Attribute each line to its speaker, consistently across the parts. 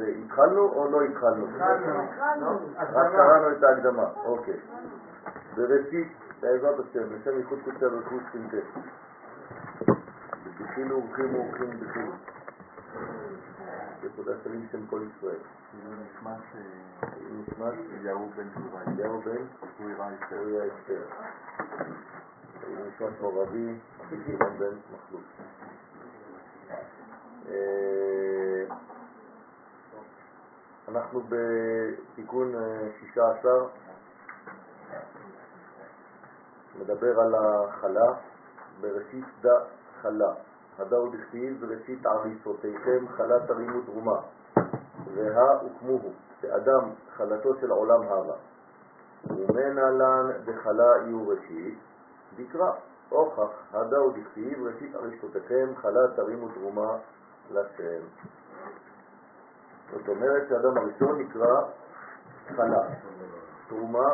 Speaker 1: אז התחלנו או לא התחלנו?
Speaker 2: התחלנו.
Speaker 1: רק קראנו את ההקדמה, אוקיי. בראשית, בעזרת השם, לשם ייחוד קודשי ורכוש סינטה. בדחילו ורחים ורחים דחילו. ותודה שרים שם כל ישראל.
Speaker 3: נשמע
Speaker 1: נשמע
Speaker 3: אליהו בן צורי,
Speaker 1: אליהו בן. אוריה אסתר. נשמע מורבי, אבישלום בן מחלוף. אנחנו בתיקון אה, 16, מדבר על החלה, בראשית דה חלה. הדאו דכתיב בראשית עריסותיכם חלה תרימו תרומה, והא הוקמוהו, שאדם חלתו של עולם הווה. ומנה לן דחלה יהיו ראשית, דקרא, הוכח, הדאו דכתיב ראשית עריסותיכם חלה תרימו תרומה לשם. זאת אומרת שהאדם הראשון נקרא חלה, תרומה,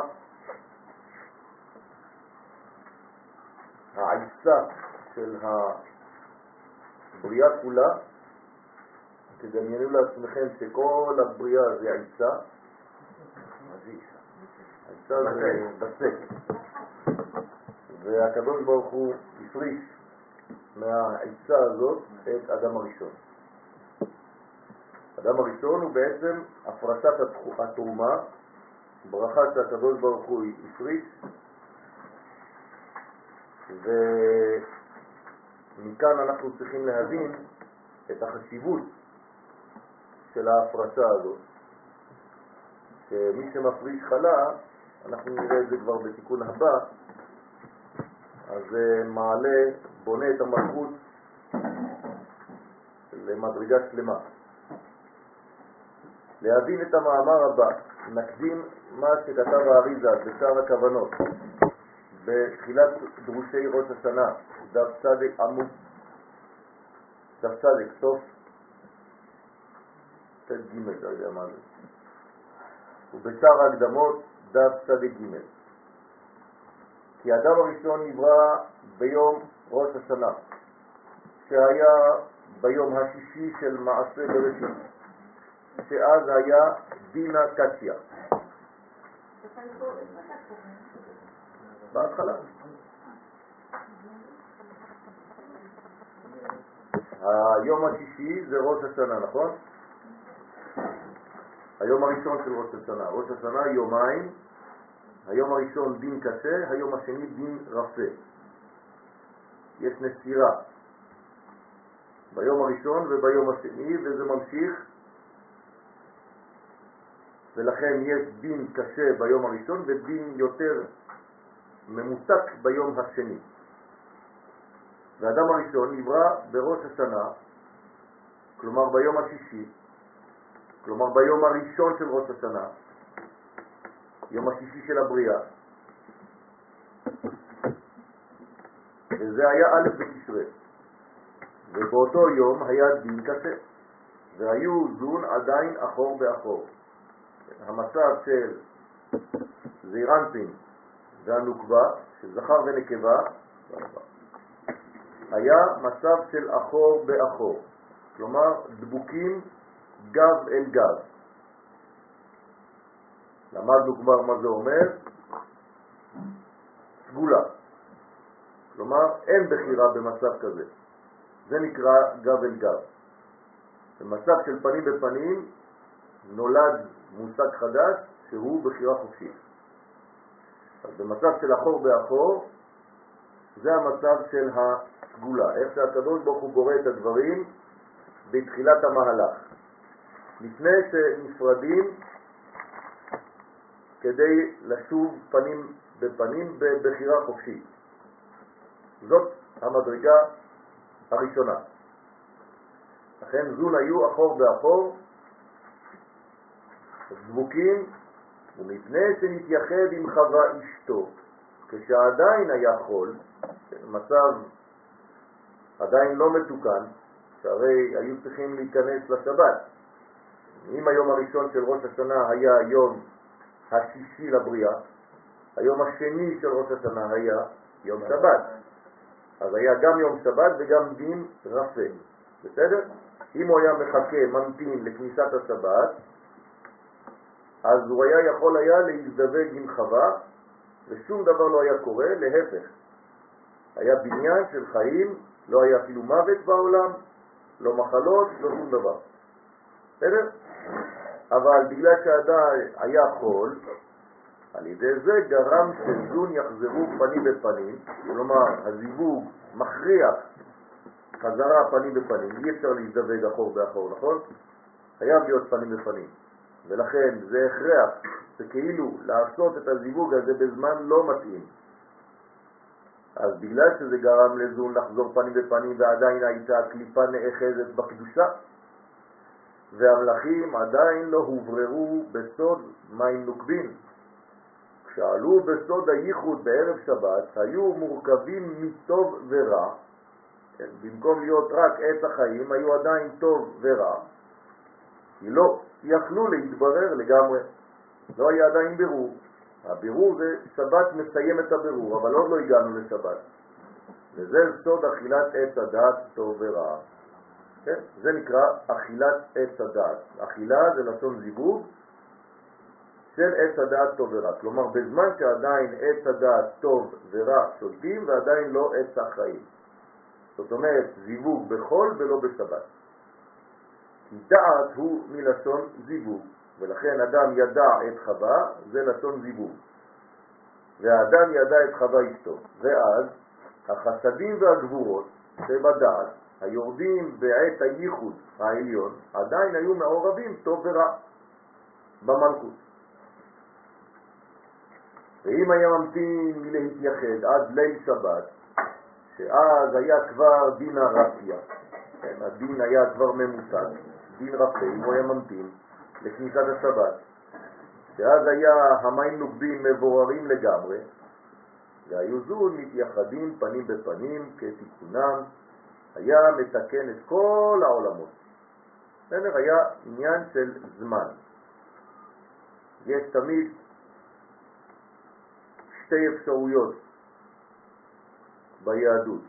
Speaker 1: העיסה של הבריאה כולה, תדמיינו לעצמכם שכל הבריאה זה עיסה? עיסה זה בסק, והקדוש ברוך הוא הפריש מהעיסה הזאת את אדם הראשון. אדם הראשון הוא בעצם הפרשת התרומה, ברכה שהקדוש ברוך הוא הפריש, ומכאן אנחנו צריכים להבין את החשיבות של ההפרשה הזאת, שמי שמפריש חלה, אנחנו נראה את זה כבר בתיקון הבא, אז זה מעלה, בונה את המלכות למדרגה שלמה. להבין את המאמר הבא, נקדים מה שכתב האריזה בשאר הכוונות, בתחילת דרושי ראש השנה, דף צדק עמוד, דף צדק, סוף צד ג', לא יודע מה זה, ובשאר ההקדמות, דף צדק ג'. כי האדם הראשון נברא ביום ראש השנה, שהיה ביום השישי של מעשה בראשית. שאז היה דינה קציה. בהתחלה. היום השישי זה ראש השנה, נכון? היום הראשון של ראש השנה. ראש השנה יומיים, היום הראשון דין קשה, היום השני דין רפה. יש נסירה ביום הראשון וביום השני, וזה ממשיך ולכן יש דין קשה ביום הראשון ודין יותר ממותק ביום השני. והאדם הראשון נברא בראש השנה, כלומר ביום השישי, כלומר ביום הראשון של ראש השנה, יום השישי של הבריאה, וזה היה א' בתשרי, ובאותו יום היה דין קשה, והיו זון עדיין אחור באחור. המצב של זעירנטין והנוקבה, של זכר ונקבה, היה מצב של אחור באחור, כלומר דבוקים גב אל גב. למדנו כבר מה זה אומר, סגולה. כלומר, אין בחירה במצב כזה. זה נקרא גב אל גב. במצב של פנים בפנים נולד מושג חדש שהוא בחירה חופשית. אז במצב של אחור באחור, זה המצב של הסגולה, איך שהקדוש ברוך הוא בורא את הדברים בתחילת המהלך. לפני שנפרדים כדי לשוב פנים בפנים בבחירה חופשית. זאת המדרגה הראשונה. לכן זון היו אחור באחור, דבוקים, ומפני שנתייחד עם חווה אשתו, כשעדיין היה חול, מצב עדיין לא מתוקן, שהרי היו צריכים להיכנס לשבת. אם היום הראשון של ראש השנה היה יום השישי לבריאה, היום השני של ראש השנה היה יום שבת. אז היה גם יום שבת וגם דין רפה. בסדר? אם הוא היה מחכה, ממתין לכניסת השבת, אז הוא היה יכול היה להזדווג עם חווה, ושום דבר לא היה קורה, להפך. היה בניין של חיים, לא היה אפילו מוות בעולם, לא מחלות, לא שום דבר. בסדר? אבל בגלל שהאדם היה חול, על ידי זה גרם שזון יחזרו פנים בפנים, כלומר הזיווג מכריח חזרה פנים בפנים, אי אפשר להזדווג אחור באחור, נכון? חייב להיות פנים בפנים, ולכן זה הכרח, זה כאילו לעשות את הזיווג הזה בזמן לא מתאים. אז בגלל שזה גרם לזון לחזור פנים בפנים ועדיין הייתה קליפה נאחזת בקדושה, והמלאכים עדיין לא הובררו בסוד מים נוקבים. כשעלו בסוד הייחוד בערב שבת, היו מורכבים מטוב ורע, כן, במקום להיות רק עץ החיים, היו עדיין טוב ורע, כי לא יכלו להתברר לגמרי, לא היה עדיין בירור. הבירור זה שבת מסיים את הבירור, אבל עוד לא הגענו לשבת. וזה סוד אכילת עץ הדת טוב ורע. כן? זה נקרא אכילת עץ הדעת. אכילה זה לשון זיווג של עץ הדעת טוב ורע. כלומר, בזמן שעדיין עץ הדעת טוב ורע שולטים ועדיין לא עץ החיים. זאת אומרת, זיווג בחול ולא בשבת. כי דעת הוא מלשון זיווג, ולכן אדם ידע את חווה, זה לשון זיווג. והאדם ידע את חווה אשתו, ואז החסדים והגבורות שבדעת היורדים בעת הייחוד העליון עדיין היו מעורבים טוב ורע במלכות. ואם היה ממתין להתייחד עד ליל שבת, שאז היה כבר דין הרפיה, כן, הדין היה כבר ממותג, דין רפא, אם הוא היה ממתין לכניסת השבת, שאז היה המים נוגבים מבוררים לגמרי, והיו זו מתייחדים פנים בפנים כתיקונם היה מתקן את כל העולמות. בסדר? היה עניין של זמן. יש תמיד שתי אפשרויות ביהדות.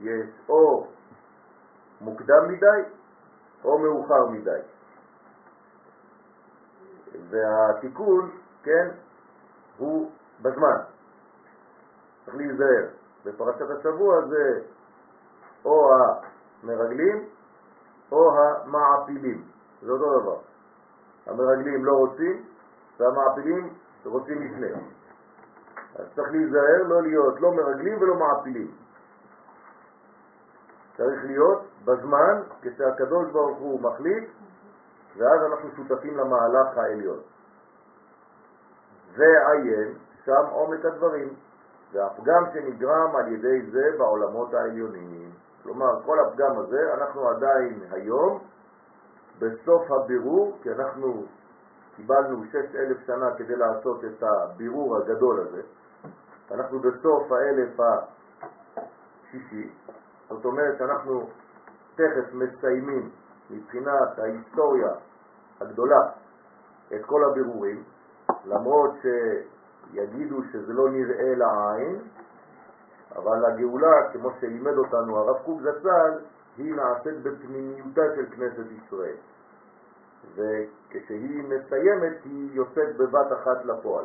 Speaker 1: יש או מוקדם מדי או מאוחר מדי. והתיקון, כן, הוא בזמן. צריך להיזהר. בפרשת השבוע זה או המרגלים או המעפילים, זה אותו דבר. המרגלים לא רוצים והמעפילים רוצים לפני. אז צריך להיזהר לא להיות לא מרגלים ולא מעפילים. צריך להיות בזמן כשהקדוש ברוך הוא מחליט ואז אנחנו שותפים למהלך העליון. ועיין שם עומק הדברים והפגם שנגרם על ידי זה בעולמות העליונים. כלומר, כל הפגם הזה, אנחנו עדיין היום בסוף הבירור, כי אנחנו קיבלנו שש אלף שנה כדי לעשות את הבירור הגדול הזה, אנחנו בסוף האלף השישי, זאת אומרת שאנחנו תכף מסיימים מבחינת ההיסטוריה הגדולה את כל הבירורים, למרות שיגידו שזה לא נראה לעין, אבל הגאולה, כמו שלימד אותנו הרב קוק זצ"ל, היא נעשית בפנימיותה של כנסת ישראל. וכשהיא מסיימת היא יוצאת בבת אחת לפועל.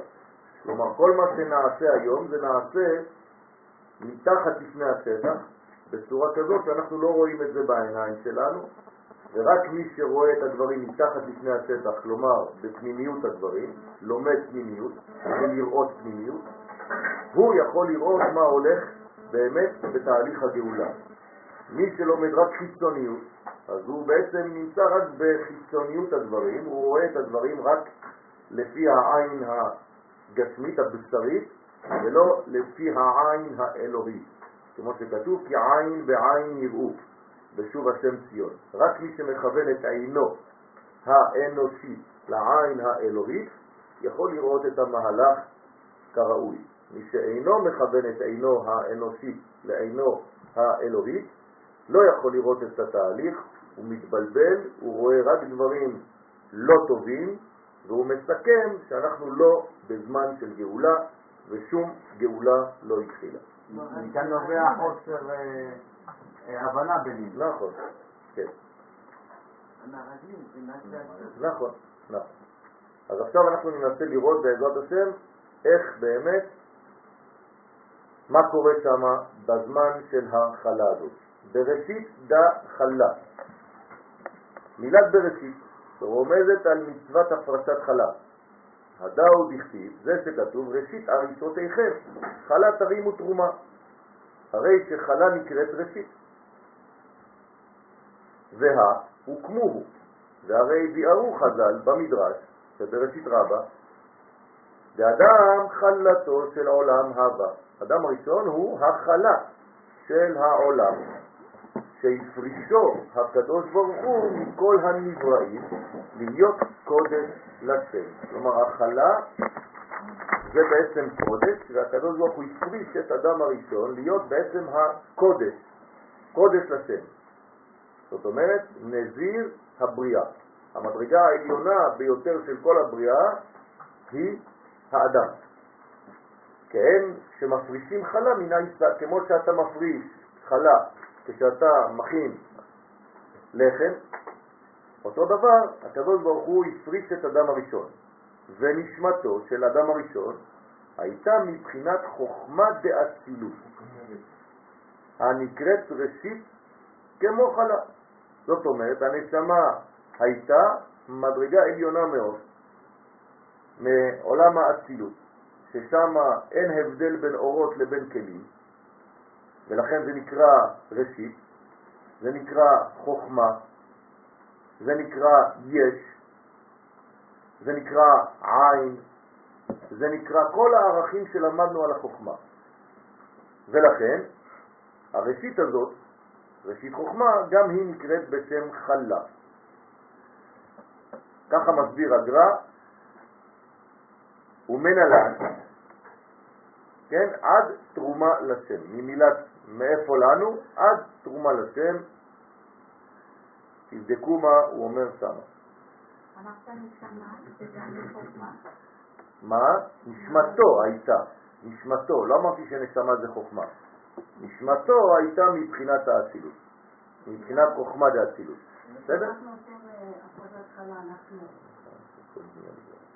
Speaker 1: כלומר, כל מה שנעשה היום זה נעשה מתחת לפני השטח, בצורה כזאת שאנחנו לא רואים את זה בעיניים שלנו, ורק מי שרואה את הדברים מתחת לפני השטח, כלומר בפנימיות הדברים, לומד פנימיות, ולראות פנימיות, הוא יכול לראות מה הולך באמת בתהליך הגאולה. מי שלומד רק חיצוניות, אז הוא בעצם נמצא רק בחיצוניות הדברים, הוא רואה את הדברים רק לפי העין הגשמית, הבשרית, ולא לפי העין האלוהית. כמו שכתוב, כי עין בעין יראו, בשוב השם ציון. רק מי שמכוון את עינו האנושית לעין האלוהית, יכול לראות את המהלך כראוי. מי שאינו מכוון את עינו האנושית לעינו האלוהית, לא יכול לראות את התהליך, הוא מתבלבל, הוא רואה רק דברים לא טובים, והוא מסכם שאנחנו לא בזמן של גאולה, ושום גאולה לא התחילה.
Speaker 2: מכאן נובע חוסר
Speaker 3: הבנה בינינו.
Speaker 1: נכון, כן, נכון, נכון. אז עכשיו אנחנו ננסה לראות בעזרת השם איך באמת, מה קורה שם בזמן של החלה הזאת. בראשית דה חלה. מילת בראשית רומזת על מצוות הפרשת חלה. הדאו דכתיב, זה שכתוב, ראשית אריסותיכם, חלה תרימו תרומה. הרי שחלה נקראת ראשית. וה הוקמו, והרי ביארו חז"ל במדרש, שבראשית רבה, ואדם חלתו של עולם הבא. אדם הראשון הוא החלה של העולם, שהפרישו הקדוש ברוך הוא מכל הנבראים להיות קודש לשם. כלומר, החלה זה בעצם קודש, והקדוש ברוך הוא הפריש את אדם הראשון להיות בעצם הקודש, קודש לשם. זאת אומרת, נזיר הבריאה. המדרגה העליונה ביותר של כל הבריאה היא האדם. כן, שמפרישים חלה מן האיסה, כמו שאתה מפריש חלה כשאתה מכין לחם, אותו דבר, הקדוש ברוך הוא הפריש את אדם הראשון, ונשמתו של אדם הראשון הייתה מבחינת חוכמה דאצילות, הנקראת ראשית כמו חלה. זאת אומרת, הנשמה הייתה מדרגה עליונה מאוד מעולם האצילות, ששם אין הבדל בין אורות לבין כלים, ולכן זה נקרא ראשית, זה נקרא חוכמה, זה נקרא יש, זה נקרא עין, זה נקרא כל הערכים שלמדנו על החוכמה. ולכן הראשית הזאת, ראשית חוכמה, גם היא נקראת בשם חלה. ככה מסביר הגר"א, ומנהלן, כן, עד תרומה לשם, ממילת מאיפה לנו, עד תרומה לשם, תבדקו מה הוא אומר שמה. מה? נשמתו הייתה, נשמתו, לא אמרתי שנשמה זה חוכמה, נשמתו הייתה מבחינת האצילות, מבחינת חוכמה דאצילות, בסדר?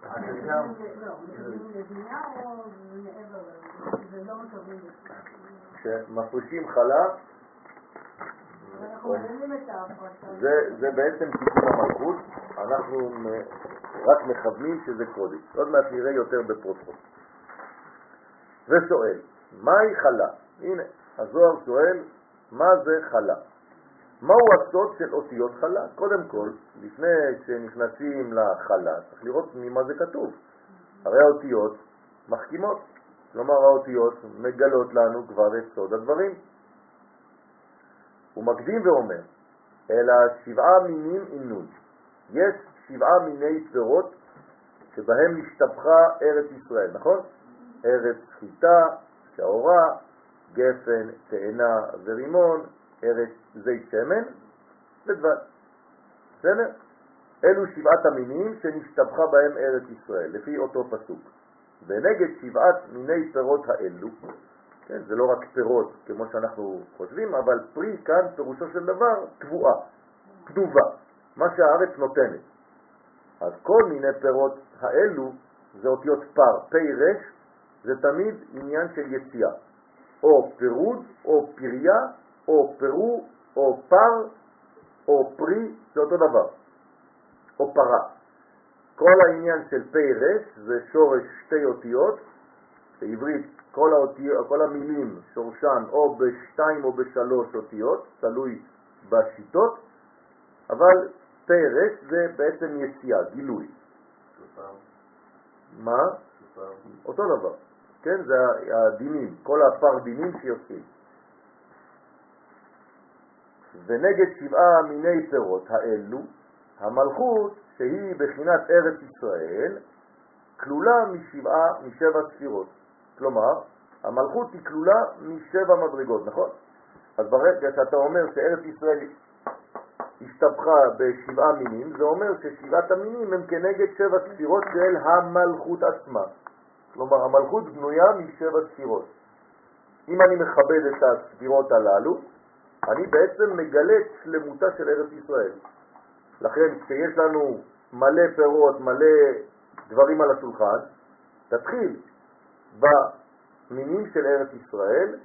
Speaker 2: אנחנו
Speaker 1: כשמפרישים
Speaker 2: ההפרשה.
Speaker 1: זה, זה בעצם תיקון המלכות, אנחנו רק מכוונים שזה קודש. עוד מעט נראה יותר בפרוטות. ושואל, מהי חלה? הנה, הזוהר שואל, מה זה חלה? מהו הסוד של אותיות חלה? קודם כל, לפני שנכנסים לחלה, צריך לראות ממה זה כתוב. הרי האותיות מחכימות, כלומר האותיות מגלות לנו כבר את סוד הדברים. הוא מקדים ואומר, אלא שבעה מינים עם. יש שבעה מיני פירות שבהם נשתפכה ארץ ישראל, נכון? ארץ חיטה, שעורה, גפן, תאנה ורימון, ארץ זית שמן ודבש. בסדר? אלו שבעת המינים שנשתבחה בהם ארץ ישראל, לפי אותו פסוק. ונגד שבעת מיני פירות האלו, כן, זה לא רק פירות כמו שאנחנו חושבים, אבל פרי כאן פירושו של דבר תבואה, כתובה, מה שהארץ נותנת. אז כל מיני פירות האלו זה אותיות פר, פי רש, זה תמיד עניין של יציאה. או פירוד, או פריה, או פירו, או פר, או פרי, זה אותו דבר. או פרה. כל העניין של רש זה שורש שתי אותיות, בעברית כל, האותיות, כל המילים שורשן או בשתיים או בשלוש אותיות, תלוי בשיטות, אבל פי רש זה בעצם יציאה, גילוי. מה? אותו דבר, כן? זה הדינים, כל הפר דינים שיוצאים. ונגד שבעה מיני פירות האלו, המלכות, שהיא בחינת ארץ ישראל, כלולה משבעה, משבע ספירות. כלומר, המלכות היא כלולה משבע מדרגות, נכון? אז ברגע שאתה אומר שארץ ישראל השתבחה בשבעה מינים, זה אומר ששבעת המינים הם כנגד שבע ספירות של המלכות עצמה. כלומר, המלכות בנויה משבע ספירות. אם אני מכבד את הספירות הללו, אני בעצם מגלה את שלמותה של ארץ ישראל. לכן כשיש לנו מלא פירות, מלא דברים על השולחן, תתחיל במינים של ארץ ישראל,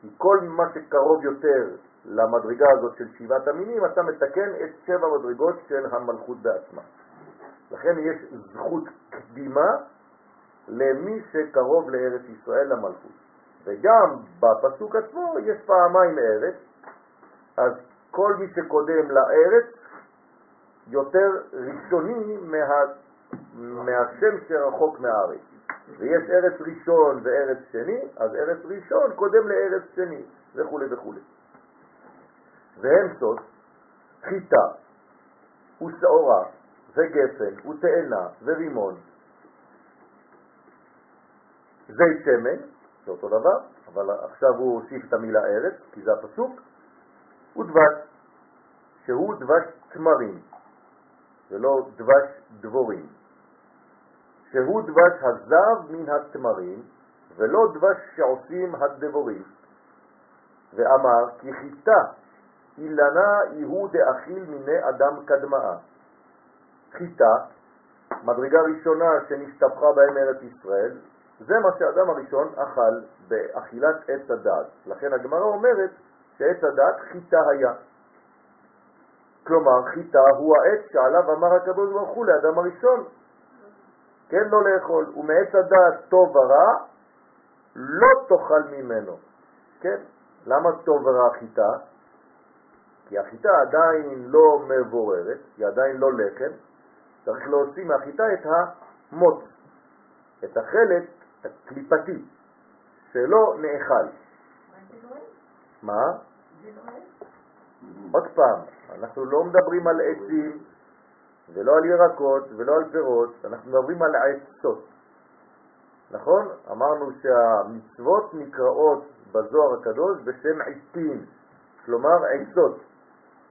Speaker 1: כי כל מה שקרוב יותר למדרגה הזאת של שבעת המינים, אתה מתקן את שבע מדרגות של המלכות בעצמה. לכן יש זכות קדימה למי שקרוב לארץ ישראל למלכות. וגם בפסוק עצמו יש פעמיים ארץ, אז כל מי שקודם לארץ יותר ראשוני מה, מהשם שרחוק מהארץ. ויש ארץ ראשון וארץ שני, אז ארץ ראשון קודם לארץ שני, וכו' וכו'. והם סוד, חיטה ושעורה וגפן ותאנה ורימון. זית שמן, זה אותו דבר, אבל עכשיו הוא הוסיף את המילה ארץ, כי זה הפסוק, ודבש, שהוא דבש תמרים, ולא דבש דבורים, שהוא דבש הזב מן התמרים, ולא דבש שעושים הדבורים. ואמר כי חיטה אילנה יהוא דאכיל מיני אדם קדמאה. חיטה, מדרגה ראשונה שנשתפכה בהם ארץ ישראל, זה מה שהאדם הראשון אכל באכילת עץ הדעת. לכן הגמרא אומרת שעץ הדעת חיטה היה. כלומר, חיטה הוא העץ שעליו אמר הקדוש ברוך הוא לאדם הראשון, כן, לא לאכול, ומעץ הדעת טוב ורע, לא תאכל ממנו, כן? למה טוב ורע חיטה? כי החיטה עדיין לא מבוררת, היא עדיין לא לחם, צריך להוציא מהחיטה את המוט, את החלק הקליפתי, שלא נאכל. מה? עוד פעם, אנחנו לא מדברים על עצים ולא על ירקות ולא על פירות, אנחנו מדברים על עצות. נכון? אמרנו שהמצוות נקראות בזוהר הקדוש בשם עיתים, כלומר עצות.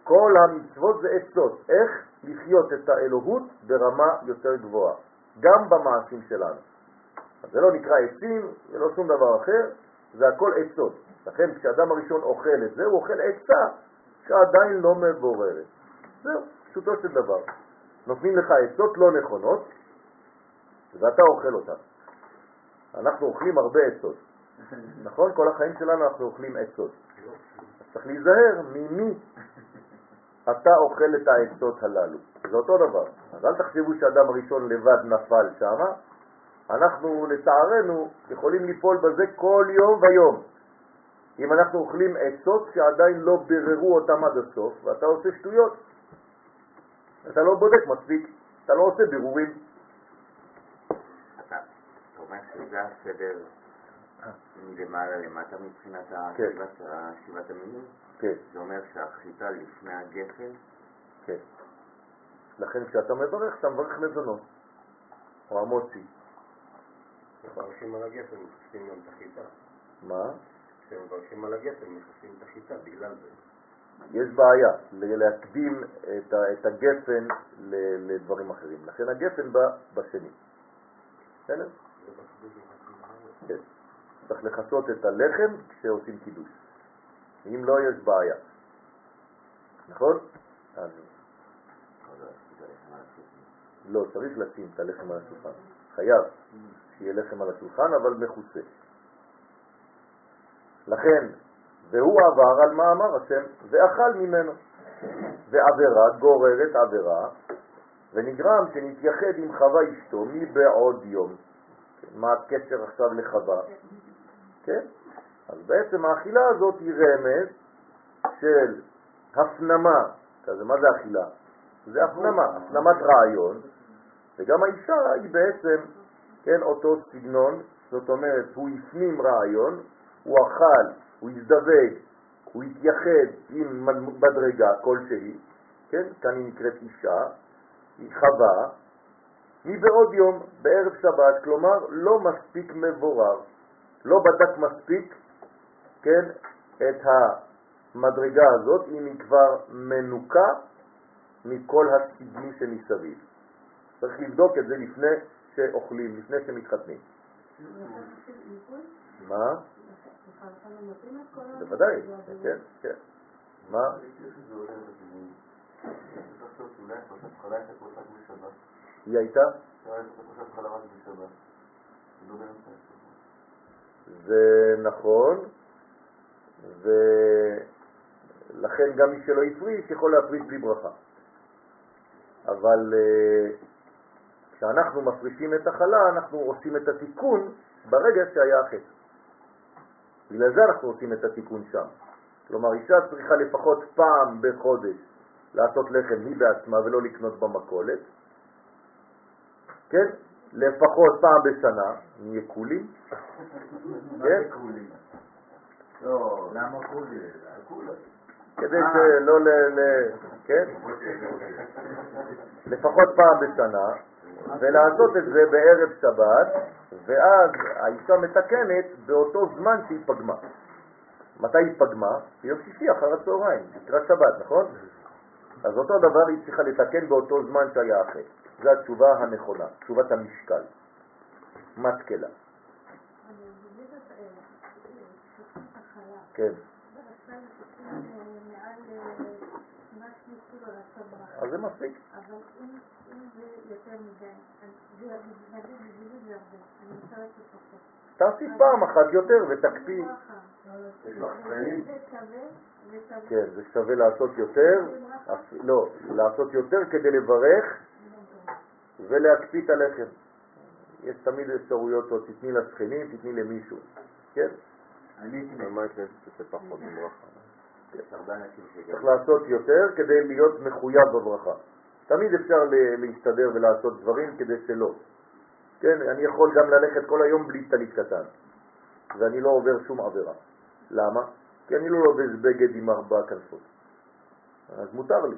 Speaker 1: כל המצוות זה עצות, איך לחיות את האלוהות ברמה יותר גבוהה, גם במעשים שלנו. אז זה לא נקרא עצים, זה לא שום דבר אחר, זה הכל עצות. לכן כשאדם הראשון אוכל את זה, הוא אוכל עצה שעדיין לא מבוררת. זהו, פשוטו של דבר. נותנים לך עצות לא נכונות, ואתה אוכל אותן. אנחנו אוכלים הרבה עצות. נכון? כל החיים שלנו אנחנו אוכלים עצות. אז צריך להיזהר ממי אתה אוכל את העצות הללו. זה אותו דבר. אז אל תחשבו שאדם הראשון לבד נפל שם, אנחנו לצערנו יכולים ליפול בזה כל יום ויום. אם אנחנו אוכלים עצות שעדיין לא בררו אותם עד הסוף, ואתה עושה שטויות. אתה לא בודק מספיק, אתה לא עושה בירורים.
Speaker 4: אתה אומר שזה הסדר מלמעלה למטה מבחינת
Speaker 1: כן.
Speaker 4: השבעת- שבעת המינים?
Speaker 1: כן,
Speaker 4: זה אומר שהחיטה לפני הגפן,
Speaker 1: כן. לכן כשאתה מברך, אתה מברך מזונות, או המוצי.
Speaker 5: כשמברכים על הגפן מחפשים גם את החיטה.
Speaker 1: מה?
Speaker 5: כשמברכים על הגפן מחפשים את החיטה בגלל זה.
Speaker 1: יש בעיה להקדים את, הגפן לדברים אחרים. לכן הגפן בא בשני. בסדר? כן. צריך לחסות את הלחם כשעושים קידוש. אם לא, יש בעיה. נכון? אז לא, צריך לשים את הלחם על השולחן. חייב שיהיה לחם על השולחן, אבל מכוסה. לכן, והוא עבר על מה אמר השם, ואכל ממנו. ועבירה גוררת עבירה, ונגרם שנתייחד עם חווה אשתו מבעוד יום. מה הקשר עכשיו לחווה? כן? אז בעצם האכילה הזאת היא רמז של הפנמה. אז מה זה אכילה? זה הפנמה, הפנמת רעיון, וגם האישה היא בעצם, כן, אותו סגנון, זאת אומרת, הוא הפנים רעיון, הוא אכל, הוא הזדווג, הוא התייחד עם מדרגה כלשהי, כן, כאן היא נקראת אישה, היא חווה, מבעוד יום, בערב שבת, כלומר לא מספיק מבורר, לא בדק מספיק, כן, את המדרגה הזאת, אם היא כבר מנוקה מכל הסגנים שמסביב. צריך לבדוק את זה לפני שאוכלים, לפני שמתחתנים. מה? בוודאי, כן, כן. מה? היא הייתה? זה נכון, ולכן גם מי שלא הפריש יכול להפריש בלי ברכה. אבל אה, כשאנחנו מפרישים את החלה, אנחנו עושים את התיקון ברגע שהיה החטא. בגלל זה אנחנו עושים את התיקון שם. כלומר, אישה צריכה לפחות פעם בחודש לעשות לחם היא בעצמה ולא לקנות במכולת, כן? לפחות פעם בשנה, נהיה קולים, כן?
Speaker 3: לא, למה? כולה.
Speaker 1: כדי שלא ל... ל... כן? לפחות פעם בשנה, ולעשות את זה בערב שבת, ואז האישה מתקנת באותו זמן שהיא פגמה. מתי היא פגמה? ביום שישי אחר הצהריים, לקראת שבת, נכון? אז אותו דבר היא צריכה לתקן באותו זמן שהיה אחרי. זו התשובה הנכונה, תשובת המשקל. מתקלה. כן. אז זה מספיק.
Speaker 2: אבל אם יותר מדי.
Speaker 1: תעשי פעם אחת יותר ותקפיא. כן, זה שווה לעשות יותר, לא, לעשות יותר כדי לברך ולהקפיא את הלחם. יש תמיד אפשרויות, או תתני לשכנים, תתני למישהו, כן?
Speaker 3: אני הייתי שגם...
Speaker 1: צריך לעשות יותר כדי להיות מחויב בברכה. תמיד אפשר להסתדר ולעשות דברים כדי שלא. כן, אני יכול גם ללכת כל היום בלי טלית קטן, ואני לא עובר שום עבירה. למה? כי אני לא לובש בגד עם ארבע כנפות. אז מותר לי.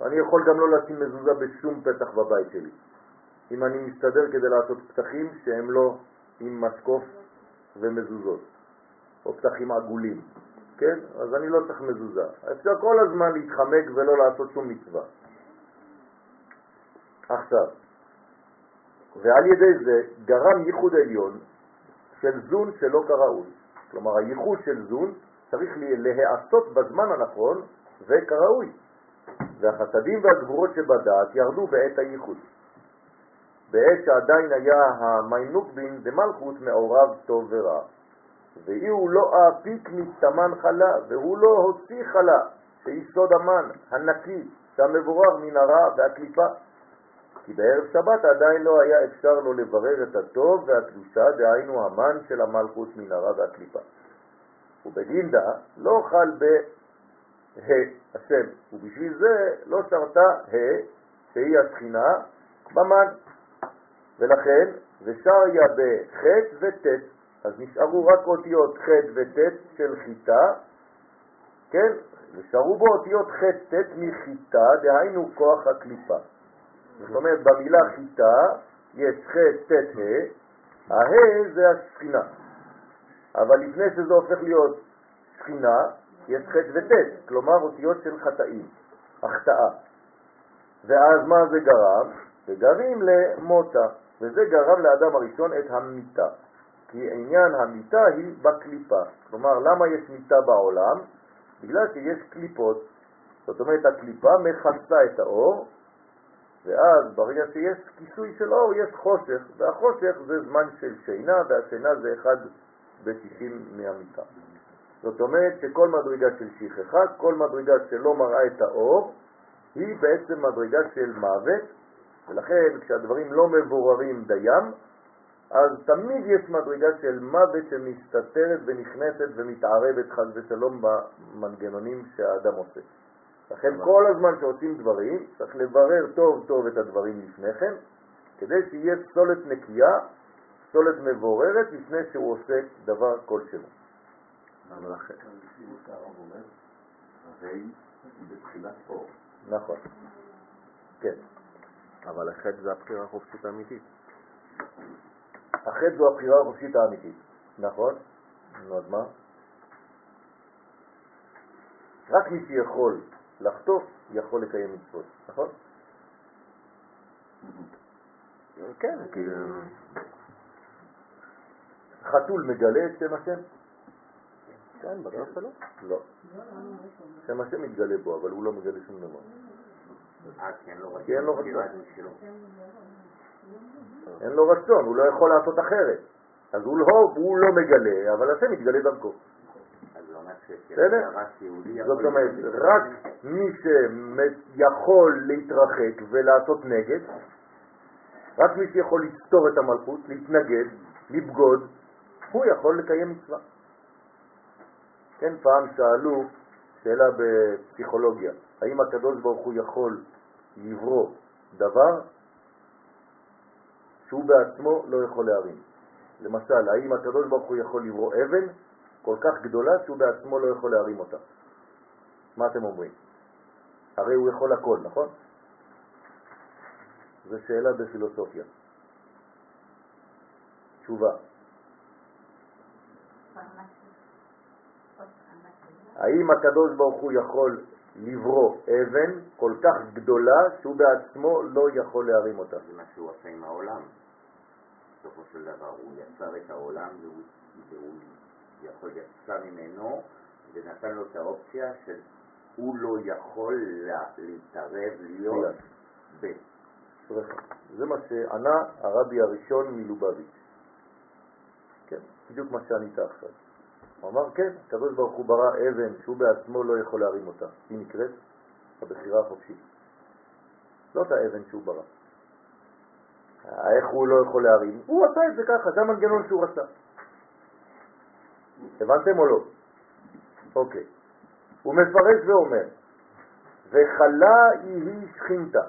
Speaker 1: אני יכול גם לא לשים מזוזה בשום פתח בבית שלי. אם אני מסתדר כדי לעשות פתחים שהם לא עם משקוף ומזוזות, או פתחים עגולים, כן? אז אני לא צריך מזוזה. אפשר כל הזמן להתחמק ולא לעשות שום מצווה. עכשיו, ועל ידי זה גרם ייחוד עליון של זון שלא כראוי. כלומר, הייחוד של זון צריך להיעשות בזמן הנכון וכראוי. והחסדים והגבורות שבדעת ירדו בעת הייחוד. בעת שעדיין היה המיינוקבין דמלכות מעורב טוב ורע. ואי הוא לא העפיק מתמן חלה, והוא לא הוציא חלה, שיסוד המן, הנקי, שהמבורר מן הרע והקליפה. כי בערב שבת עדיין לא היה אפשר לו לברר את הטוב והקדושה, דהיינו המן של המלכות מן הרע והקליפה. ובגינדה לא חל בה השם, ובשביל זה לא שרתה ה, שהיא השכינה, במן. ולכן, ושריה בח' וט', אז נשארו רק אותיות ח' וט' של חיטה, כן? ושרו בו אותיות ח' ט' מחיטה, דהיינו כוח הקליפה. זאת אומרת, במילה חיטה יש ח' ט' ה', זה השכינה. אבל לפני שזה הופך להיות שכינה, יש ח' וט', כלומר אותיות של חטאים, החטאה. ואז מה זה גרם? זה גרים למותה, וזה גרם לאדם הראשון את המיטה. כי עניין המיטה היא בקליפה. כלומר, למה יש מיטה בעולם? בגלל שיש קליפות. זאת אומרת, הקליפה מכסה את האור, ואז ברגע שיש כיסוי של אור יש חושך, והחושך זה זמן של שינה, והשינה זה אחד בשישים מהמיטה. זאת אומרת שכל מדרגה של שכחה, כל מדרגה שלא מראה את האור, היא בעצם מדרגה של מוות, ולכן כשהדברים לא מבוררים דיים, אז תמיד יש מדרגה של מוות שמסתתרת ונכנסת ומתערבת חס ושלום במנגנונים שהאדם עושה. לכן כל הזמן שעושים דברים, צריך לברר טוב טוב את הדברים לפני כן, כדי שיהיה סולת נקייה, סולת מבוררת, לפני שהוא עושה דבר כלשהו.
Speaker 3: אבל אחרי אור.
Speaker 1: נכון. כן.
Speaker 5: אבל החטא זה הבחירה החופשית האמיתית.
Speaker 1: החטא זו הבחירה החופשית האמיתית. נכון? נו, אז מה? רק מי שיכול לחטוף יכול לקיים מצוות, נכון?
Speaker 5: כן, כאילו...
Speaker 1: חתול מגלה את שם השם?
Speaker 6: כן, בטוח שלא.
Speaker 1: לא. שם השם מתגלה בו, אבל הוא לא מגלה שום דבר.
Speaker 4: אה, כי אין לו רצון.
Speaker 1: אין לו רצון. הוא לא יכול לעשות אחרת. אז הוא לא, הוא לא מגלה, אבל השם מתגלה דרכו. זאת אומרת, רק מי שיכול להתרחק ולעשות נגד, רק מי שיכול לסתור את המלכות, להתנגד, לבגוד, הוא יכול לקיים מצווה. כן, פעם שאלו שאלה בפסיכולוגיה, האם הקדוש ברוך הוא יכול לברוא דבר שהוא בעצמו לא יכול להרים? למשל, האם הקדוש ברוך הוא יכול לברוא אבן כל כך גדולה שהוא בעצמו לא יכול להרים אותה? מה אתם אומרים? הרי הוא יכול הכל, נכון? זו שאלה בפילוסופיה. תשובה. האם הקדוש ברוך הוא יכול לברוא אבן כל כך גדולה שהוא בעצמו לא יכול להרים אותה?
Speaker 4: זה מה שהוא עשה עם העולם. בסופו של דבר, הוא יצר את העולם והוא, יכול יצא ממנו ונתן לו את האופציה של הוא לא יכול לה, להתערב להיות ב.
Speaker 1: זה מה שענה הרבי הראשון מלובביץ'. כן, בדיוק מה שענית עכשיו. הוא אמר, כן, הקדוש ברוך הוא ברא אבן שהוא בעצמו לא יכול להרים אותה. היא נקראת הבחירה החופשית. לא את האבן שהוא ברא. איך הוא לא יכול להרים? הוא עשה את זה ככה, זה המנגנון שהוא רצה. הבנתם או לא? אוקיי. הוא מפרש ואומר, וחלה היא שכינתה,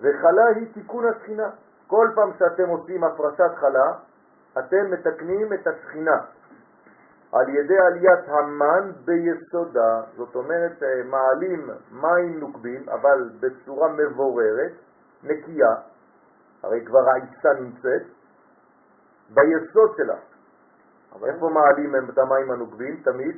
Speaker 1: וחלה היא תיקון השכינה. כל פעם שאתם עושים הפרשת חלה, אתם מתקנים את השכינה על ידי עליית המן ביסודה, זאת אומרת אה, מעלים מים נוקבים, אבל בצורה מבוררת, נקייה, הרי כבר העיסה נמצאת, ביסוד שלה. אבל איפה מעלים את המים הנוקבים? תמיד?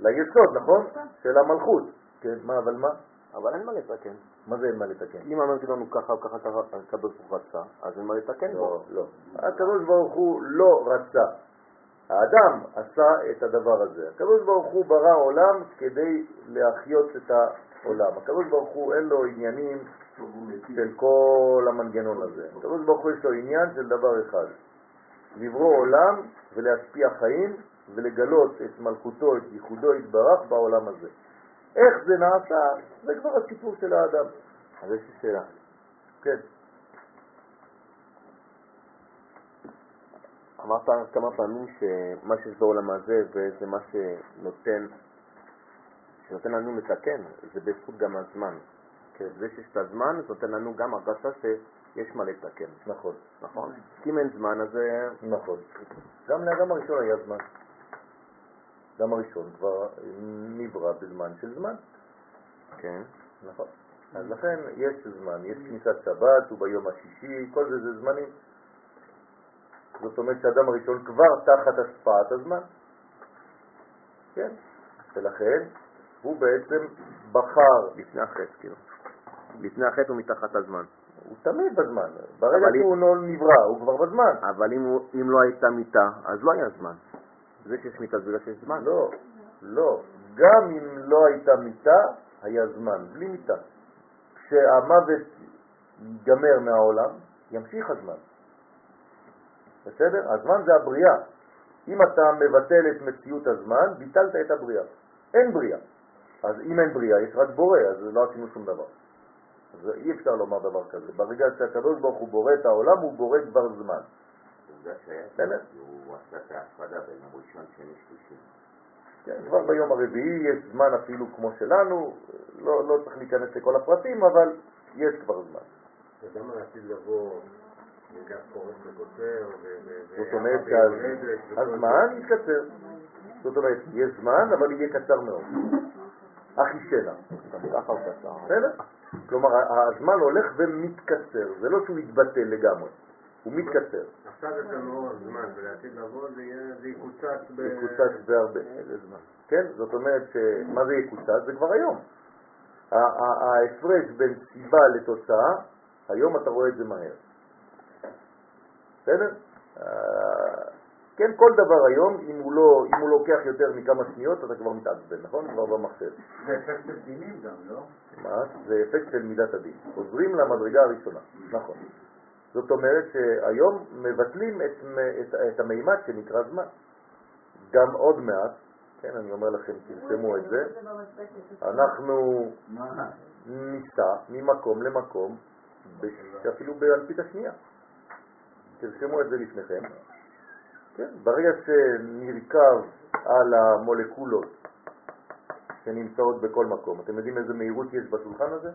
Speaker 1: ליסוד, נכון? של המלכות. כן, מה, אבל מה?
Speaker 6: אבל אין מה לתקן.
Speaker 1: מה זה אין מה לתקן?
Speaker 6: אם אמרתי לנו ככה או ככה הקדוש ברוך הוא רצה, אז אין מה לתקן בו.
Speaker 1: לא, לא. הקדוש ברוך הוא לא רצה. האדם עשה את הדבר הזה. הקדוש ברוך הוא ברא עולם כדי להחיות את העולם. הקדוש ברוך הוא אין לו עניינים של כל המנגנון הזה. הקדוש ברוך הוא יש לו עניין של דבר אחד, לברוא עולם ולהשפיע חיים ולגלות את מלכותו, את ייחודו יתברך בעולם הזה. איך זה נעשה, זה כבר הסיפור של האדם.
Speaker 6: אז יש לי שאלה.
Speaker 1: כן.
Speaker 6: אמרת כמה פעמים שמה שיש בעולם הזה וזה מה שנותן, שנותן לנו לתקן, זה בזכות גם הזמן. כן, זה שיש את הזמן, זה נותן לנו גם הרגשה שיש מה לתקן.
Speaker 1: נכון.
Speaker 6: נכון? כי אם אין זמן, אז... אה,
Speaker 1: נכון. גם לאדם הראשון היה זמן. האדם הראשון כבר נברא בזמן של זמן.
Speaker 6: כן.
Speaker 1: נכון. אז לכן יש זמן, יש כניסת שבת וביום השישי, כל זה זה זמנים. זאת אומרת שהאדם הראשון כבר תחת השפעת הזמן. כן. ולכן הוא בעצם בחר
Speaker 6: לפני החטא, כאילו. לפני החטא הוא מתחת הזמן.
Speaker 1: הוא תמיד בזמן. ברגע שהוא לא נברא, הוא כבר בזמן.
Speaker 6: אבל אם, הוא, אם לא הייתה מיטה, אז לא היה זמן. זה שיש מיטה זה בגלל שיש זמן.
Speaker 1: לא, לא. גם אם לא הייתה מיטה, היה זמן, בלי מיטה. כשהמוות ייגמר מהעולם, ימשיך הזמן. בסדר? הזמן זה הבריאה. אם אתה מבטל את מציאות הזמן, ביטלת את הבריאה. אין בריאה. אז אם אין בריאה, יש רק בורא, אז לא עשינו שום דבר. אז אי אפשר לומר דבר כזה. ברגע שהקדוש ברוך הוא בורא את העולם, הוא בורא כבר זמן.
Speaker 4: עובדה שהיה
Speaker 1: בסדר.
Speaker 4: הוא עשה את ההפרדה בין הראשון, שני, שלישי.
Speaker 1: כן, כבר ביום הרביעי יש זמן אפילו כמו שלנו, לא, לא צריך להיכנס לכל הפרטים, אבל יש כבר זמן.
Speaker 5: וגם העתיד לבוא, נגע פורץ וקוצר,
Speaker 1: זאת אומרת שהזמן יתקצר. זאת אומרת, יש זמן, אבל יהיה קצר מאוד. אחישנה.
Speaker 6: גם ככה הוא קצר.
Speaker 1: בסדר? כלומר, הזמן הולך ומתקצר, זה לא שהוא יתבטל לגמרי, הוא מתקצר.
Speaker 5: עכשיו יש לנו עוד זמן, ולעתיד לבוא זה יקוצץ ב...
Speaker 1: יקוצץ בהרבה. כן? זאת אומרת, מה זה יקוצץ? זה כבר היום. ההפרש בין סיבה לתוצאה, היום אתה רואה את זה מהר. בסדר? כן, כל דבר היום, אם הוא, לא, אם הוא לוקח יותר מכמה שניות, אתה כבר מתעצבן, נכון? כבר במחשב.
Speaker 4: זה אפקט של דינים גם, לא?
Speaker 1: מה? זה אפקט של מידת הדין. חוזרים למדרגה הראשונה, נכון. זאת אומרת שהיום מבטלים את, את, את המימד שנקרא זמן. גם עוד מעט, כן, אני אומר לכם, תרשמו את זה, אנחנו ניסע ממקום למקום, אפילו באלפית השנייה. תרשמו את זה לפניכם. כן, ברגע שנרכב על המולקולות שנמצאות בכל מקום, אתם יודעים איזה מהירות יש בשולחן הזה?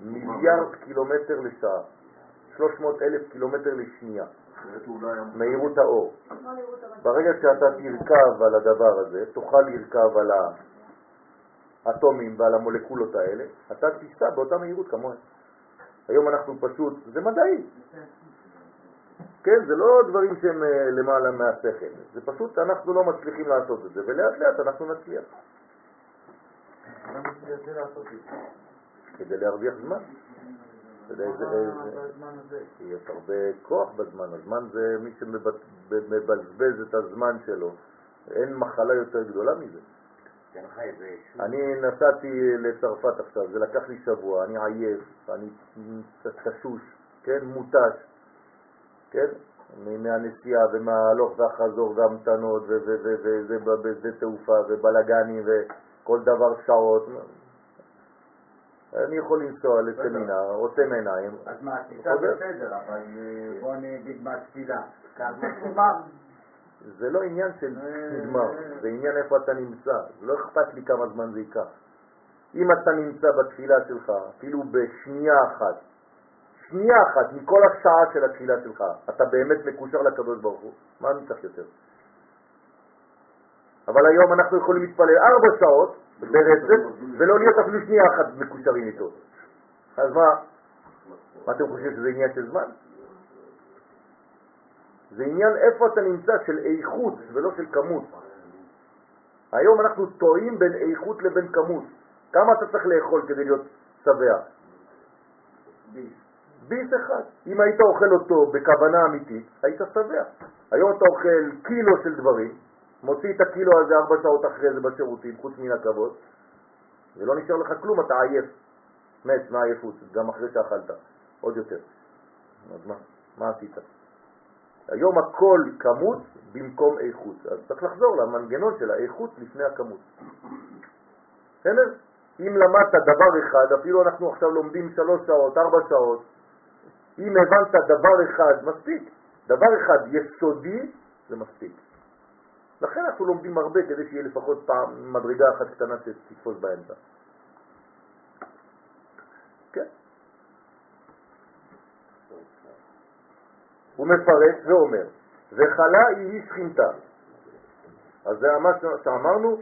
Speaker 1: מיליארד קילומטר לשעה, 300 אלף קילומטר לשנייה, מהירות האור. ברגע שאתה תרכב על הדבר הזה, תוכל לרכב על האטומים ועל המולקולות האלה, אתה תיסע באותה מהירות כמוהם. היום אנחנו פשוט, זה מדעי. כן, זה לא דברים שהם אה, למעלה מהשכל, זה פשוט אנחנו לא מצליחים לעשות את זה, ולאט לאט אנחנו נצליח. כדי להרוויח זמן. יש הרבה כוח בזמן, הזמן זה מי שמבזבז את הזמן שלו, אין מחלה יותר גדולה מזה. אני נסעתי לצרפת עכשיו, זה לקח לי שבוע, אני עייף, אני תשוש, כן, מותש, כן, מהנסיעה ומההלוך והחזור והמתנות וזה תעופה ובלגנים וכל דבר שעות. אני יכול לנסוע לסמינר, עוצם עיניים.
Speaker 4: אז מה, תיסע בסדר, אבל אה, בוא נגיד מהתפילה.
Speaker 1: זה לא עניין של נגמר, זה עניין איפה אתה נמצא. לא אכפת לי כמה זמן זה ייקח. אם אתה נמצא בתפילה שלך, אפילו בשנייה אחת, שנייה אחת מכל השעה של התפילה שלך, אתה באמת מקושר לקדוש ברוך הוא, מה אני צריך יותר? אבל היום אנחנו יכולים להתפלל ארבע שעות ברצף ולא להיות אפילו שנייה אחת מקושרים איתו. אז מה? מה אתם חושבים שזה עניין של זמן? זה עניין איפה אתה נמצא של איכות ולא של כמות. היום אנחנו טועים בין איכות לבין כמות. כמה אתה צריך לאכול כדי להיות שבע? ביס אחד. אם היית אוכל אותו בכוונה אמיתית, היית שבע. היום אתה אוכל קילו של דברים, מוציא את הקילו הזה ארבע שעות אחרי זה בשירותים, חוץ מן הכבוד, ולא נשאר לך כלום, אתה עייף. מת מהעייפות, גם אחרי שאכלת, עוד יותר. אז מה, מה עשית? היום הכל כמות במקום איכות, אז צריך לחזור למנגנון של האיכות לפני הכמות. בסדר? אם למדת דבר אחד, אפילו אנחנו עכשיו לומדים שלוש שעות, ארבע שעות, אם הבנת דבר אחד, מספיק. דבר אחד יסודי, זה מספיק. לכן אנחנו לומדים הרבה כדי שיהיה לפחות פעם מדרגה אחת קטנה שתתפוס באמצע. כן. הוא מפרש ואומר, וחלה היא שכינתה. אז זה מה שאמרנו,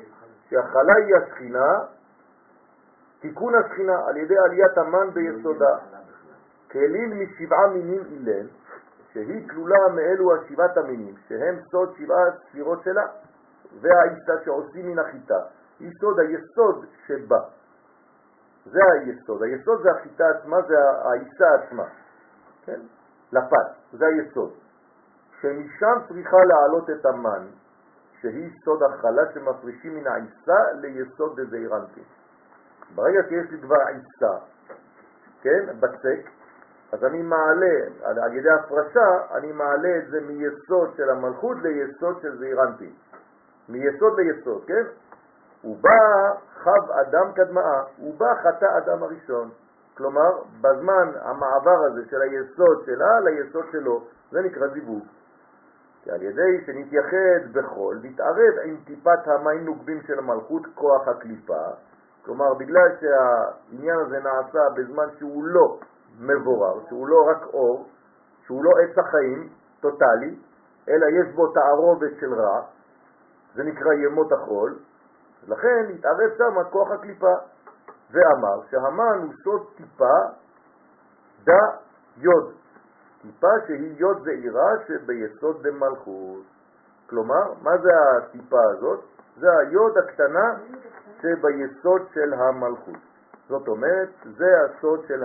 Speaker 1: שהחלה היא השכינה, תיקון השכינה על ידי עליית המן ביסודה. כליל משבעה מינים אילן, שהיא כלולה מאלו השבעת המינים, שהם סוד שבעה ספירות שלה, והעיסה שעושים מן החיטה, היא סוד היסוד שבה. זה היסוד. היסוד זה החיטה עצמה, זה העיסה עצמה. כן? לפת, זה היסוד. שמשם צריכה להעלות את המן, שהיא סוד החלה שמפרישים מן העיסה ליסוד דזעירנטי. ברגע שיש לי כבר עיסה, כן, בצק, אז אני מעלה, על, ידי הפרשה, אני מעלה את זה מיסוד של המלכות ליסוד של זעירנטי. מיסוד ליסוד, כן? הוא בא חב אדם קדמאה, הוא בא חטא אדם הראשון. כלומר, בזמן המעבר הזה של היסוד שלה ליסוד שלו, זה נקרא זיווג. כי על ידי שנתייחד בחול, נתערב עם טיפת המים נוגבים של המלכות, כוח הקליפה, כלומר, בגלל שהעניין הזה נעשה בזמן שהוא לא מבורר, שהוא לא רק אור, שהוא לא עץ החיים טוטלי, אלא יש בו תערובת של רע, זה נקרא ימות החול, לכן התערב שם כוח הקליפה, ואמר שהמן הוא סוד טיפה דה יוד, טיפה שהיא יוד זעירה שביסוד דמלכות. כלומר, מה זה הטיפה הזאת? זה היוד הקטנה שביסוד של המלכות. זאת אומרת, זה הסוד של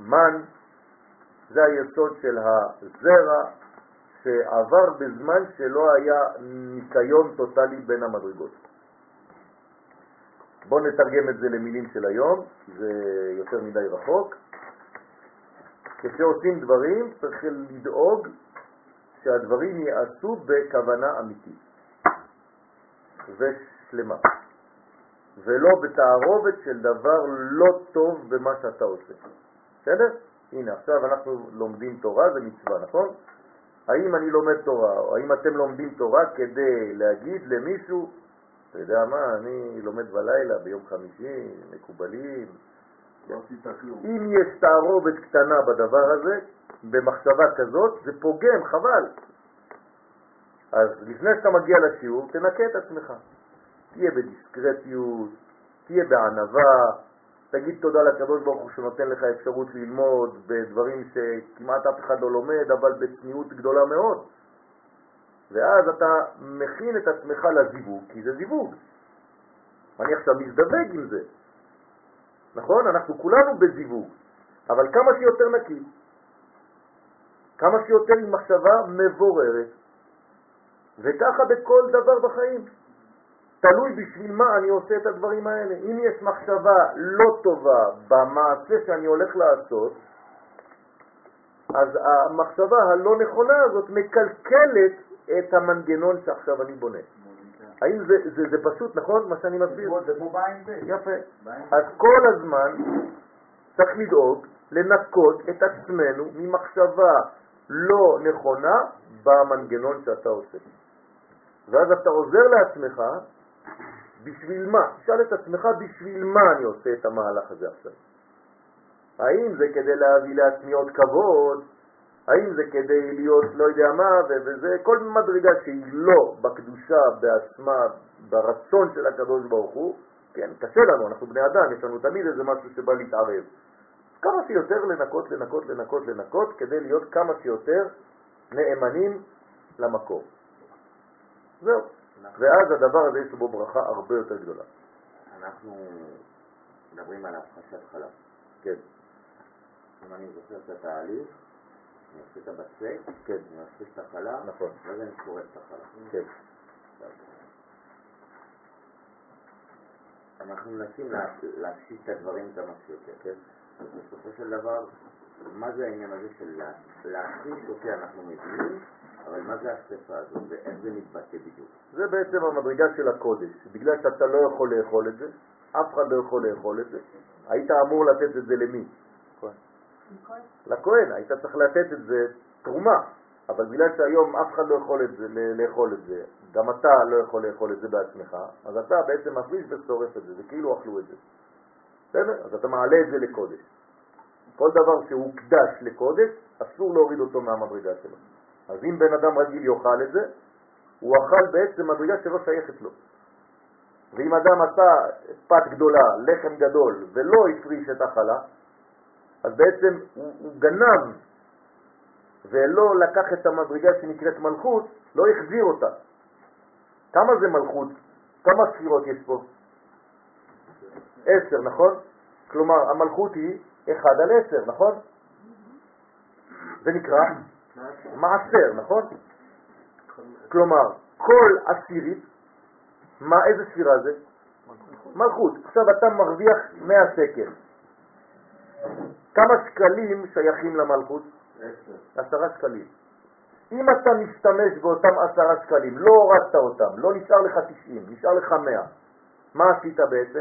Speaker 1: המן, זה היסוד של הזרע שעבר בזמן שלא היה ניקיון טוטלי בין המדרגות. בואו נתרגם את זה למילים של היום, זה יותר מדי רחוק. כשעושים דברים צריך לדאוג שהדברים יעשו בכוונה אמיתית ושלמה, ולא בתערובת של דבר לא טוב במה שאתה עושה. בסדר? הנה, עכשיו אנחנו לומדים תורה, זה מצווה, נכון? האם אני לומד תורה, או האם אתם לומדים תורה כדי להגיד למישהו, אתה יודע מה, אני לומד בלילה, ביום חמישי, מקובלים.
Speaker 3: לא.
Speaker 1: אם יש תערובת קטנה בדבר הזה, במחשבה כזאת, זה פוגם, חבל. אז לפני שאתה מגיע לשיעור, תנקה את עצמך. תהיה בדיסקרטיות, תהיה בענווה, תגיד תודה לקדוש ברוך הוא שנותן לך אפשרות ללמוד בדברים שכמעט אף אחד לא לומד, אבל בצניעות גדולה מאוד. ואז אתה מכין את עצמך לזיווג, כי זה זיווג. אני עכשיו מזדווג עם זה. נכון? אנחנו כולנו בזיווג, אבל כמה שיותר נקי, כמה שיותר עם מחשבה מבוררת, וככה בכל דבר בחיים. תלוי בשביל מה אני עושה את הדברים האלה. אם יש מחשבה לא טובה במעשה שאני הולך לעשות, אז המחשבה הלא נכונה הזאת מקלקלת את המנגנון שעכשיו אני בונה. האם זה, זה, זה פשוט, נכון, מה שאני מסביר?
Speaker 4: זה כמו בעין זה.
Speaker 1: יפה. אז כל הזמן צריך לדאוג לנקות את עצמנו ממחשבה לא נכונה במנגנון שאתה עושה. ואז אתה עוזר לעצמך בשביל מה? תשאל את עצמך בשביל מה אני עושה את המהלך הזה עכשיו. האם זה כדי להביא לעצמי עוד כבוד? האם זה כדי להיות לא יודע מה, וזה כל מדרגה שהיא לא בקדושה, בעצמה, ברצון של הקדוש ברוך הוא, כן, קשה לנו, אנחנו בני אדם, יש לנו תמיד איזה משהו שבא להתערב. כמה שיותר לנקות, לנקות, לנקות, לנקות, כדי להיות כמה שיותר נאמנים למקום. זהו. ואז הדבר הזה יש בו ברכה הרבה יותר גדולה.
Speaker 4: אנחנו מדברים על הפחשת חלב.
Speaker 1: כן,
Speaker 4: אם אני זוכר את התהליך, אני עושה את הבצק,
Speaker 1: כן,
Speaker 4: אני עושה את החלב,
Speaker 1: נכון,
Speaker 4: ואז אני שורף את החלב.
Speaker 1: כן.
Speaker 4: אנחנו מנסים לה- להפשיט את הדברים כמה שיותר, כן? אז בסופו של דבר, מה זה העניין הזה של לה- להכניס אותי אנחנו מבינים, אבל מה זה השפה הזאת ואיך זה מתבטא בדיוק?
Speaker 1: זה בעצם המדרגה של הקודש. בגלל שאתה לא יכול לאכול את זה, אף אחד לא יכול לאכול את זה, היית אמור לתת את זה למי? לכהן, היית צריך לתת את זה תרומה, אבל בגלל שהיום אף אחד לא יכול את זה, לאכול את זה, גם אתה לא יכול לאכול את זה בעצמך, אז אתה בעצם מפריש ושורף את זה, זה כאילו אכלו את זה. בסדר? אז אתה מעלה את זה לקודש. כל דבר שהוא קדש לקודש, אסור להוריד אותו מהמדרגה שלו. אז אם בן אדם רגיל יאכל את זה, הוא אכל בעצם מדרגה שלא שייכת לו. ואם אדם עשה פת גדולה, לחם גדול, ולא הפריש את החלה, אז בעצם הוא, הוא גנב ולא לקח את המדרגה שנקראת מלכות, לא החזיר אותה. כמה זה מלכות? כמה ספירות יש פה? עשר, נכון? כלומר, המלכות היא אחד על עשר, נכון? זה נקרא מעשר, נכון? כלומר, כל עשירית, מה, איזה ספירה זה? מלכות. עכשיו אתה מרוויח 100 שקל. כמה שקלים שייכים למלכות?
Speaker 3: עשר.
Speaker 1: עשרה שקלים. אם אתה משתמש באותם עשרה שקלים, לא הורדת אותם, לא נשאר לך 90, נשאר לך 100, מה עשית בעצם?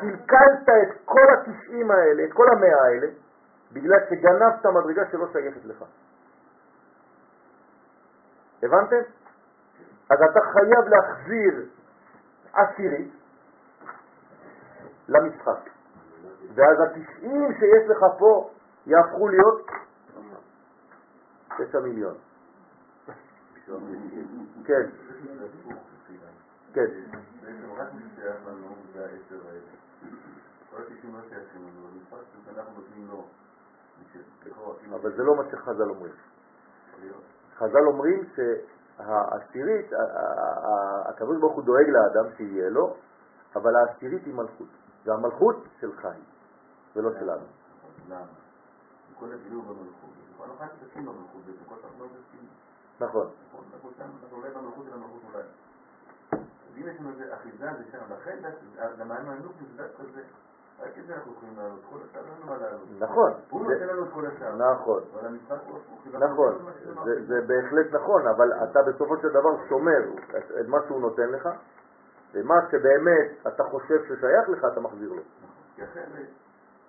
Speaker 1: קלקלת את כל ה-90 האלה, את כל המאה האלה, בגלל שגנבת מדרגה שלא שייכת לך. הבנתם? אז אתה חייב להחזיר עשירית למשחק. ואז ה-90 שיש לך פה יהפכו להיות 9 מיליון. כן, כן.
Speaker 3: התשעים
Speaker 1: אבל זה לא מה שחז"ל אומרים. חז"ל אומרים שהעשירית, ה- ה- ה- הקדוש ברוך הוא דואג לאדם שיהיה לו, אבל העשירית היא מלכות. והמלכות שלך היא, ולא שלנו.
Speaker 3: לא לא.
Speaker 1: נכון.
Speaker 3: אם יש לנו איזה אחיזה זה שם, לכן למים הענוג זה דווקא זה. רק את זה אנחנו יכולים לעלות, כל השאר אין לנו מה לעלות.
Speaker 1: נכון.
Speaker 3: הוא
Speaker 1: זה-
Speaker 3: נותן לנו את כל השאר.
Speaker 1: נכון.
Speaker 3: אבל המשחק הוא הפוך.
Speaker 1: נכון, זה, בהחלט נכון, אבל אתה בסופו של דבר שומר את, מה שהוא נותן לך, ומה שבאמת אתה חושב ששייך לך, אתה מחזיר לו.
Speaker 3: כי אחרת,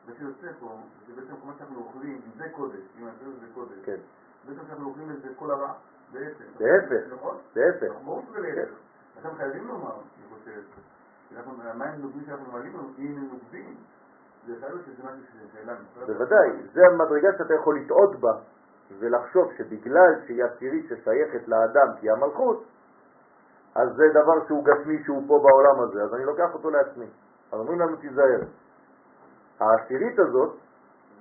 Speaker 3: מה שיוצא פה, זה בעצם כל מה שאנחנו אוכלים, זה קודש, אם נעשה את זה קודש,
Speaker 1: כן,
Speaker 3: בעצם שאנחנו אוכלים את זה כל הרע, בעצם.
Speaker 1: להפך.
Speaker 3: נכון?
Speaker 1: להפך.
Speaker 3: אנחנו ברור שזה להפך. לכן חייבים לומר, אני חושב,
Speaker 1: בוודאי, זה המדרגה שאתה יכול לטעות בה, ולחשוב שבגלל שהיא עשירית ששייכת לאדם כי היא המלכות, אז זה דבר שהוא גשמי שהוא פה בעולם הזה, אז אני לוקח אותו לעצמי. אז אומרים לנו תיזהר. העשירית הזאת,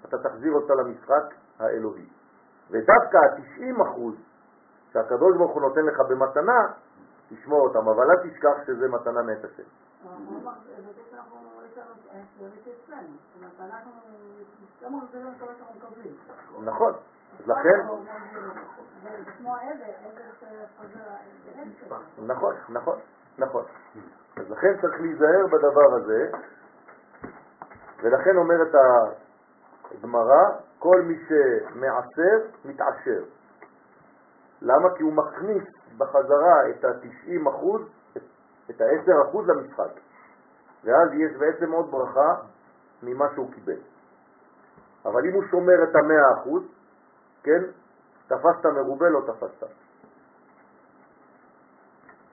Speaker 1: אתה תחזיר אותה למשחק האלוהי. ודווקא ה-90 אחוז שהקדוש ברוך הוא נותן לך במתנה, תשמור אותם, אבל אל תשכח שזה מתנה מאת השם.
Speaker 2: לא שאנחנו מקבלים.
Speaker 1: נכון. לכן,
Speaker 2: עדר.
Speaker 1: נכון, נכון, נכון. אז לכן צריך להיזהר בדבר הזה, ולכן אומרת הגמרא, כל מי שמעשר, מתעשר. למה? כי הוא מכניס בחזרה את ה-90 אחוז, את ה-10 אחוז למשחק. ואז יש בעצם עוד ברכה ממה שהוא קיבל. אבל אם הוא שומר את ה-100 אחוז, כן, תפסת מרובה, לא תפסת.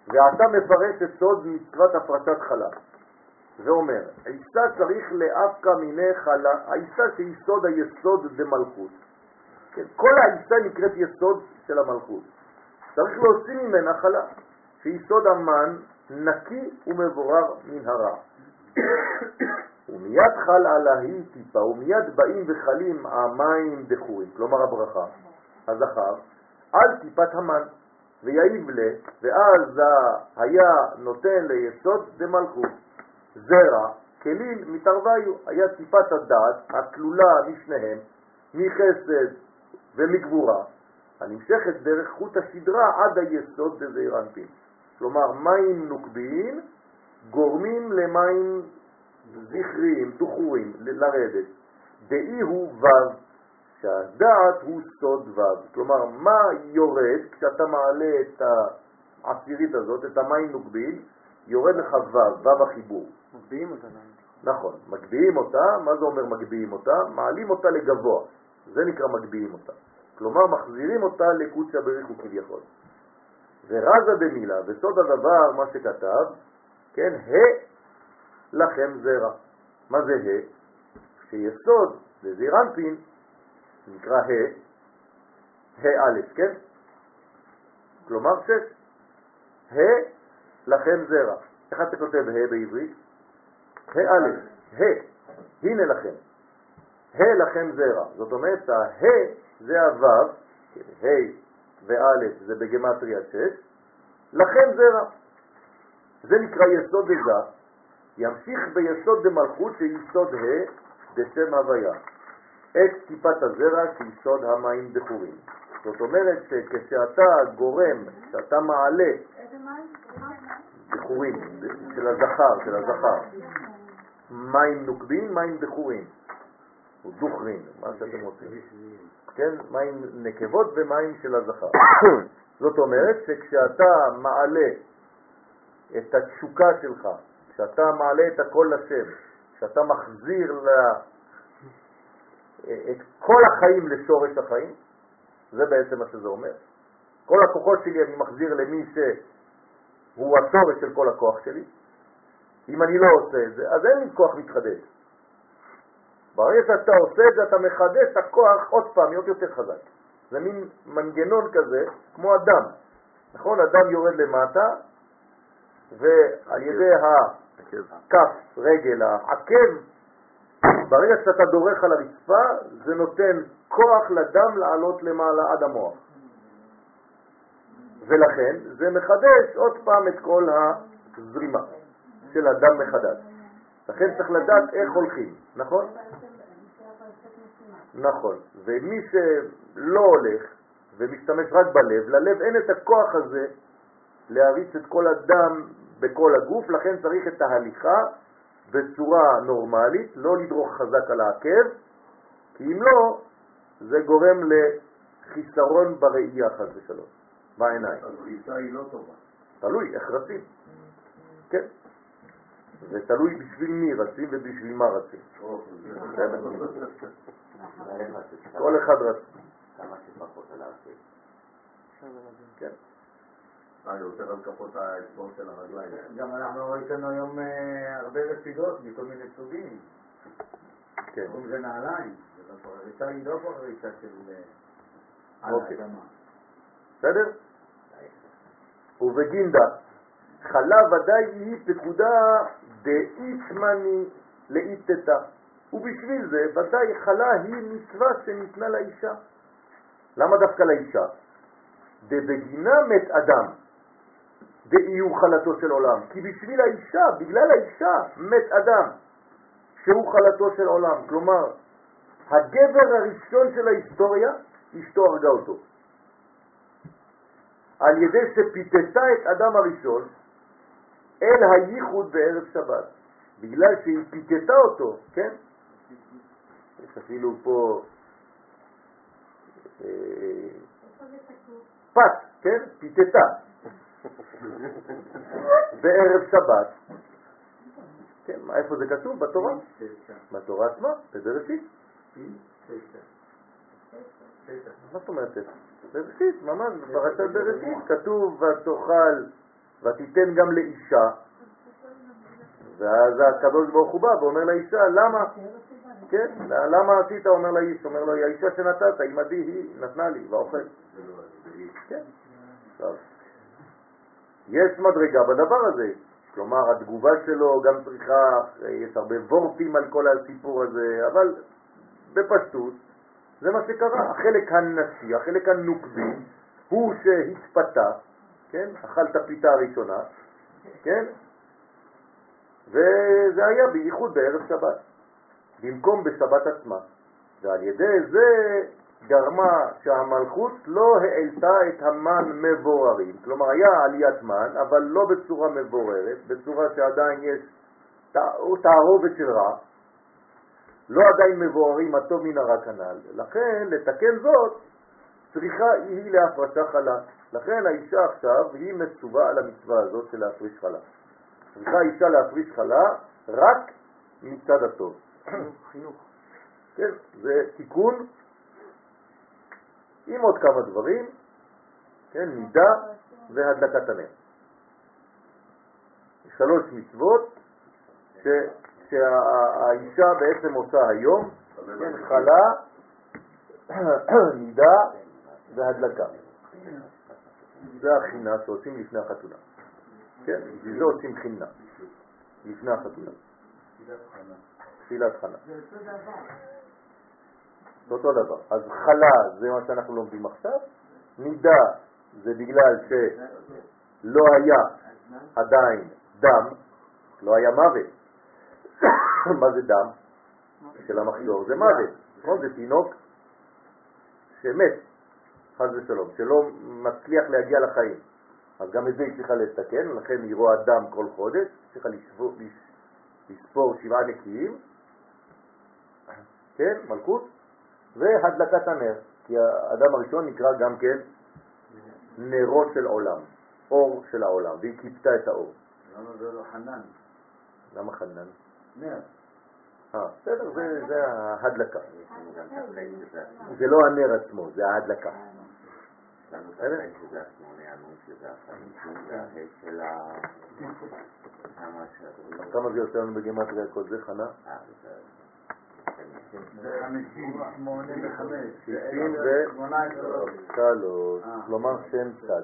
Speaker 1: ואתה מפרש את סוד מצוות הפרשת חלה. ואומר, עיסה צריך לאפקא מיני חלה, העיסה שהיא סוד היסוד דמלכות. כן, כל העיסה נקראת יסוד של המלכות. צריך להוציא ממנה חלה, שהיא סוד המן נקי ומבורר מן הרע. ומיד חל על ההיא טיפה, ומיד באים וחלים המים דחורים, כלומר הברכה, הזכר, על טיפת המן, ויעיב לה, ואז היה נותן ליסוד דמלכות. זרע, כליל מתערוויו, היה טיפת הדעת הכלולה משניהם, מחסד ומגבורה, הנמשכת דרך חוט השדרה עד היסוד דזעיר אנפין. כלומר, מים נוקביים גורמים למים זכריים, דוחורים, ל- לרדת. דאי הוא ו', שהדעת הוא סוד ו'. כלומר, מה יורד כשאתה מעלה את העשירית הזאת, את המים נוקבים, יורד לך ו', ו' החיבור.
Speaker 6: מגביהים אותה.
Speaker 1: נכון, מגביהים אותה, מה זה אומר מגביהים אותה? מעלים אותה לגבוה, זה נקרא מגביהים אותה. כלומר מחזירים אותה לקודשא בריחו כביכול. ורזה דמילה, בסוד הדבר, מה שכתב, כן, ה' לכם זרע. מה זה ה'? שיסוד לזעיר אנפין נקרא ה', ה' א', כן? כלומר שש. ה' לכם זרע. איך אתה כותב ה' בעברית? ה' א', ה', הנה לכם. ה' לכם זרע. זאת אומרת, ה' זה הו', ה' וא' זה בגמטריה 6, לכם זרע. זה נקרא יסוד דזה, ימשיך ביסוד דמלכות שיסוד ה' בשם הוויה. את טיפת הזרע שיסוד המים דחורים. זאת אומרת שכשאתה גורם, כשאתה מעלה? דחורים, של הזכר, של הזכר, מים נוקבים, מים דחורים, או דוחרים, מה שאתם רוצים, כן? מים נקבות ומים של הזכר. זאת אומרת שכשאתה מעלה את התשוקה שלך, כשאתה מעלה את הכל לשם, כשאתה מחזיר ל... את כל החיים לשורש החיים, זה בעצם מה שזה אומר. כל הכוחות שלי אני מחזיר למי שהוא השורש של כל הכוח שלי. אם אני לא עושה את זה, אז אין לי כוח מתחדש. ברגע שאתה עושה את זה, אתה מחדש את הכוח עוד פעם, להיות יותר חזק. זה מין מנגנון כזה, כמו אדם. נכון? אדם יורד למטה, ועל ידי הכף, רגל, העקב, ברגע שאתה דורך על הרצפה, זה נותן כוח לדם לעלות למעלה עד המוח. ולכן זה מחדש עוד פעם את כל הזרימה של הדם מחדש. לכן צריך לדעת איך הולכים, נכון? נכון, ומי שלא הולך ומשתמש רק בלב, ללב אין את הכוח הזה להריץ את כל הדם בכל הגוף, לכן צריך את ההליכה בצורה נורמלית, לא לדרוך חזק על העקב, כי אם לא, זה גורם לחיסרון בראייה חס ושלום, בעיניים.
Speaker 7: הדריסה היא לא טובה.
Speaker 1: תלוי איך רצים. כן. זה תלוי בשביל מי רצים ובשביל מה רצים. כל אחד רץ.
Speaker 4: כמה שפחות על העקב.
Speaker 1: כן.
Speaker 7: אה, יותר על כפות האצבעות של הרגליים.
Speaker 8: גם אנחנו לנו היום אה, הרבה רפידות מכל מיני סוגים.
Speaker 1: כן.
Speaker 8: קוראים לזה נעליים. זה לא- הריצה היא לא כבר ריצה של... אה, על
Speaker 1: אוקיי.
Speaker 8: האדמה.
Speaker 1: בסדר? ובגינדה, חלה ודאי היא פקודה דאיתמני לאיתתה. ובשביל זה ודאי חלה היא מצווה שניתנה לאישה. למה דווקא לאישה? דבגינה מת אדם, דאיהו חלתו של עולם. כי בשביל האישה, בגלל האישה, מת אדם, שהוא חלתו של עולם. כלומר, הגבר הראשון של ההיסטוריה, אשתו הרגה אותו. על ידי שפיתתה את אדם הראשון אל הייחוד בערב שבת. בגלל שהיא פיתתה אותו, כן? יש אפילו פה אה, פת, כן? פיתתה. בערב שבת. כן, איפה זה כתוב? בתורה? בתורה עצמה, בבראשית. מה זאת אומרת? בראשית, ממש, בפרשת בראשית, כתוב ותאכל ותיתן גם לאישה, ואז הקדוש ברוך הוא בא ואומר לאישה, למה? כן, למה עשית? אומר לאיש, אומר לו, האישה שנתת, עמדי היא נתנה לי, ואוכל. כן. יש מדרגה בדבר הזה, כלומר התגובה שלו גם צריכה, יש הרבה וורטים על כל הסיפור הזה, אבל בפשטות זה מה שקרה. החלק הנשי, החלק הנוקבי, הוא שהתפתה, כן, אכל את הפיתה הראשונה, כן, וזה היה בייחוד בערב שבת, במקום בשבת עצמה. ועל ידי זה גרמה שהמלכות לא העלתה את המן מבוררים. כלומר, היה עליית מן, אבל לא בצורה מבוררת, בצורה שעדיין יש תערובת של רע, לא עדיין מבוררים הטוב מן הרע כנ"ל. לכן, לתקן זאת, צריכה היא להפרשה חלה. לכן האישה עכשיו היא מצווה על המצווה הזאת של להפריש חלה. צריכה אישה להפריש חלה רק מצד הטוב.
Speaker 6: חינוך.
Speaker 1: כן, זה תיקון עם עוד כמה דברים, כן, מידה והדלקת הנר. שלוש מצוות ש, שהאישה בעצם עושה היום, כן, חלה, מידה והדלקה. זה החינה שעושים לפני החתונה. כן, בשביל זה עושים חינה, לפני החתונה. תפילת חנה. זה אותו דבר. אז חלה זה מה שאנחנו לומדים עכשיו, מידה זה בגלל שלא היה עדיין דם, לא היה מוות. מה זה דם? של המחזור זה מוות, נכון? זה תינוק שמת, חס ושלום, שלא מצליח להגיע לחיים. אז גם את זה היא צריכה לתקן, לכן היא רואה דם כל חודש, צריכה לשבור, לספור שבעה נקיים, כן, מלכות, והדלקת הנר, כי האדם הראשון נקרא גם כן נרו של עולם, אור של העולם, והיא כיפתה את האור.
Speaker 8: למה זה לא חנן?
Speaker 1: למה חנן?
Speaker 8: נר.
Speaker 1: אה, בסדר, זה, זה ההדלקה. זה לא הנר עצמו, זה ההדלקה.
Speaker 4: החלק שזה השמונה הנון שזה החמישים וההי של ה... כמה
Speaker 1: זה יוצא לנו בגימטריה כל זה, חנה?
Speaker 4: אה, זה...
Speaker 8: זה חמישים, שמונה וחמש.
Speaker 1: שישים
Speaker 8: שמונה עשרה.
Speaker 1: ושלוש. כלומר שם צד.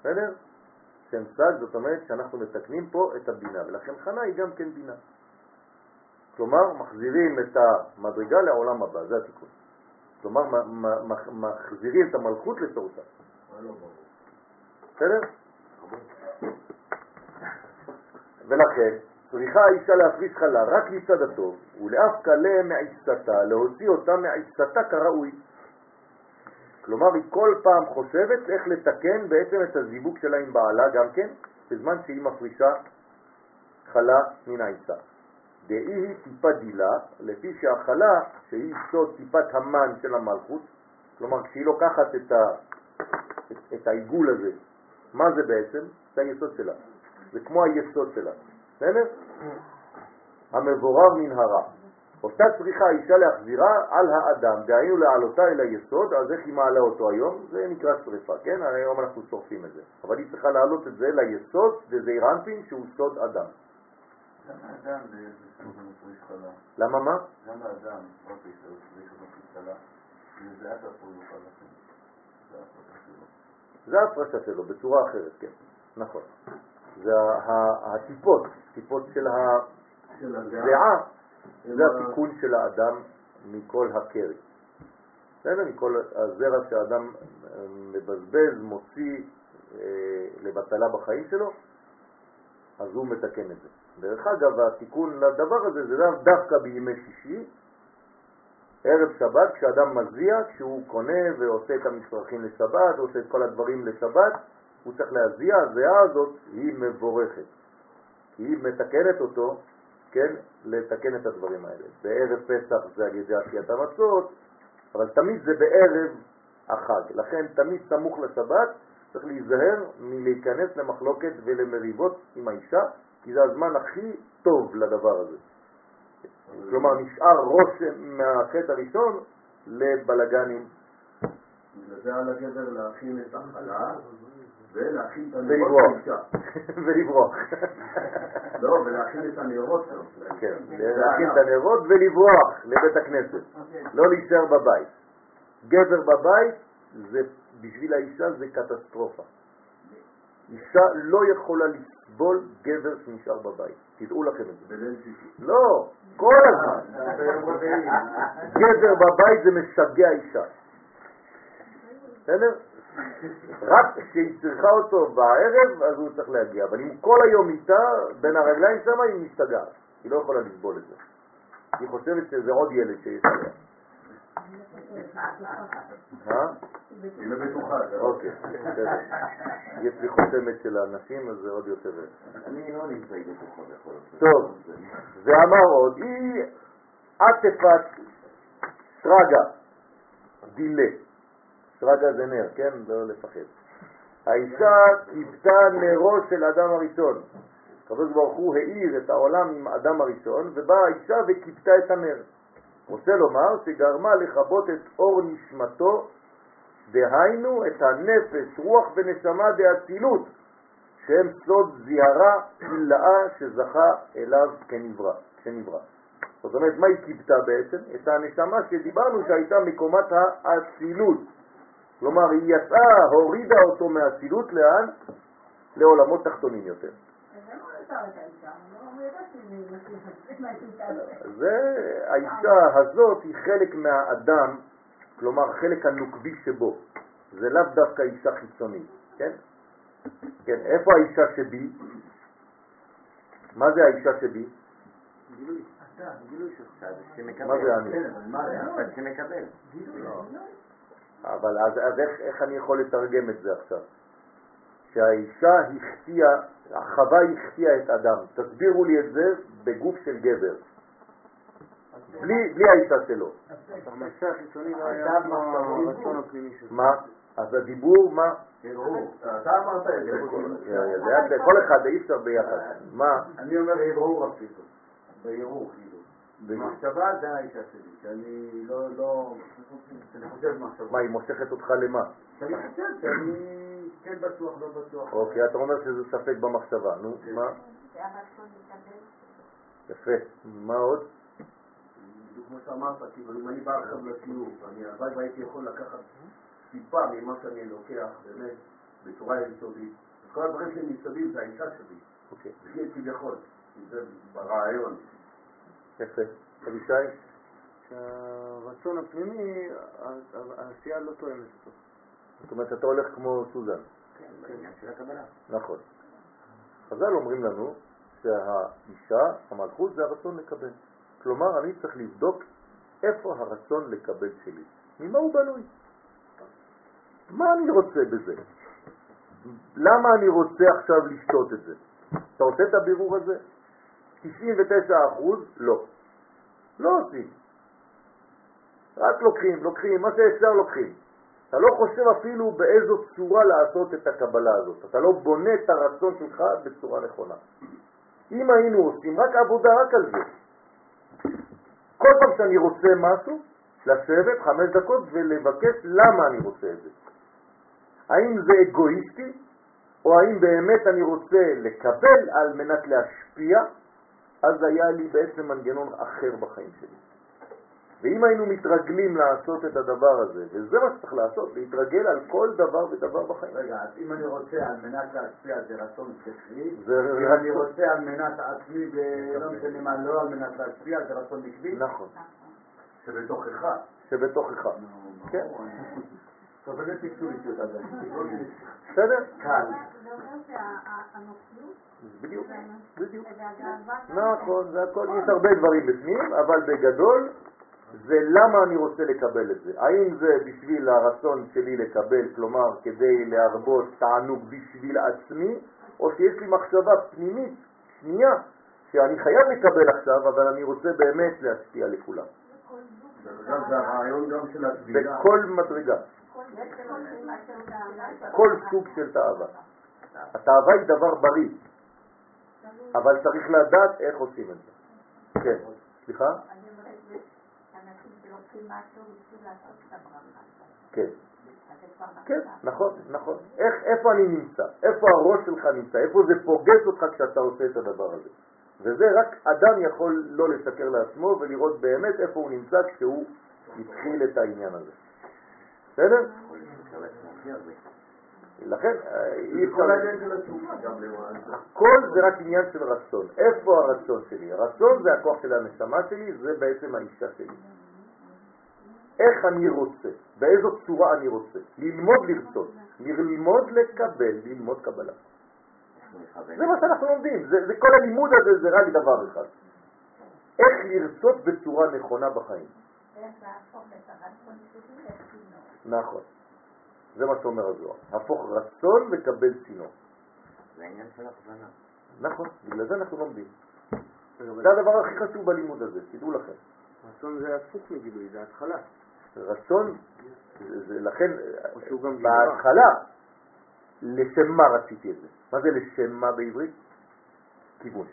Speaker 1: בסדר? שם צד, זאת אומרת שאנחנו מתקנים פה את הבינה, ולכן חנה היא גם כן בינה. כלומר, מחזירים את המדרגה לעולם הבא, זה התיקון. כלומר, מחזירים את המלכות לשורשה. בסדר? ולכן צריכה האישה להפריש חלה רק מצד הטוב, ולאף קלה מעיסתה, להוציא אותה מעיסתה כראוי. כלומר, היא כל פעם חושבת איך לתקן בעצם את הזיווג שלה עם בעלה גם כן, בזמן שהיא מפרישה חלה מן העיסה. דאי היא טיפה דילה, לפי שהחלה, שהיא סוד טיפת המן של המלכות, כלומר כשהיא לוקחת את, ה, את, את העיגול הזה, מה זה בעצם? זה היסוד שלה. זה כמו היסוד שלה. בסדר? המבורר מן הרע. אותה צריכה האישה להחזירה על האדם, דהיינו להעלותה אל היסוד, אז איך היא מעלה אותו היום? זה נקרא שריפה, כן? היום אנחנו שורפים את זה. אבל היא צריכה להעלות את זה ליסוד, וזה אירנפין שהוא סוד אדם.
Speaker 3: חלה.
Speaker 1: למה מה?
Speaker 3: חלה. הפריש חלה. זה ההפרשה שלו.
Speaker 1: בצורה אחרת, כן, נכון. זה הטיפות, טיפות של
Speaker 8: הזיעה.
Speaker 1: זה התיקון של האדם מכל הקרי. בסדר? מכל הזרע שהאדם אה, מבזבז, מוציא אה, לבטלה בחיים שלו, אז הוא מתקן את זה. דרך אגב, התיקון לדבר הזה זה דווקא בימי שישי, ערב שבת, כשאדם מזיע, כשהוא קונה ועושה את המצרכים לשבת, עושה את כל הדברים לשבת, הוא צריך להזיע, הזיעה הזאת היא מבורכת, כי היא מתקנת אותו, כן, לתקן את הדברים האלה. בערב פסח זה על ידי עשיית המצות, אבל תמיד זה בערב החג. לכן תמיד סמוך לשבת צריך להיזהר מלהיכנס למחלוקת ולמריבות עם האישה, כי זה הזמן הכי טוב לדבר הזה. כלומר, נשאר רושם מהחטא הראשון לבלגנים
Speaker 8: בגלל זה על הגבר להכין את החלה ולהכין את הנרות
Speaker 1: ולברוח.
Speaker 8: לא, ולהכין את הנרות שלו.
Speaker 1: כן, להכין את הנרות ולברוח לבית הכנסת, לא להישאר בבית. גבר בבית, בשביל האישה זה קטסטרופה. אישה לא יכולה לסבול גבר שנשאר בבית, תדעו לכם את זה. לא, כל הזמן. גבר בבית זה משגע אישה. בסדר? רק כשהיא צריכה אותו בערב, אז הוא צריך להגיע. אבל אם כל היום איתה, בין הרגליים שמה, היא משתגעת. היא לא יכולה לסבול את זה. היא חושבת שזה עוד ילד שיש עליה.
Speaker 8: היא לא בטוחה. זה-
Speaker 1: אוקיי, בסדר. יש לי חותמת של הנשים, אז זה עוד יותר...
Speaker 4: אני לא נמצא בתוכו בכל אופן.
Speaker 1: טוב, ואמר עוד, היא עטפת שרגא, דילה. שרגא זה נר, כן? לא לפחד. האישה כיבתה נרו של אדם הראשון. הקדוש ברוך הוא האיר את העולם עם אדם הראשון, ובאה האישה וכיבתה את הנר. רוצה לומר שגרמה לכבות את אור נשמתו, דהיינו את הנפש, רוח ונשמה דאצילות, שהם סוד זיהרה הילאה שזכה אליו כנברא, כשנברא. זאת אומרת, מה היא קיבתה בעצם? את הנשמה שדיברנו שהייתה מקומת האצילות. כלומר, היא יצאה, הורידה אותו מהאצילות לאן? לעולמות תחתונים יותר.
Speaker 2: מהאישה הזאת.
Speaker 1: זה, האישה הזאת היא חלק מהאדם, כלומר חלק הנוקבי שבו. זה לאו דווקא אישה חיצונית, כן? כן, איפה האישה שבי? מה זה האישה שבי?
Speaker 4: שמקבל.
Speaker 1: מה זה אני?
Speaker 8: אבל מה זה?
Speaker 4: הצד שמקבל.
Speaker 1: לא. אבל אז, אז איך, איך אני יכול לתרגם את זה עכשיו? שהאישה החטיאה, החווה החטיאה את אדם. תסבירו לי את זה בגוף של גבר. בלי, בלי האישה שלו.
Speaker 5: לא.
Speaker 1: מה? אז הדיבור, מה?
Speaker 8: אתה אמרת את זה.
Speaker 1: כל אחד, אי אפשר ביחד. מה?
Speaker 8: אני אומר הרהור אפילו. בהרהור כאילו. במחשבה זה האישה שלי, שאני לא, לא, אני חושב מחשבה.
Speaker 1: מה, היא מושכת אותך למה?
Speaker 8: שאני חושב שאני כן בטוח, לא בטוח.
Speaker 1: אוקיי, אתה אומר שזה ספק במחשבה. נו, מה? יפה. מה עוד?
Speaker 8: בדיוק כמו שאמרת, כאילו אם אני בא עכשיו לשיעור, אני הלוואי והייתי יכול לקחת טיפה ממה שאני לוקח, באמת, בצורה יסודית. אז כל הדברים שלי מסביב זה האישה שלי,
Speaker 1: אוקיי,
Speaker 8: זה כביכול, זה ברעיון.
Speaker 1: יפה. אבישי?
Speaker 5: שהרצון הפנימי, העשייה לא תואמת אותו.
Speaker 1: זאת אומרת, אתה הולך כמו סוזן.
Speaker 4: כן, בעניין של הקבלה.
Speaker 1: נכון. חז"ל אומרים לנו שהאישה, המלכות, זה הרצון לקבל. כלומר, אני צריך לבדוק איפה הרצון לקבל שלי. ממה הוא בנוי? מה אני רוצה בזה? למה אני רוצה עכשיו לשתות את זה? אתה עושה את הבירור הזה? 99 לא. לא עושים. רק לוקחים, לוקחים, מה שאפשר לוקחים. אתה לא חושב אפילו באיזו צורה לעשות את הקבלה הזאת. אתה לא בונה את הרצון שלך בצורה נכונה. אם היינו עושים רק עבודה רק על זה, כל פעם שאני רוצה משהו, לשבת חמש דקות ולבקש למה אני רוצה את זה. האם זה אגואיסטי, או האם באמת אני רוצה לקבל על מנת להשפיע, אז היה לי בעצם מנגנון אחר בחיים שלי. ואם היינו מתרגלים לעשות את הדבר הזה, וזה מה שצריך לעשות, להתרגל על כל דבר ודבר בחיים.
Speaker 9: רגע, אז אם אני רוצה על מנת להשפיע זה רצון שכלי,
Speaker 1: זה
Speaker 9: אם אני רוצה על מנת עצמי ולא משנה מה, לא על מנת להשפיע זה רצון נקבי,
Speaker 1: נכון,
Speaker 9: שבתוכך.
Speaker 1: שבתוכך. כן.
Speaker 9: טוב, איזה פיצול אישיות הזה?
Speaker 1: בסדר?
Speaker 9: קל.
Speaker 2: זה אומר שהנוחיות
Speaker 1: בדיוק, בדיוק. נכון, זה הכל, יש הרבה דברים בפנים, אבל בגדול זה למה אני רוצה לקבל את זה. האם זה בשביל הרצון שלי לקבל, כלומר כדי להרבות תענוג בשביל עצמי, או שיש לי מחשבה פנימית, שנייה, שאני חייב לקבל עכשיו, אבל אני רוצה באמת להשפיע לכולם. בכל מדרגה, כל סוג של תאווה. התאווה היא דבר בריא, אבל צריך לדעת איך עושים את זה. כן, סליחה?
Speaker 2: אני אומרת, אנשים שלוקחים משהו בשביל לעשות את הברכה.
Speaker 1: כן. כן. נכון, נכון. איך, איפה אני נמצא? איפה הראש שלך נמצא? איפה זה פוגש אותך כשאתה עושה את הדבר הזה? וזה רק אדם יכול לא לשקר לעצמו ולראות באמת איפה הוא נמצא כשהוא התחיל את העניין הזה. בסדר? לכן אה, אי אפשר...
Speaker 8: כל העניין של התשובה גם למעשה.
Speaker 1: הכל זה רק עניין של רצון. איפה הרצון שלי? הרצון זה הכוח של הנשמה שלי, זה בעצם האישה שלי. איך אני רוצה, באיזו צורה אני רוצה. ללמוד לרצות, ללמוד לקבל, ללמוד קבלה. זה מה שאנחנו לומדים, זה, זה כל הלימוד הזה זה רק דבר אחד. איך לרצות בצורה נכונה בחיים.
Speaker 2: איך להפוך את הרצון שלי לצינור.
Speaker 1: נכון. זה מה שאומר הזוהר. הפוך רצון וקבל צינור.
Speaker 4: זה העניין של הכוונה.
Speaker 1: נכון, בגלל זה אנחנו לומדים. זה הדבר הכי חשוב בלימוד הזה, תדעו לכם.
Speaker 5: רצון זה הפוך מגילוי, זה התחלה.
Speaker 1: רצון, זה, זה, לכן. בהתחלה, לשם מה רציתי את זה? מה זה לשם מה בעברית? כיוון.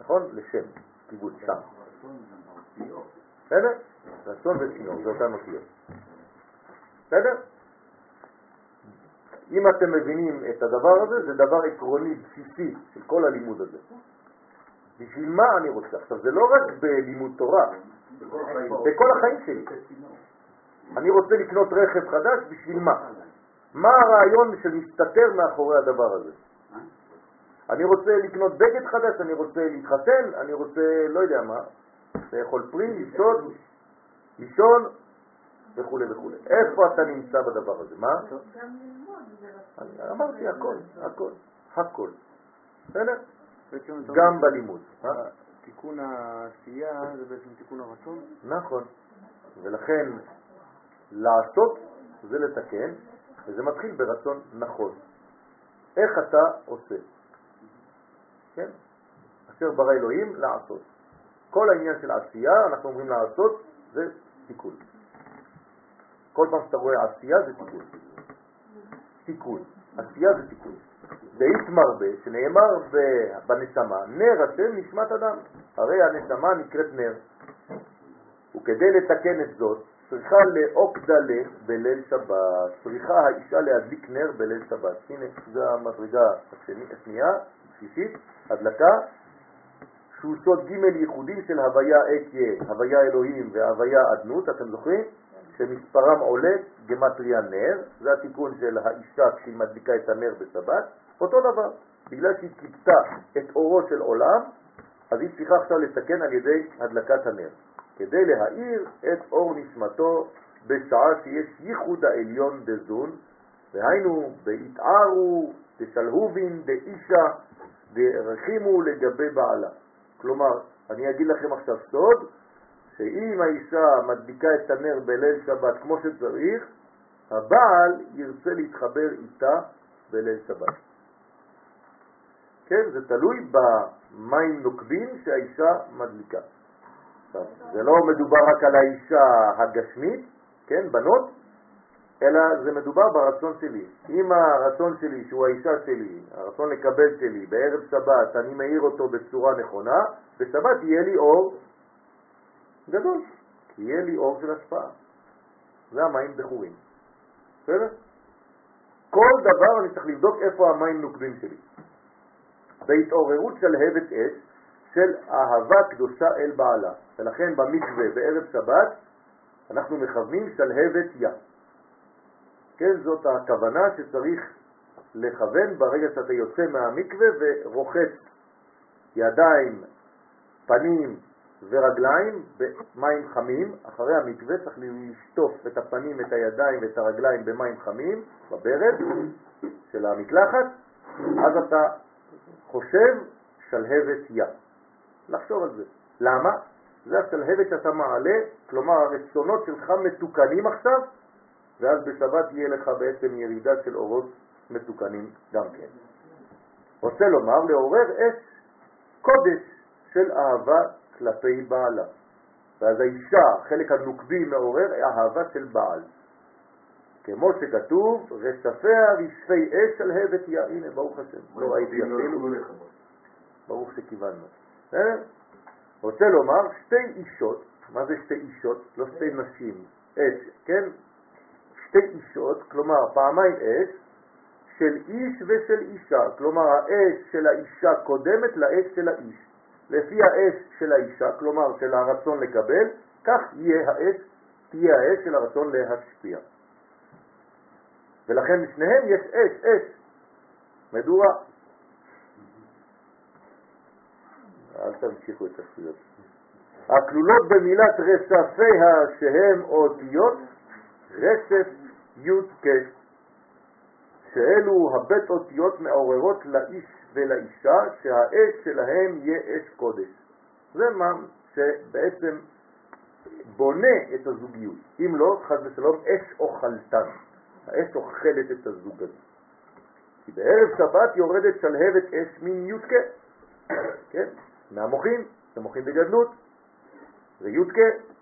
Speaker 1: נכון? לשם, כיוון, שם. בסדר? רצון וצינור, זה אותן אותיות. בסדר? אם אתם מבינים את הדבר הזה, זה דבר עקרוני, בסיסי של כל הלימוד הזה. בשביל מה אני רוצה? עכשיו, זה לא רק בלימוד תורה, בכל החיים שלי. אני רוצה לקנות רכב חדש, בשביל מה? מה הרעיון שמסתתר מאחורי הדבר הזה? אני רוצה לקנות בגד חדש, אני רוצה להתחתן, אני רוצה, לא יודע מה, לאכול פרי, לשתות, לישון וכו' וכו'. איפה אתה נמצא בדבר הזה? מה? אמרתי הכל, הכל, הכל. בסדר? גם בלימוד. אה?
Speaker 5: תיקון העשייה זה בעצם תיקון הרצון?
Speaker 1: נכון. ולכן לעשות זה לתקן, וזה מתחיל ברצון נכון. איך אתה עושה? כן? אשר ברא אלוהים לעשות. כל העניין של עשייה, אנחנו אומרים לעשות, זה תיקון. כל פעם שאתה רואה עשייה זה תיקון. תיקון. עשייה זה תיקון. דאית מרבה, שנאמר בנשמה, נר השם נשמת אדם. הרי הנשמה נקראת נר. וכדי לתקן את זאת, צריכה לאוק דלה בליל שבת. צריכה האישה להדליק נר בליל שבת. הנה, זו המדרגה השני- השנייה, שישית, הדלקה, שהוא סוד ג' ייחודים של הוויה אקיה, הוויה אלוהים והוויה אדנות, אתם זוכרים? שמספרם עולה גמטריה נר, זה התיקון של האישה כשהיא מדליקה את הנר בשבת, אותו דבר, בגלל שהיא קיבתה את אורו של עולם, אז היא צריכה עכשיו לתקן על ידי הדלקת הנר, כדי להאיר את אור נשמתו בשעה שיש ייחוד העליון דזון, והיינו בהתערו דשלהובין דאישה דרחימו לגבי בעלה. כלומר, אני אגיד לכם עכשיו סוד, שאם האישה מדביקה את הנר בליל שבת כמו שצריך, הבעל ירצה להתחבר איתה בליל שבת. כן, זה תלוי במים נוקבים שהאישה מדליקה. זה לא מדובר רק על האישה הגשמית, כן, בנות, אלא זה מדובר ברצון שלי. אם הרצון שלי, שהוא האישה שלי, הרצון לקבל שלי, בערב שבת אני מאיר אותו בצורה נכונה, בשבת יהיה לי אור גדול, כי יהיה לי אור של השפעה. זה המים בחורים. בסדר? כל דבר אני צריך לבדוק איפה המים נוקבים שלי. בהתעוררות שלהבת אש של אהבה קדושה אל בעלה. ולכן במקווה בערב שבת אנחנו מכוונים שלהבת יא. כן, זאת הכוונה שצריך לכוון ברגע שאתה יוצא מהמקווה ורוחץ ידיים, פנים ורגליים במים חמים. אחרי המקווה צריך לשטוף את הפנים, את הידיים ואת הרגליים במים חמים, בברד של המקלחת, אז אתה חושב שלהבת יא. לחשוב על זה. למה? זה השלהבת שאתה מעלה, כלומר הרצונות שלך מתוקנים עכשיו, ואז בשבת יהיה לך בעצם ירידה של אורות מתוקנים גם כן. רוצה לומר, לעורר אש קודש של אהבה כלפי בעלה. ואז האישה, חלק הנוקבי מעורר אהבה של בעל. כמו שכתוב, רשפיה רשפי אש על הבט יא, הנה ברוך השם, לא ראיתי אפילו, ברוך שכיוונו. רוצה לומר, שתי אישות, מה זה שתי אישות? לא שתי נשים, אש, כן? שתי אישות, כלומר פעמיים אש, של איש ושל אישה, כלומר האש של האישה קודמת לאש של האיש. לפי האש של האישה, כלומר של הרצון לקבל, כך יהיה האש, תהיה האש של הרצון להשפיע. ולכן לשניהם יש אש, אש, מדורה. אל תמשיכו את השטויות. הכלולות במילת רספיה שהם אותיות רצף י' כ', שאלו הבית אותיות מעוררות לאיש ולאישה, שהאש שלהם יהיה אש קודש. זה מה שבעצם בונה את הזוגיות. אם לא, חז ושלום, אש אוכלתן. האש אוכלת את הזוג הזה. כי בערב שבת יורדת שלהבת אש מן י' כן? מהמוחים, זה מוחים בגדלות. זה י'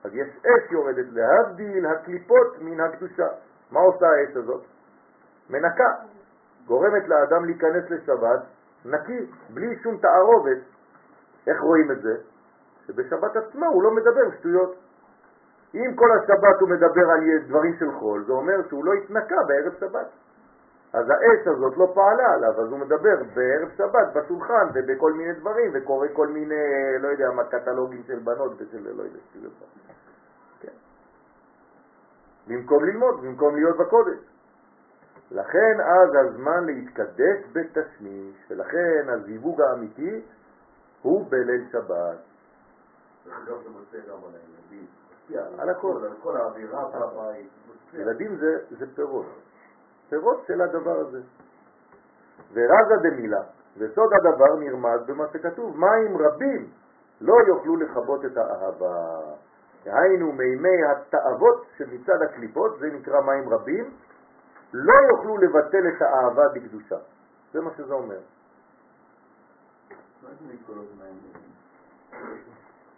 Speaker 1: אז יש אש יורדת להבדיל הקליפות מן הקדושה. מה עושה האש הזאת? מנקה, גורמת לאדם להיכנס לשבת נקי, בלי שום תערובת. איך רואים את זה? שבשבת עצמה הוא לא מדבר שטויות. אם כל השבת הוא מדבר על דברים של חול, זה אומר שהוא לא התנקה בערב שבת. אז האש הזאת לא פעלה עליו, אז הוא מדבר בערב שבת בשולחן ובכל מיני דברים, וקורא כל מיני, לא יודע מה, קטלוגים של בנות ושל, לא יודע, של כן. במקום ללמוד, במקום להיות בקודש. לכן אז הזמן להתקדש בתשמיש, ולכן הזיווג האמיתי הוא בליל שבת.
Speaker 8: על
Speaker 1: הכל.
Speaker 8: על כל האווירה בבית.
Speaker 1: ילדים זה פירות. פירות של הדבר הזה. ורזה דמילה, וסוד הדבר נרמז במה שכתוב, מים רבים לא יוכלו לכבות את האהבה. דהיינו מימי התאוות שמצד הקליפות, זה נקרא מים רבים, לא יוכלו לבטל את האהבה בקדושה. זה מה שזה אומר.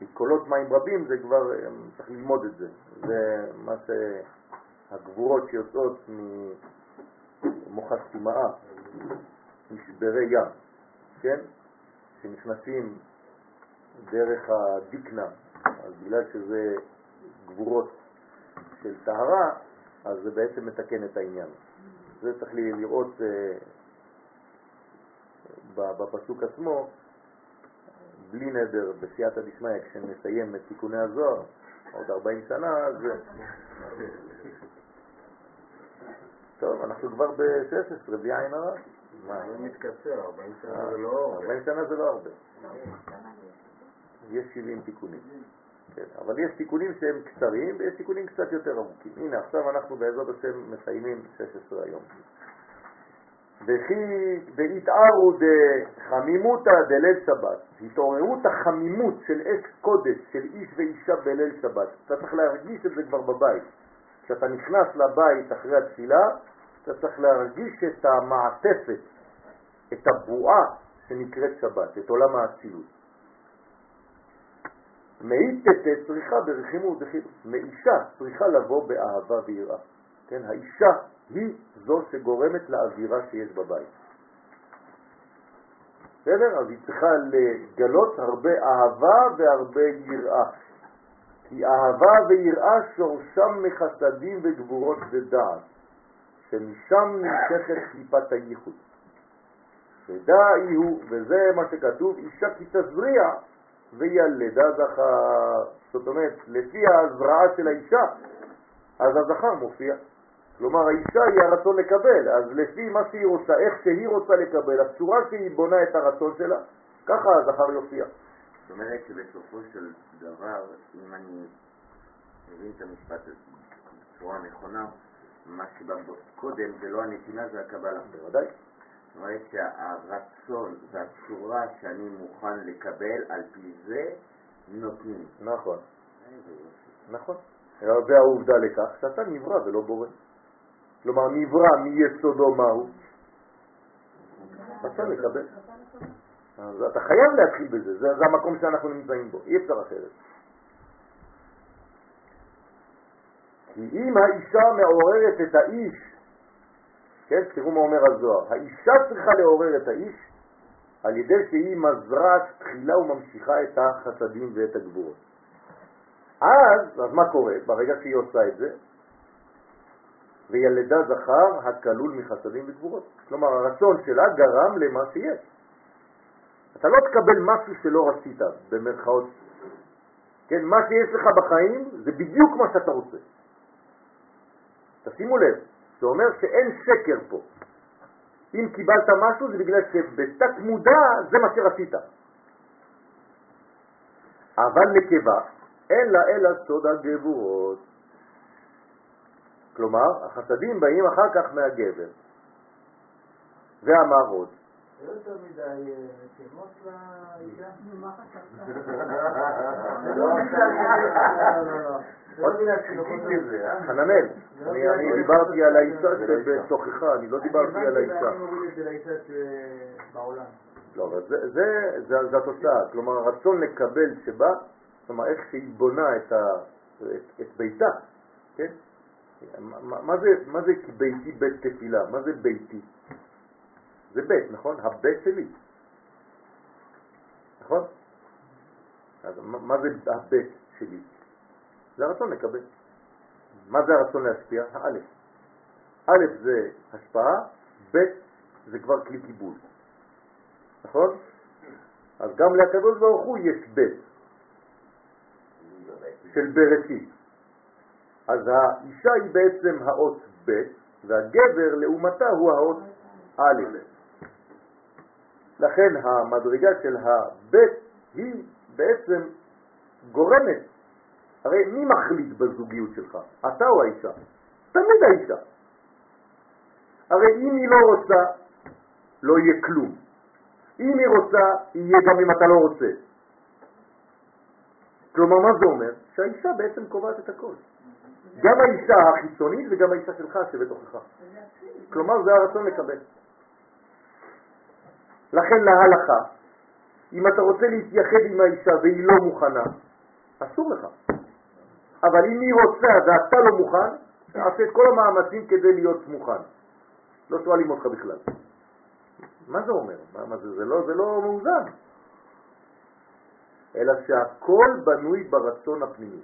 Speaker 1: מתקולות מים רבים זה כבר, צריך ללמוד את זה. זה מה שהגבורות שיוצאות ממוחת טומאה, משברי ים, כן? שנכנסים דרך הדיקנה, אז בגלל שזה גבורות של טהרה, אז זה בעצם מתקן את העניין. זה צריך לראות uh, בפסוק עצמו, בלי נדר, בסייעתא דשמיא, כשנסיים את תיקוני הזוהר, עוד 40 שנה, אז... טוב, אנחנו כבר ב-16, בלי עין הרע.
Speaker 5: מה? זה מתקצר, 40 שנה זה לא...
Speaker 1: 40 שנה זה לא הרבה. יש 70 תיקונים. כן, אבל יש תיקונים שהם קצרים ויש תיקונים קצת יותר ארוכים. הנה, עכשיו אנחנו בעזרת השם מסיימים 16 היום. וכי דהתערו דחמימותא דליל שבת, התעוררות החמימות של אש קודש של איש ואישה בליל שבת. אתה צריך להרגיש את זה כבר בבית. כשאתה נכנס לבית אחרי התפילה, אתה צריך להרגיש את המעטפת, את הבועה שנקראת שבת, את עולם האצילות. מאיתתה צריכה ברחימות וחילוץ. מאישה צריכה לבוא באהבה ויראה. כן, האישה היא זו שגורמת לאווירה שיש בבית. בסדר? אז היא צריכה לגלות הרבה אהבה והרבה יראה. כי אהבה ויראה שורשם מחסדים וגבורות ודעת, שמשם נמשכת קליפת הייחוד. ודאי הוא, וזה מה שכתוב, אישה כי תזריע וילדה זכר. זאת אומרת, לפי ההזרעה של האישה, אז הזכר מופיע. כלומר, האישה היא הרצון לקבל, אז לפי מה שהיא רוצה, איך שהיא רוצה לקבל, הצורה שהיא בונה את הרצון שלה, ככה הזכר יופיע.
Speaker 4: זאת אומרת שבסופו של דבר, אם אני מבין את המשפט בצורה נכונה, מה שבא קודם זה לא הנתינה, זה הקבלה.
Speaker 1: בוודאי.
Speaker 4: אומרת שהרצון והצורה שאני מוכן לקבל, על פי זה נותנים.
Speaker 1: נכון. נכון. זה העובדה לכך שאתה נברא ולא בורא. כלומר, נברא מיסודו מהו? רצון לקבל. אז אתה חייב להתחיל בזה, זה, זה המקום שאנחנו נמצאים בו, אי אפשר אחרת. כי אם האישה מעוררת את האיש, כן, תראו מה אומר הזוהר, האישה צריכה לעורר את האיש על ידי שהיא מזרעת תחילה וממשיכה את החסדים ואת הגבורות. אז, אז מה קורה? ברגע שהיא עושה את זה, וילדה זכר הכלול מחסדים וגבורות. כלומר, הרצון שלה גרם למה שיש. אתה לא תקבל משהו שלא רצית, במרכאות. כן, מה שיש לך בחיים זה בדיוק מה שאתה רוצה. תשימו לב, זה אומר שאין שקר פה. אם קיבלת משהו זה בגלל שבתת מודע זה מה שרצית. אבל נקבה אין לה אלא סוד הגבורות. כלומר, החסדים באים אחר כך מהגבר. ואמר עוד,
Speaker 2: זה יותר מדי שמות לאישה?
Speaker 1: חננאל, אני דיברתי על האישה שבתוכך, אני לא דיברתי על האישה. לא, אבל זה התוצאה, כלומר הרצון לקבל שבא, כלומר איך שהיא בונה את ביתה, כן? מה זה, מה זה ביתי בית תפילה? מה זה ביתי? זה בית, נכון? הבית שלי. נכון? אז מה זה הבית שלי? זה הרצון לקבל. מה זה הרצון להשפיע? האלף. א' זה השפעה, ב' זה כבר כלי קיבול. נכון? אז גם לקדוש ברוך הוא יש ב' של בראשית. אז האישה היא בעצם האות ב' והגבר לעומתה הוא האות א'. לכן המדרגה של הב' היא בעצם גורמת. הרי מי מחליט בזוגיות שלך? אתה או האישה? תמיד האישה. הרי אם היא לא רוצה, לא יהיה כלום. אם היא רוצה, יהיה גם אם אתה לא רוצה. כלומר, מה זה אומר? שהאישה בעצם קובעת את הכל. גם האישה החיצונית וגם האישה שלך שבתוכך. כלומר, זה הרצון לקבל. לכן להלכה, אם אתה רוצה להתייחד עם האישה והיא לא מוכנה, אסור לך. אבל אם היא רוצה ואתה לא מוכן, תעשה את כל המאמצים כדי להיות מוכן. לא שואלים אותך בכלל. מה זה אומר? מה, מה זה, זה, לא, זה לא מאוזן. אלא שהכל בנוי ברצון הפנימי.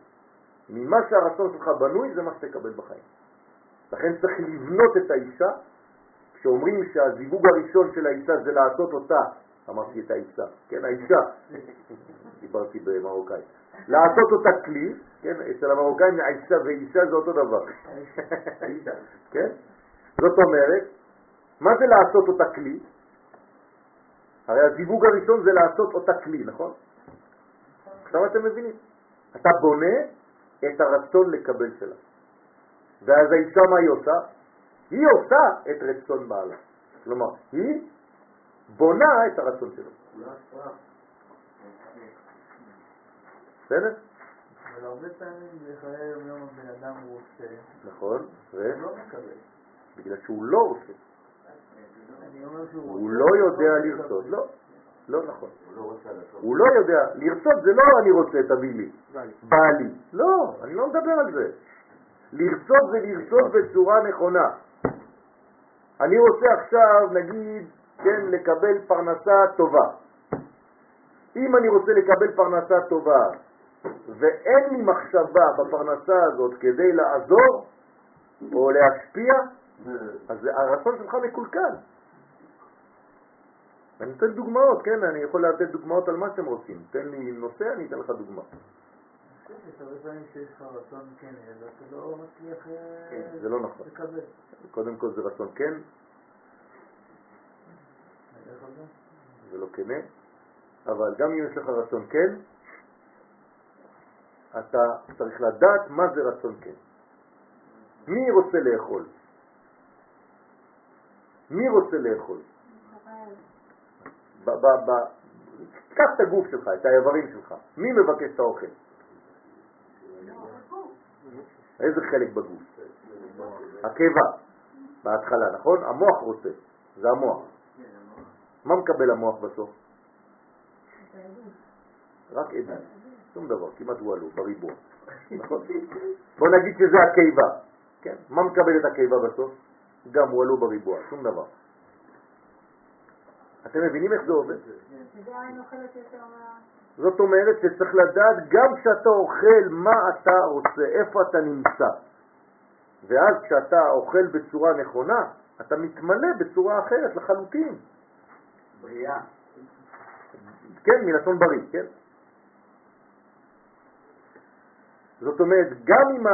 Speaker 1: ממה שהרצון שלך בנוי זה מה שתקבל בחיים. לכן צריך לבנות את האישה כשאומרים שהזיווג הראשון של האישה זה לעשות אותה, אמרתי את האישה, כן, האישה, דיברתי במרוקאי, לעשות אותה כלי, כן, אצל המרוקאים האישה ואישה זה אותו דבר, כן, זאת אומרת, מה זה לעשות אותה כלי? הרי הזיווג הראשון זה לעשות אותה כלי, נכון? עכשיו אתם מבינים, אתה בונה את הרצון לקבל שלה, ואז האישה מה היא עושה? היא עושה את רצון בעלה. כלומר, היא בונה את הרצון שלו. בסדר?
Speaker 5: אבל הרבה פעמים בחיי היום-יום הבן אדם רוצה,
Speaker 1: נכון, ו...
Speaker 5: הוא לא מקבל.
Speaker 1: בגלל שהוא לא רוצה.
Speaker 5: אני אומר שהוא
Speaker 1: הוא לא יודע לרצות, לא, לא נכון.
Speaker 3: הוא לא.
Speaker 1: הוא לא יודע, לרצות זה לא אני רוצה, תביא לי.
Speaker 6: בא לי.
Speaker 1: לא, אני לא מדבר על זה. לרצות זה לרצות בצורה נכונה. אני רוצה עכשיו, נגיד, כן, לקבל פרנסה טובה. אם אני רוצה לקבל פרנסה טובה ואין לי מחשבה בפרנסה הזאת כדי לעזור או להשפיע, אז הרצון שלך מקולקל. אני נותן דוגמאות, כן, אני יכול לתת דוגמאות על מה שאתם רוצים. תן לי נושא, אני אתן לך דוגמה.
Speaker 5: יש הרבה פעמים שיש לך רצון כן, לא מצליח אה,
Speaker 1: זה לא נכון.
Speaker 5: לקבל.
Speaker 1: קודם כל זה רצון כן,
Speaker 5: זה?
Speaker 1: לא כנה, אבל גם אם יש לך רצון כן, אתה צריך לדעת מה זה רצון כן. מי רוצה לאכול? מי רוצה לאכול? קח את הגוף שלך, את האיברים שלך. מי מבקש את האוכל? איזה חלק בגוף? הקיבה, בהתחלה, נכון? המוח רוצה, זה המוח. מה מקבל המוח בסוף? רק עדים, שום דבר, כמעט הוא עלו, בריבוע. נכון? בוא נגיד שזה הקיבה, כן? מה מקבל את הקיבה בסוף? גם הוא עלו בריבוע, שום דבר. אתם מבינים איך זה עובד?
Speaker 2: שזה עין אוכלת יותר מה...
Speaker 1: זאת אומרת שצריך לדעת גם כשאתה אוכל מה אתה רוצה, איפה אתה נמצא. ואז כשאתה אוכל בצורה נכונה, אתה מתמלא בצורה אחרת לחלוטין.
Speaker 9: בריאה.
Speaker 1: כן, מלשון בריא, כן? זאת אומרת, גם אם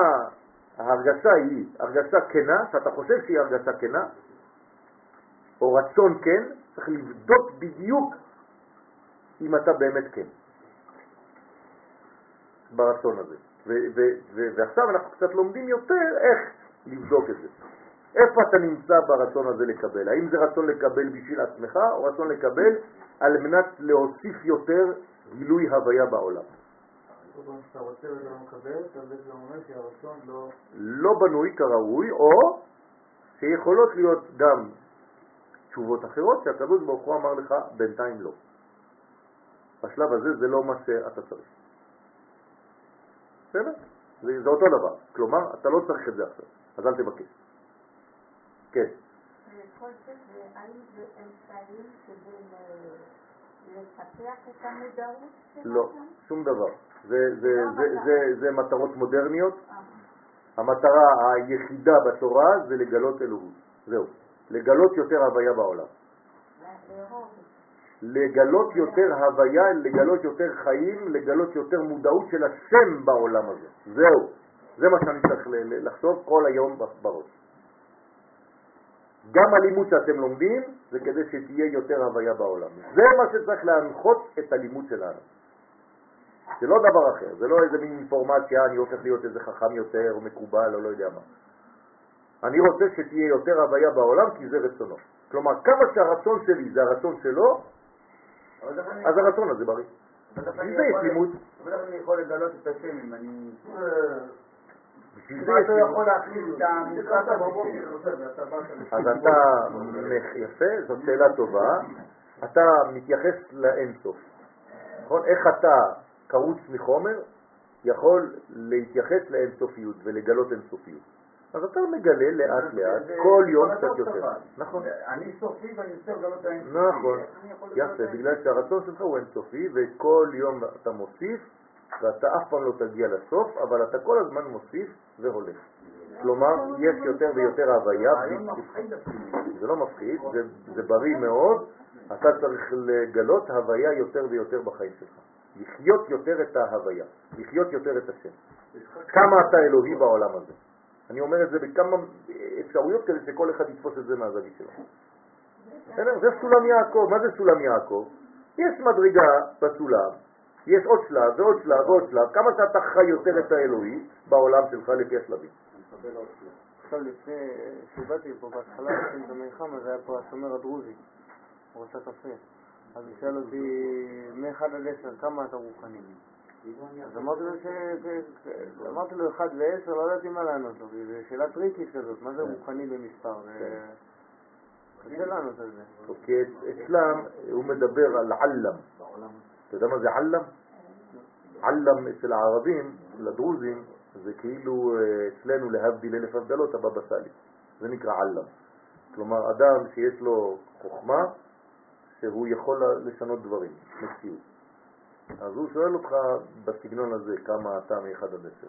Speaker 1: ההרגשה היא הרגשה כנה, שאתה חושב שהיא הרגשה כנה, או רצון כן, צריך לבדוק בדיוק אם אתה באמת כן ברצון הזה. ו- ו- ו- ועכשיו אנחנו קצת לומדים יותר איך לבדוק את זה. איפה אתה נמצא ברצון הזה לקבל? האם זה רצון לקבל בשביל עצמך, או רצון לקבל על מנת להוסיף יותר גילוי הוויה בעולם?
Speaker 5: לא לא...
Speaker 1: לא בנוי כראוי, או שיכולות להיות גם תשובות אחרות שהקדוש ברוך הוא אמר לך בינתיים לא. בשלב הזה זה לא מה שאתה צריך. בסדר? זה, זה אותו דבר. כלומר, אתה לא צריך את זה עכשיו, אז אל תבקש. כן.
Speaker 10: כל זה, והאם זה אמצעים כדי ל- לפתח את המודעות של
Speaker 1: לא? שום דבר. זה, זה, זה, זה, זה מטרות מודרניות.
Speaker 10: אה,
Speaker 1: המטרה היחידה בתורה זה לגלות אלוהות. זהו. לגלות יותר הוויה בעולם. לגלות יותר הוויה, לגלות יותר חיים, לגלות יותר מודעות של השם בעולם הזה. זהו. זה מה שאני צריך לחשוב כל היום בראש. גם הלימוד שאתם לומדים זה כדי שתהיה יותר הוויה בעולם. זה מה שצריך להנחות את הלימוד שלנו. זה לא דבר אחר, זה לא איזה מין אינפורמציה, אני הופך להיות איזה חכם יותר או מקובל או לא יודע מה. אני רוצה שתהיה יותר הוויה בעולם כי זה רצונו. כלומר, כמה שהרצון שלי זה הרצון שלו, אז הרצון הזה בריא. בשביל זה יש לימוד.
Speaker 9: אבל איך אני יכול לגלות את השם אם אני...
Speaker 1: בשביל זה יש
Speaker 9: אתה
Speaker 1: לימוד.
Speaker 9: יכול להכניס את המושג
Speaker 1: אז אתה, יפה, זאת שאלה טובה, אתה מתייחס לאינסוף, נכון? איך אתה, קרוץ מחומר, יכול להתייחס לאינסופיות ולגלות אינסופיות. אז אתה מגלה לאט לאט, כל יום קצת יותר. נכון,
Speaker 9: אני סופי ואני רוצה לגלות את האינסופי.
Speaker 1: נכון, יפה, בגלל שהרצון שלך הוא אינסופי וכל יום אתה מוסיף ואתה אף פעם לא תגיע לסוף, אבל אתה כל הזמן מוסיף והולך. כלומר, יש יותר ויותר הוויה. זה לא מפחיד, זה בריא מאוד, אתה צריך לגלות הוויה יותר ויותר בחיים שלך. לחיות יותר את ההוויה, לחיות יותר את השם. כמה אתה אלוהי בעולם הזה. אני אומר את זה בכמה אפשרויות כדי שכל אחד יתפוס את זה מהזווית שלו. זה סולם יעקב. מה זה סולם יעקב? יש מדרגה בסולם, יש עוד שלב ועוד שלב ועוד שלב. כמה שאתה חי יותר את האלוהי בעולם שלך לפי השלבים.
Speaker 5: עכשיו לפני שבאתי פה בהתחלה, לפני את המלחמה, אז היה פה השומר הדרוזי, הוא רצה קפה. אז הוא שאל אותי, מ-1 עד 10, כמה אתה רוחני? אז אמרתי לו, ש... אמרתי לו 1 ל-10, לא ידעתי מה לענות לו, זו שאלה טריקית כזאת, מה זה רוחני במספר? זה- קשה לענות על זה.
Speaker 1: כי אצלם הוא מדבר על עלם. אתה יודע מה זה עלם? עלם אצל הערבים, אצל הדרוזים, זה כאילו אה, אצלנו להבדיל אלף הבדלות, הבבא סאלי. זה נקרא עלם. כלומר, אדם שיש לו חוכמה, שהוא יכול לשנות דברים, מציאות. אז הוא שואל אותך בסגנון הזה, כמה אתה מ-1 עד 10.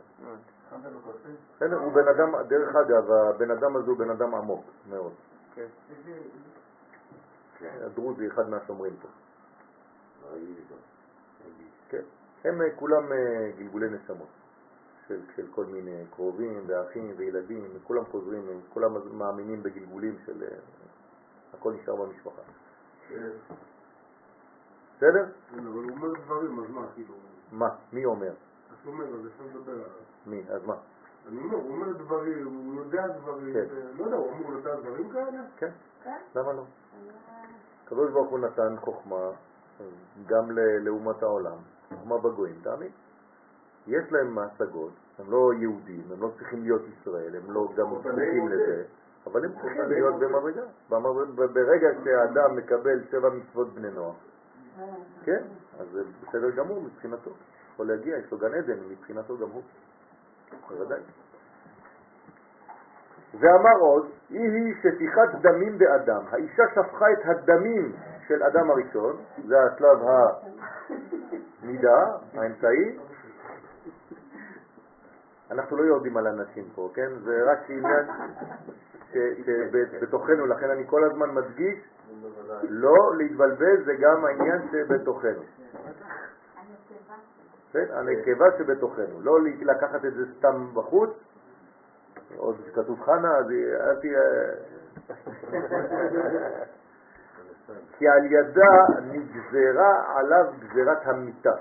Speaker 3: הכנת לו קפה?
Speaker 1: בסדר, הוא בן אדם, דרך אגב, הבן אדם הזה הוא בן אדם עמוק מאוד.
Speaker 5: כן.
Speaker 1: הדרוזי, אחד מהשומרים פה. כן. הם אה, כולם אה, גלגולי נשמות של, של כל מיני קרובים ואחים וילדים, כולם חוזרים, הם כולם מאמינים בגלגולים של... אה, הכל נשאר במשפחה. בסדר?
Speaker 8: כן, אבל הוא אומר דברים, אז מה, כאילו,
Speaker 1: מה? מי אומר?
Speaker 8: אז הוא אומר, אז אפשר לדבר עליו.
Speaker 1: מי? אז מה?
Speaker 8: אני אומר, הוא אומר דברים, הוא יודע דברים,
Speaker 1: כן.
Speaker 8: אה, לא יודע, הוא אמור לדעת דברים כאלה?
Speaker 1: כן. למה לא? הקדוש ברוך הוא נתן חוכמה גם ל- לאומת העולם, חוכמה בגויים, תאמין. יש להם השגות, הם לא יהודים, הם לא צריכים להיות ישראל, הם לא גם זקוקים לזה, אבל הם צריכים להיות. במדרגה- ברגע שהאדם מקבל שבע מצוות בני נוח, כן, אז זה בסדר גמור מבחינתו. יכול להגיע, יש לו גן עדן מבחינתו גם הוא. בוודאי. ואמר עוד, היא היא שפיכת דמים באדם. האישה שפכה את הדמים של אדם הראשון, זה השלב המידה, האמצעי. אנחנו לא יורדים על אנשים פה, כן? זה רק עניין שבתוכנו, לכן אני כל הזמן מדגיש, לא להתבלבל, זה גם העניין שבתוכנו. כן? הנקבה שבתוכנו, לא לקחת את זה סתם בחוץ, עוד כתוב חנה, אז אל תהיה... כי על ידה נגזרה עליו גזרת המיטה.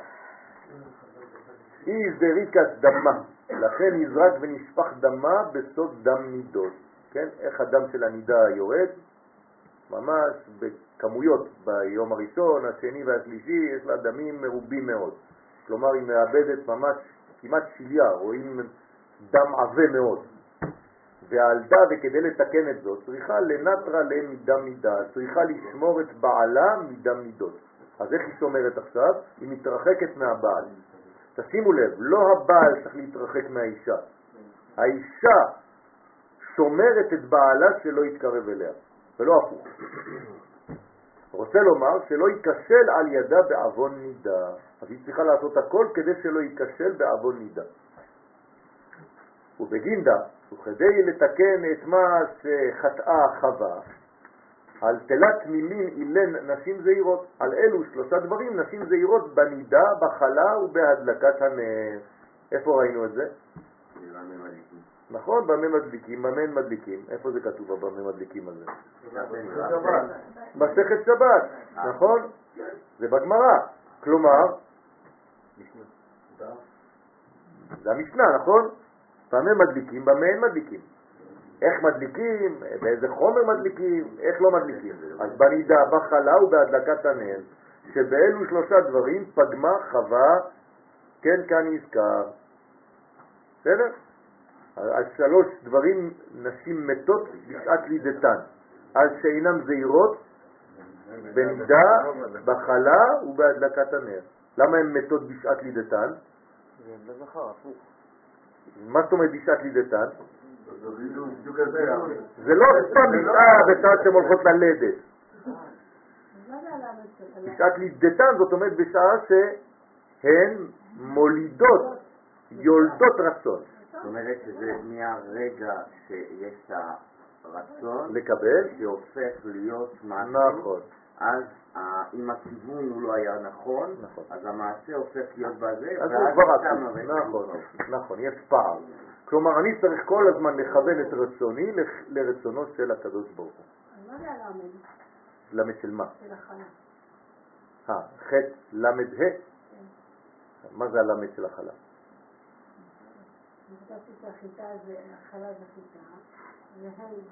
Speaker 1: היא זריקת דמה, לכן נזרק ונשפך דמה בסוד דם נידות. כן? איך הדם של הנידה יורד? ממש בכמויות ביום הראשון, השני והשלישי, יש לה דמים מרובים מאוד. כלומר, היא מאבדת ממש כמעט שלייה, רואים דם עבה מאוד. והילדה, וכדי לתקן את זאת, צריכה לנטרה למידה מידה, צריכה לשמור את בעלה מידה מידות. אז איך היא שומרת עכשיו? היא מתרחקת מהבעל. תשימו לב, לא הבעל צריך להתרחק מהאישה. האישה שומרת את בעלה שלא יתקרב אליה, ולא הפוך. רוצה לומר שלא ייכשל על ידה בעוון נידה. אז היא צריכה לעשות הכל כדי שלא ייכשל בעוון נידה. ובגינדה, וכדי לתקן את מה שחטאה חווה, על תלת מילים אילן נשים זהירות. על אלו שלושה דברים נשים זהירות בנידה, בחלה ובהדלקת הנר. איפה ראינו את זה? נכון, במה מדליקים, במה מדליקים. איפה זה כתוב במה מדליקים הזה? מסכת שבת, נכון? זה בגמרא. כלומר, זה המשנה, נכון? במה מדליקים, במה אין מדליקים. איך מדליקים, באיזה חומר מדליקים, איך לא מדליקים. אז בנידה, בחלה ובהדלקת הנר, שבאלו שלושה דברים פגמה חווה, כן כאן נזכר. בסדר? על שלוש דברים נשים מתות בשעת לידתן, על שאינם זהירות, בנידה, בחלה ובהדלקת הנר. למה הן מתות בשעת לידתן? מה זאת אומרת בשעת לידתן?
Speaker 3: זה
Speaker 1: לא סתם בשעה בשעת שהן הולכות ללדת. בשעת לידתן זאת אומרת בשעה שהן מולידות, יולדות רצון.
Speaker 4: זאת אומרת שזה מהרגע שיש את הרצון,
Speaker 1: לקבל?
Speaker 4: זה הופך להיות משהו,
Speaker 1: נכון,
Speaker 4: אז אם הכיוון הוא לא היה נכון,
Speaker 1: נכון.
Speaker 4: אז המעשה הופך להיות בזה,
Speaker 1: אז
Speaker 4: ואז
Speaker 1: הוא כבר
Speaker 4: את
Speaker 1: נכון. נכון, יש פער. כלומר, אני צריך כל הזמן לכוון את רצוני לרצונו של הקדוש ברוך הוא.
Speaker 2: מה זה הלמד
Speaker 1: למד של מה?
Speaker 2: של החלה?
Speaker 1: אה, ח' למד ה'. מה זה הלמד של החלה?
Speaker 2: חשבתי שהחיטה זה, החלה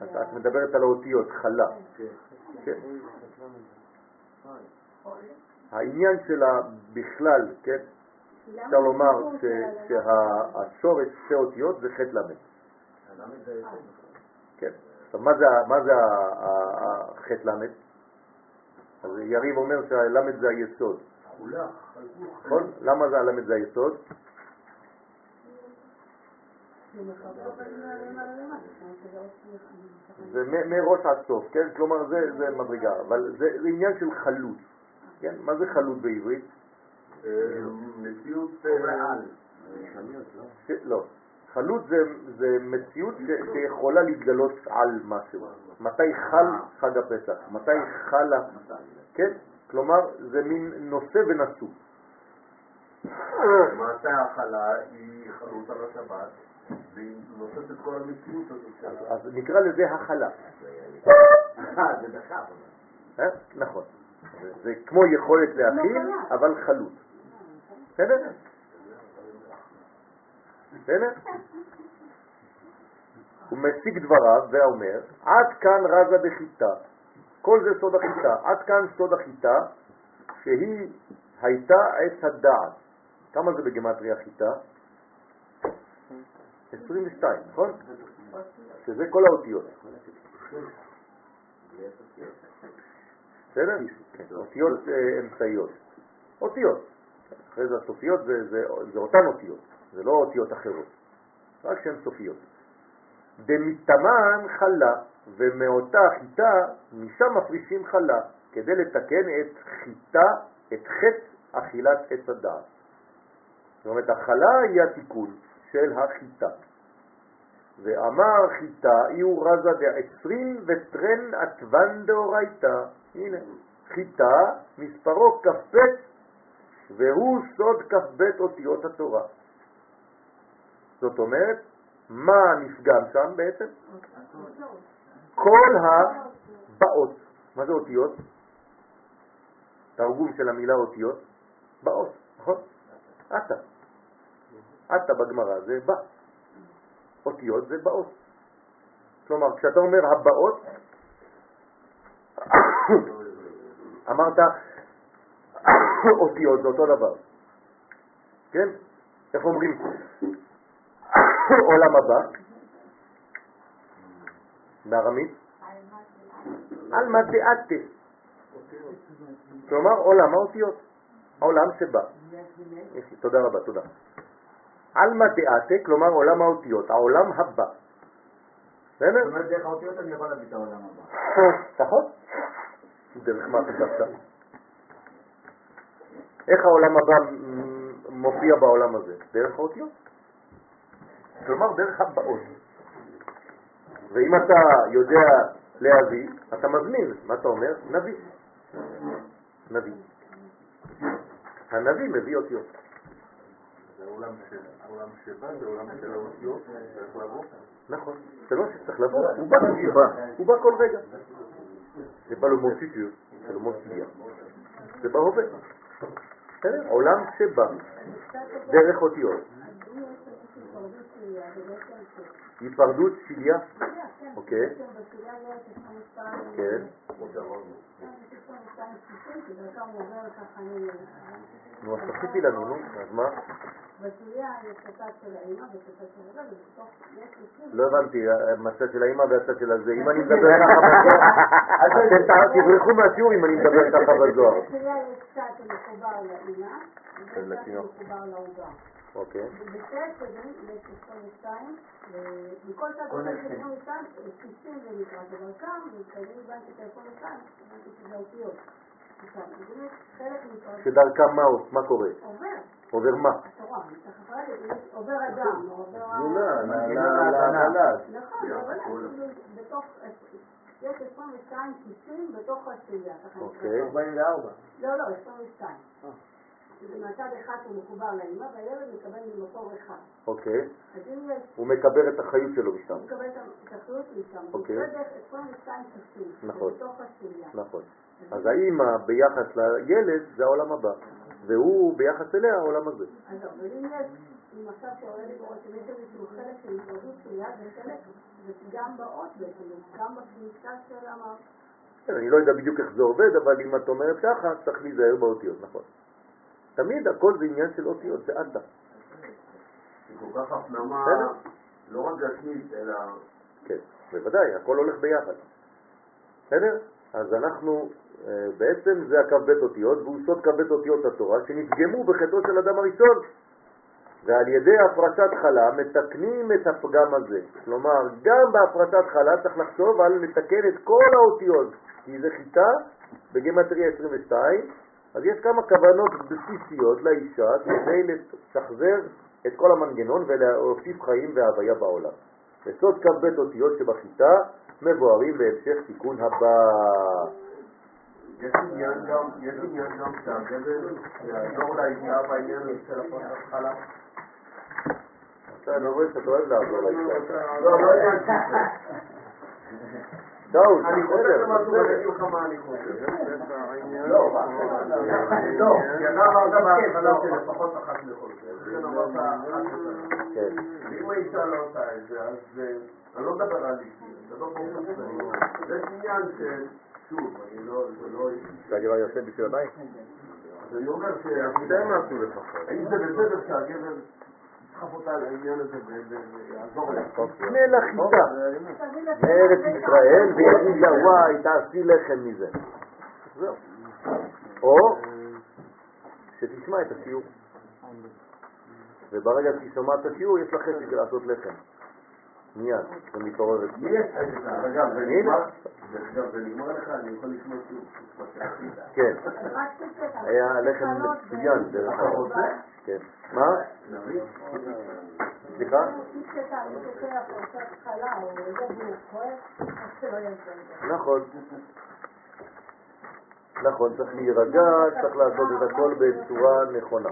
Speaker 1: את. את מדברת על האותיות, חלה. כן. העניין שלה בכלל, כן, אפשר לומר ש- שהשורש שתי אותיות זה ח' ל'. כן. עכשיו, מה זה, ה- מה זה ה- ה- הח' ל'? אז יריב אומר שהל' זה היסוד. נכון? למה זה הל' זה היסוד?
Speaker 2: שהוא מחבר בין למעלה למטה, זאת אומרת שזה עוד סליחה.
Speaker 1: זה מראש עד סוף, כן? כלומר זה, זה מדרגה, אבל זה, עניין של חלות, כן? מה זה חלות בעברית?
Speaker 8: מציאות
Speaker 9: ריאל.
Speaker 1: ש... לא. חלות זה, זה מציאות ש... שיכולה להתגלות על משהו. מתי חל חג הפסח? מתי חלה? כן? כלומר, זה מין נושא ונשוא.
Speaker 8: מעשה ההכלה היא חלות על השבת, והיא נושאת את כל המציאות הזאת
Speaker 1: אז, נקרא לזה הכלה.
Speaker 9: אה, זה דחף.
Speaker 1: אה? נכון. זה, כמו יכולת להכיל, אבל חלות. בסדר? בסדר? הוא מציג דבריו ואומר, עד כאן רזה בחיטה, כל זה סוד החיטה, עד כאן סוד החיטה, שהיא הייתה עץ הדעת. כמה זה בגמטריה חיטה? 22, נכון? שזה כל האותיות. בסדר? כן, אותיות אה, אמצעיות. אותיות. אחרי זה הסופיות זה, אותן אותיות, זה לא אותיות אחרות, רק שהן סופיות. דמתמן חלה, ומאותה חיטה, משם מפרישים חלה, כדי לתקן את חיטה, את חטא אכילת עץ הדעת. זאת אומרת, החלה היא התיקון של החיטה. ואמר חיטה איהו רזה דעשרים וטרן עטוון דאורייתא. הנה, חיטה מספרו כ"ב והוא סוד כ"ב אותיות התורה. זאת אומרת, מה נפגם שם בעצם? כל הבאות. מה זה אותיות? תרגום של המילה אותיות? באות, נכון? אתה. אתה בגמרא זה בא. אותיות זה באות. כלומר, כשאתה אומר הבאות, אמרת אותיות זה אותו דבר. כן? איך אומרים? עולם הבא, בארמית, עלמא דעתה. כלומר עולם האותיות, העולם שבא. תודה רבה, תודה. עלמא דעתה, כלומר עולם האותיות, העולם הבא. בסדר?
Speaker 9: זאת אומרת, דרך האותיות אני יכול להביא את העולם הבא.
Speaker 1: נכון? דרך מה חשבת? איך העולם הבא מופיע בעולם הזה? דרך האותיות. כלומר, דרך הבאות. ואם אתה יודע להביא, אתה מזמין. מה אתה אומר? נביא. נביא. הנביא מביא אותיות.
Speaker 3: העולם שבא, זה העולם של האותיות, זה יכול לבוא.
Speaker 1: נכון. זה לא שצריך לבוא, הוא בא, הוא בא, הוא בא כל רגע. זה בא למון פיטור, זה למון פיטור. זה בהווה. בסדר? עולם שבא דרך אותיות. היפרדות שליה, אוקיי, כן. נו, אז תוסיפי לנו, נו, אז מה? לא הבנתי, מהצד של האמא והצד של הזה. אם אני מדבר ככה בזוהר, אתם ת- תברחו מהשיעור אם אני מדבר ככה בזוהר. אוקיי.
Speaker 2: ובצדדים יש 22, ומכל צד יש 22, 60 זה נקרא, שדרכם, וכשאני הבנתי את ה-22, הבנתי שזה אותיות. עכשיו, באמת, חלק מפרק
Speaker 1: שדרכם מה מה קורה?
Speaker 2: עובר,
Speaker 1: עובר מה?
Speaker 2: התורה, עובר אדם, או עובר...
Speaker 1: תמונה,
Speaker 9: מנגינה
Speaker 1: ל- ל-
Speaker 9: להבנה.
Speaker 1: ל-
Speaker 2: נכון, אבל כאילו, בתוך, יש 22 כיסים בתוך נקרא.
Speaker 1: אוקיי.
Speaker 9: 44.
Speaker 2: לא, לא, 22. זה מהצד אחד שהוא מחובר לאמא, והילד מקבל ממקור אחד.
Speaker 1: אוקיי.
Speaker 2: אז אם יש,
Speaker 1: הוא מקבל את החיות שלו משם.
Speaker 2: הוא מקבל את האחריות משם.
Speaker 1: אוקיי.
Speaker 2: זה דרך 22 כיסים.
Speaker 1: נכון.
Speaker 2: בתוך השלייה.
Speaker 1: נכון. אז האימא ביחס לילד זה העולם הבא. והוא ביחס אליה העולם הזה.
Speaker 2: אז אבל אם יש מצב שעולה לי בראש שיש איזשהו חלק של התרבות של יד וחלק, זה גם באות בעצם, זה גם בכניסה של המ...
Speaker 1: כן, אני לא יודע בדיוק איך זה עובד, אבל אם את אומרת ככה, צריך להיזהר באותיות, נכון. תמיד הכל זה עניין של אותיות, זה.
Speaker 8: זה כל כך הפנמה. לא רק גשמית, אלא...
Speaker 1: כן, בוודאי, הכל הולך ביחד. בסדר? אז אנחנו, אה, בעצם זה הכ"ב אותיות, והוא סוד כ"ב אותיות התורה, שנפגמו בחטאו של אדם הראשון. ועל ידי הפרשת חלה מתקנים את הפגם הזה. כלומר, גם בהפרשת חלה צריך לחשוב על לתקן את כל האותיות, כי זה חיטה בגמטריה 22, אז יש כמה כוונות בסיסיות לאישה כדי לשחזר את כל המנגנון ולהוסיף חיים והוויה בעולם. בסוד כ"ב אותיות שבחיטה מבוארים בהמשך תיקון הבא.
Speaker 8: יש עניין גם, יש עניין גם שהגבר יעזור לאישה בעניין של הפרשת חלה.
Speaker 1: אתה לא רואה שאתה אוהב לעזור לאישה.
Speaker 8: לא, לא הבנתי.
Speaker 1: שאול,
Speaker 8: אני חושב מה אני חושב. לא,
Speaker 5: הוא-
Speaker 8: לא, כי אתה אמרת בהתחלה שלפחות אחת לשנה.
Speaker 1: כן.
Speaker 8: ואם האישה לא עושה את זה, אז אה, אני לא מדבר על אישי, מדבר באופן כללי. יש עניין של, שוב, אני לא, זה לא אישי.
Speaker 6: שהגבר יעשה בשביל הבית?
Speaker 8: אז אני אומר ש...
Speaker 6: שתיהם עשו לפחות.
Speaker 8: האם זה בסדר שהגבר ידחף אותה על העניין הזה ויעזור לה?
Speaker 1: פנה לחיטה מארץ ישראל ויגיד לה וואי תעשי לחם מזה. זהו. או שתשמע את השיעור. וברגע שהיא שומעת את השיעור יש לה חשק לעשות לחם. מיד, זה מתעוררת.
Speaker 8: יש לך? אגב, זה. נגמר? אגב, זה נגמר לך, אני יכול לשמוע שוב.
Speaker 1: כן, היה לחם מצוין דרך אגב. כן. מה? סליחה?
Speaker 2: את זה.
Speaker 1: נכון. נכון, צריך להירגע, צריך לעשות את הכל בצורה נכונה.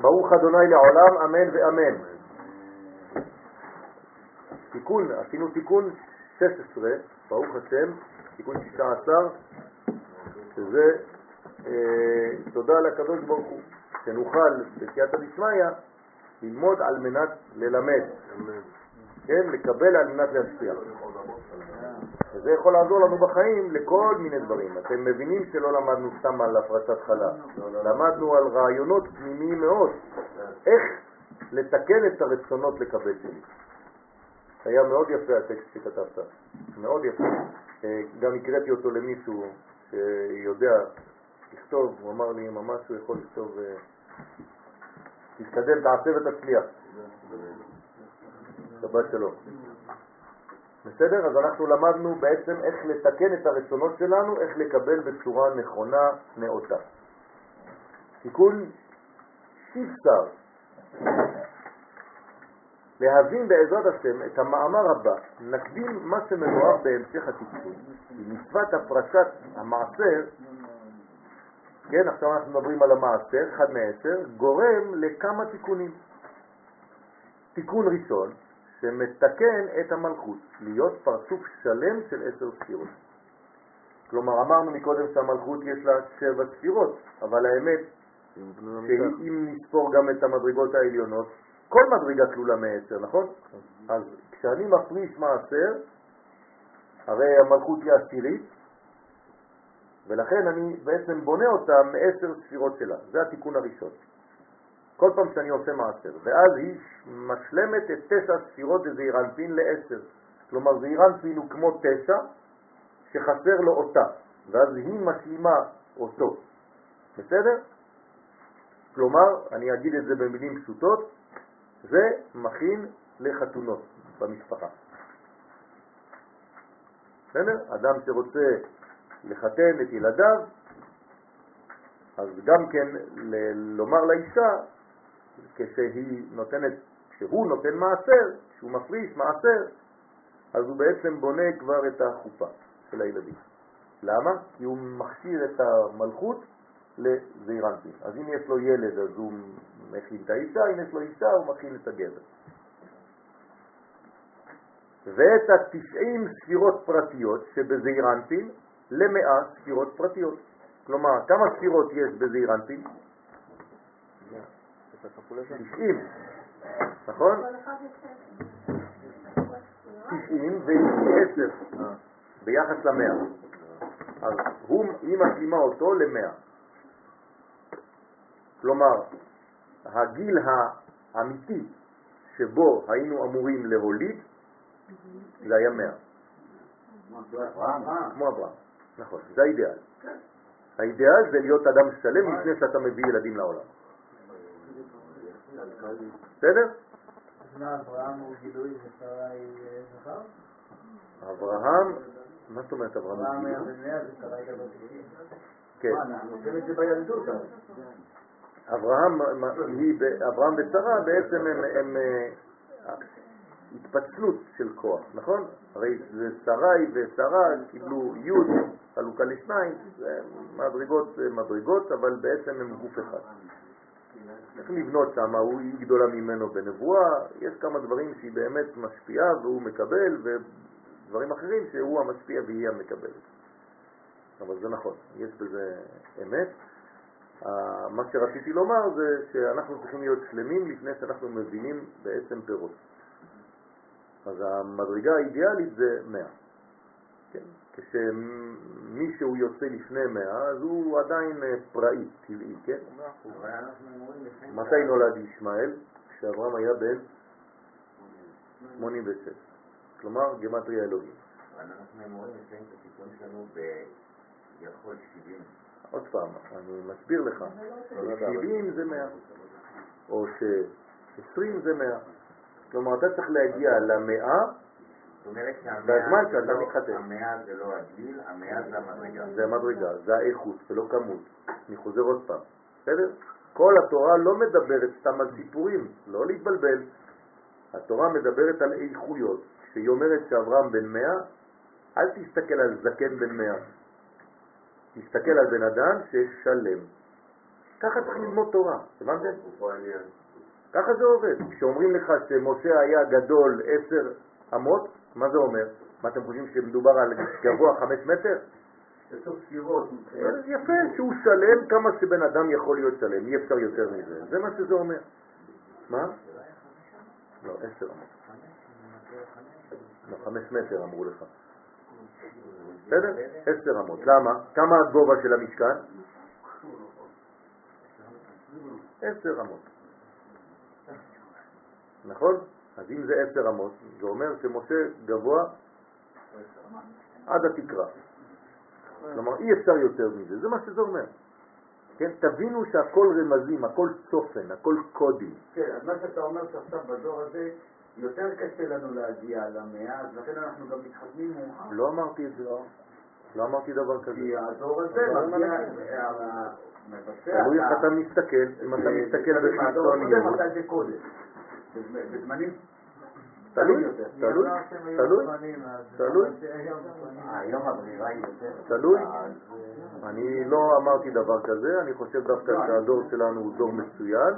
Speaker 1: ברוך אדוני לעולם, אמן ואמן. תיקון, עשינו תיקון 16, ברוך השם, תיקון 16, שזה אה, תודה לקדוש ברוך הוא, שנוכל בסייעתא דשמיא ללמוד על מנת ללמד, כן, לקבל על מנת להשפיע. וזה יכול לעזור לנו בחיים לכל מיני דברים. אתם מבינים שלא למדנו סתם על הפרשת חלה, למדנו על רעיונות פנימיים מאוד, איך לתקן את הרצונות לקבל שלי. היה מאוד יפה הטקסט שכתבת, מאוד יפה. אה, גם הקראתי אותו למישהו שיודע לכתוב, הוא אמר לי ממש הוא יכול לכתוב, אה, תתקדם, תעשה ותצליח. שבת שלום. בסדר? אז אנחנו למדנו בעצם איך לתקן את הרצונות שלנו, איך לקבל בצורה נכונה, נאותה. תיקון שיפסר, להבין בעזרת השם את המאמר הבא, נקדים מה שמתואר בהמשך התיקון. כי מצוות הפרשת המעשר, כן, עכשיו אנחנו מדברים על המעשר, אחד מעשר, גורם לכמה תיקונים. תיקון ראשון, שמתקן את המלכות, להיות פרצוף שלם של עשר ספירות. כלומר, אמרנו מקודם שהמלכות יש לה שבע ספירות, אבל האמת שאם נספור גם את המדרגות העליונות, כל מדרגה כלולה מעשר, נכון? אז כשאני מפריש מעשר, הרי המלכות היא עשירית, ולכן אני בעצם בונה אותה מעשר ספירות שלה. זה התיקון הראשון. כל פעם שאני עושה מעשר, ואז היא משלמת את תשע ספירות דזעיר אנפין לעשר. כלומר זעיר אנפין הוא כמו תשע שחסר לו אותה, ואז היא משלימה אותו. בסדר? כלומר, אני אגיד את זה במילים פשוטות, זה מכין לחתונות במשפחה. בסדר? אדם שרוצה לחתן את ילדיו, אז גם כן לומר לאישה, כשהיא נותנת, כשהוא נותן מעשר, כשהוא מפריש מעשר, אז הוא בעצם בונה כבר את החופה של הילדים. למה? כי הוא מכשיר את המלכות לזעירנטים. אז אם יש לו ילד אז הוא מכין את האישה, אם יש לו אישה הוא מכין את הגבר. ואת התשעים ספירות פרטיות שבזעירנטים למאה ספירות פרטיות. כלומר, כמה ספירות יש בזעיר אנפין?
Speaker 6: אתה כפול עשר?
Speaker 1: 90, נכון?
Speaker 2: כל אחד יש
Speaker 1: 90 והיא 10 ביחס למאה. אז הוא, היא משלימה אותו למאה. כלומר, הגיל האמיתי שבו היינו אמורים להוליד זה היה מאה, כמו אברהם. נכון, זה האידאל. האידאל זה להיות אדם שלם לפני שאתה מביא ילדים לעולם. בסדר?
Speaker 9: מה, אברהם הוא גילוי ושרה היא אה, זכר?
Speaker 1: אברהם, מה זאת אומרת אברהם?
Speaker 9: אברהם היה? בן מאה ושרה הייתה בת תשעים.
Speaker 1: כן.
Speaker 9: מה, אנחנו עושים את זה בילדות.
Speaker 1: אברהם, אברהם ושרה בעצם הם, הם אה, התפצלות של כוח, נכון? הרי זה שרי ושרה קיבלו י' חלוקה לשניים, זה מדרגות מדרגות, אבל בעצם הם גוף אחד. צריך לבנות שם, הוא גדולה ממנו בנבואה, יש כמה דברים שהיא באמת משפיעה והוא מקבל, ודברים אחרים שהוא המשפיע והיא המקבלת. אבל זה נכון, יש בזה אמת. מה שרציתי לומר זה שאנחנו צריכים להיות שלמים לפני שאנחנו מבינים בעצם פירות. אז המדרגה האידיאלית זה 100. כן? כשמישהו יוצא לפני 100, אז הוא עדיין אה, פראי, טבעי, כן? מתי נולד ישמעאל? כשאברהם היה בן 86. כלומר, גמטריה אלוהים.
Speaker 4: אבל אנחנו אומרים לפעמים את התיקון שלנו ביכול 70.
Speaker 1: עוד פעם, אני מסביר לך,
Speaker 6: לא
Speaker 1: ש-70 זה 100, או ש-20 זה 100. כלומר, אתה צריך להגיע למאה
Speaker 4: זאת אומרת
Speaker 1: בזמן שאתה
Speaker 4: זה לא-
Speaker 1: מתחתן.
Speaker 4: המאה זה לא הגיל, המאה זה המדרגה.
Speaker 1: זה המדרגה, זה האיכות ולא כמות. אני חוזר עוד פעם, בסדר? כל התורה לא מדברת סתם על סיפורים, לא להתבלבל. התורה מדברת על איכויות. כשהיא אומרת שאברהם בן מאה, אל תסתכל על זקן בן מאה. תסתכל על בן אדם ששלם. ככה צריך ללמוד תורה, הבנתם? ככה זה עובד. כשאומרים לך שמשה היה גדול עשר אמות, מה זה אומר? מה אתם חושבים שמדובר על גבוה חמש מטר?
Speaker 8: ספירות.
Speaker 1: אז יפה שהוא שלם כמה שבן אדם יכול להיות שלם, אי אפשר יותר מזה. זה מה שזה אומר. מה? לא, עשר אמות. לא, חמש מטר אמרו לך. בסדר? עשר אמות. למה? כמה הגובה של המשכן? עשר אמות. נכון? אז אם זה עשר אמות, זה אומר שמשה גבוה עד התקרה. כלומר, אי אפשר יותר מזה, זה מה שזה אומר. כן, תבינו שהכל רמזים, הכל צופן, הכל קודים.
Speaker 9: כן, אז מה שאתה אומר שעכשיו בדור הזה יותר קשה לנו להגיע למאה, אז לכן אנחנו גם מתחתנים מאוחר.
Speaker 1: לא אמרתי את זה, לא אמרתי דבר כזה.
Speaker 9: כי הדור הזה מגיע,
Speaker 1: מה
Speaker 9: המבצע...
Speaker 1: תלוי איך אתה מסתכל, אם אתה מסתכל
Speaker 9: הדור הקודם
Speaker 1: בחיצוניות,
Speaker 9: עשה את זה קודם. בזמ- בזמנים...
Speaker 1: תלוי. תלוי, תלוי, תלוי,
Speaker 4: היום הברירה היא יותר...
Speaker 1: תלוי.
Speaker 4: אז,
Speaker 1: אני לא אמרתי דבר כזה, אני חושב דווקא שהדור שלנו הוא דור מצוין,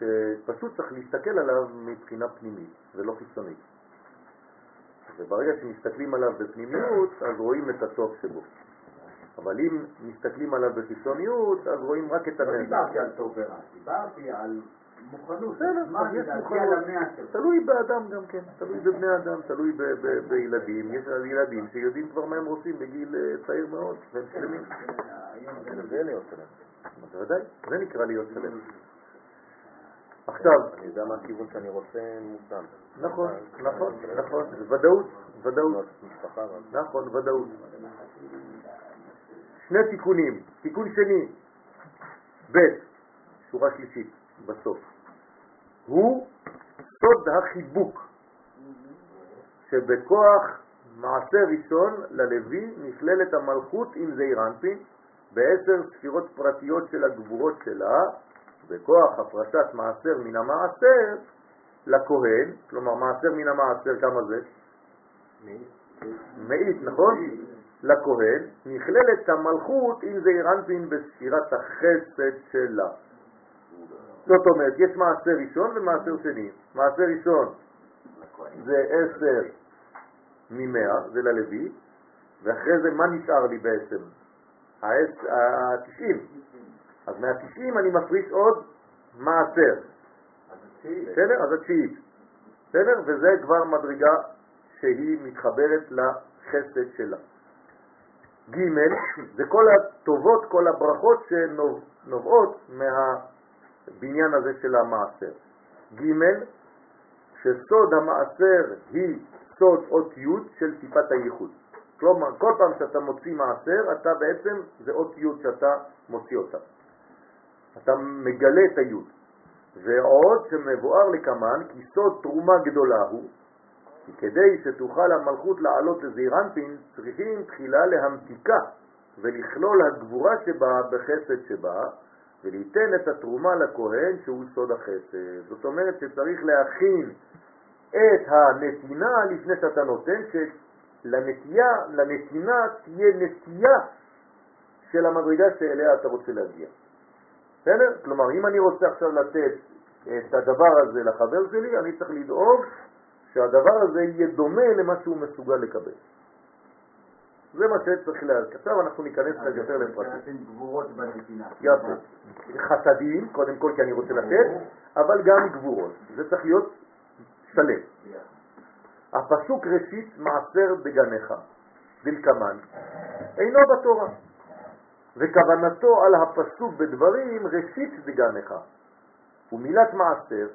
Speaker 1: ושפשוט צריך להסתכל עליו מבחינה פנימית ולא חיצונית. וברגע שמסתכלים עליו בפנימיות, אז רואים את הטוב שבו. אבל אם מסתכלים עליו בחיצוניות, אז רואים רק את
Speaker 9: לא
Speaker 1: הנזק.
Speaker 9: דיברתי על טוב ורע, דיברתי על מוכנות.
Speaker 1: בסדר, אז יש מוכנות. תלוי באדם גם כן, תלוי בבני אדם, תלוי בילדים. יש ילדים שיודעים כבר מה הם רוצים בגיל אה, צעיר מאוד, והם שלמים.
Speaker 6: להיות שלם.
Speaker 1: בוודאי, זה נקרא להיות שלם. עכשיו,
Speaker 6: אני יודע מה הכיוון שאני רוצה מוסם.
Speaker 1: נכון, נכון, נכון, ודאות, ודאות. נכון, ודאות. שני תיקונים, תיקון שני, ב', שורה שלישית, בסוף, הוא סוד החיבוק, שבכוח מעשה ראשון ללוי נכללת המלכות עם זעיר אנפין בעשר ספירות פרטיות של הגבורות שלה, בכוח הפרשת מעשר מן המעשר לכהן, כלומר מעשר מן המעשר כמה זה? מאית, נכון? לכהן, נכללת המלכות עם זעיר אנפין בספירת החסד שלה. זאת אומרת, יש מעשר ראשון ומעשר שני. מעשר ראשון זה עשר ממאה, זה ללוי, ואחרי זה מה נשאר לי בעצם? ה-90. אז מה-90 אני מפריש עוד מעשר. בסדר? אז התשיעית. בסדר? וזה כבר מדרגה שהיא מתחברת לחסד שלה. ג' זה כל הטובות, כל הברכות שנובעות מהבניין הזה של המעשר. ג' שסוד המעשר היא סוד אותיות של טיפת הייחוד. כלומר, כל פעם שאתה מוציא מעשר, אתה בעצם, זה אותיות שאתה מוציא אותה. אתה מגלה את היוד. ועוד שמבואר לקמן, כי סוד תרומה גדולה הוא, כי כדי שתוכל המלכות לעלות לזעיר אנפין, צריכים תחילה להמתיקה ולכלול הגבורה שבה בחסד שבה, וליתן את התרומה לכהן שהוא סוד החסד. זאת אומרת שצריך להכין את הנתינה לפני שאתה נותן, שלנטייה, לנתינה תהיה נטייה של המדרגה שאליה אתה רוצה להגיע. בסדר? כלומר, אם אני רוצה עכשיו לתת את הדבר הזה לחבר שלי, אני צריך לדאוג שהדבר הזה יהיה דומה למה שהוא מסוגל לקבל. זה מה שצריך להגיד. עכשיו אנחנו ניכנס קצת יותר לפרטים. יפה. חסדים, קודם כל כי אני רוצה לתת, אבל גם גבורות. זה צריך להיות שלם. הפסוק ראשית מעשר בגניך, דלקמן, אינו בתורה. וכוונתו על הפסוק בדברים ראשית דגניך. ומילת מעשר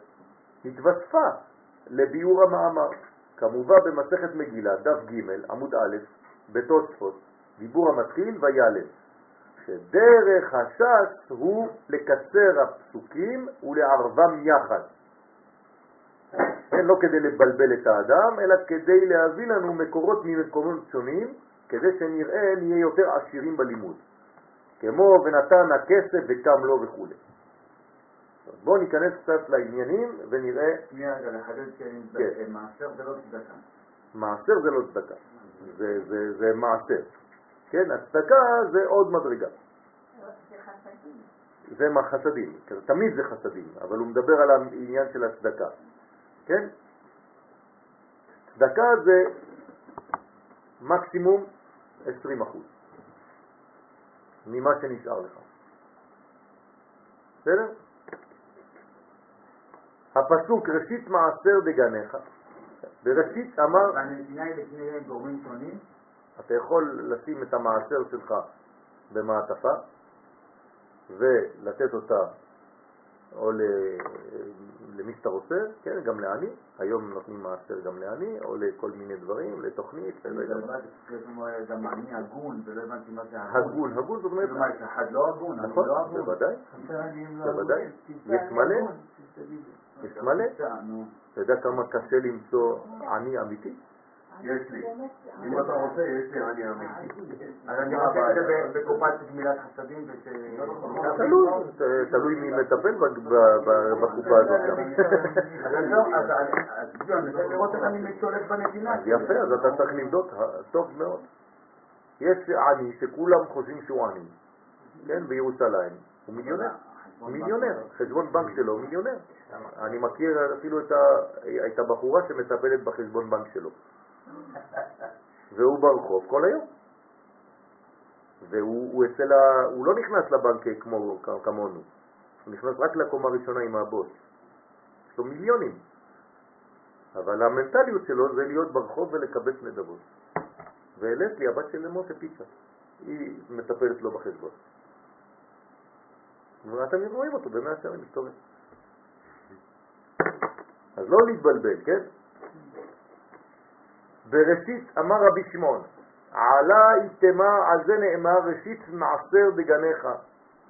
Speaker 1: התווספה לביאור המאמר, כמובן במסכת מגילה, דף ג', עמוד א', בתוספות, דיבור המתחיל ויעלם, שדרך הש"ס הוא לקצר הפסוקים ולערבם יחד. כן, לא כדי לבלבל את האדם, אלא כדי להביא לנו מקורות ממקומות שונים, כדי שנראה נהיה יותר עשירים בלימוד. כמו ונתן הכסף וקם לו וכו'. בואו ניכנס קצת לעניינים ונראה...
Speaker 9: שנייה רגע, לחדד שמעשר זה לא צדקה.
Speaker 1: מעשר זה לא צדקה, זה, זה, זה מעשר. כן, הצדקה זה עוד מדרגה. זה חסדים, תמיד זה חסדים, אבל הוא מדבר על העניין של הצדקה. כן? צדקה זה מקסימום 20 אחוז ממה שנשאר לך. בסדר? הפסוק ראשית מעשר בגניך, בראשית אמר...
Speaker 9: והנתינה היא לפני גורמים שונים?
Speaker 1: אתה יכול לשים את המעשר שלך במעטפה ולתת אותה או למי שאתה רוצה, כן, גם לעני, היום נותנים מעשר גם לעני, או לכל מיני דברים, לתוכנית,
Speaker 9: לא יודע. גם עני הגון, ולא הבנתי מה זה
Speaker 1: הגון. הגון, זאת אומרת...
Speaker 9: מה, יש אחד לא הגון?
Speaker 1: נכון, בוודאי, בוודאי. יש מלא, יש מלא. אתה יודע כמה קשה למצוא עני אמיתי?
Speaker 8: יש לי. אם אתה רוצה, יש לי עני אמיתי.
Speaker 9: אז אני רוצה את זה בקופת גמילת חסדים
Speaker 1: תלוי, תלוי מי מטפל בקופה הזאת גם.
Speaker 9: אז אני רוצה לראות איך אני משתולט בנתינה.
Speaker 1: יפה, אז אתה צריך לבדוק טוב מאוד. יש עני שכולם חושבים שהוא עני, כן, בירושלים. הוא מיליונר. מיליונר, חשבון בנק שלו מיליונר. אני מכיר אפילו את הבחורה שמטפלת בחשבון בנק שלו. והוא ברחוב כל היום. והוא הוא אצל ה... הוא לא נכנס לבנק כמו, כמונו, הוא נכנס רק לקומה ראשונה עם הבוס. יש לו מיליונים. אבל המנטליות שלו זה להיות ברחוב ולקבץ נדבות. ולסלי, הבת של משה פיצה, היא מטפלת לו בחשבון. ואתם רואים אותו במאה שערים מסתובב. אז לא להתבלבל, כן? בראשית אמר רבי שמעון, עלה איתמה, על זה נאמר ראשית מעשר בגניך,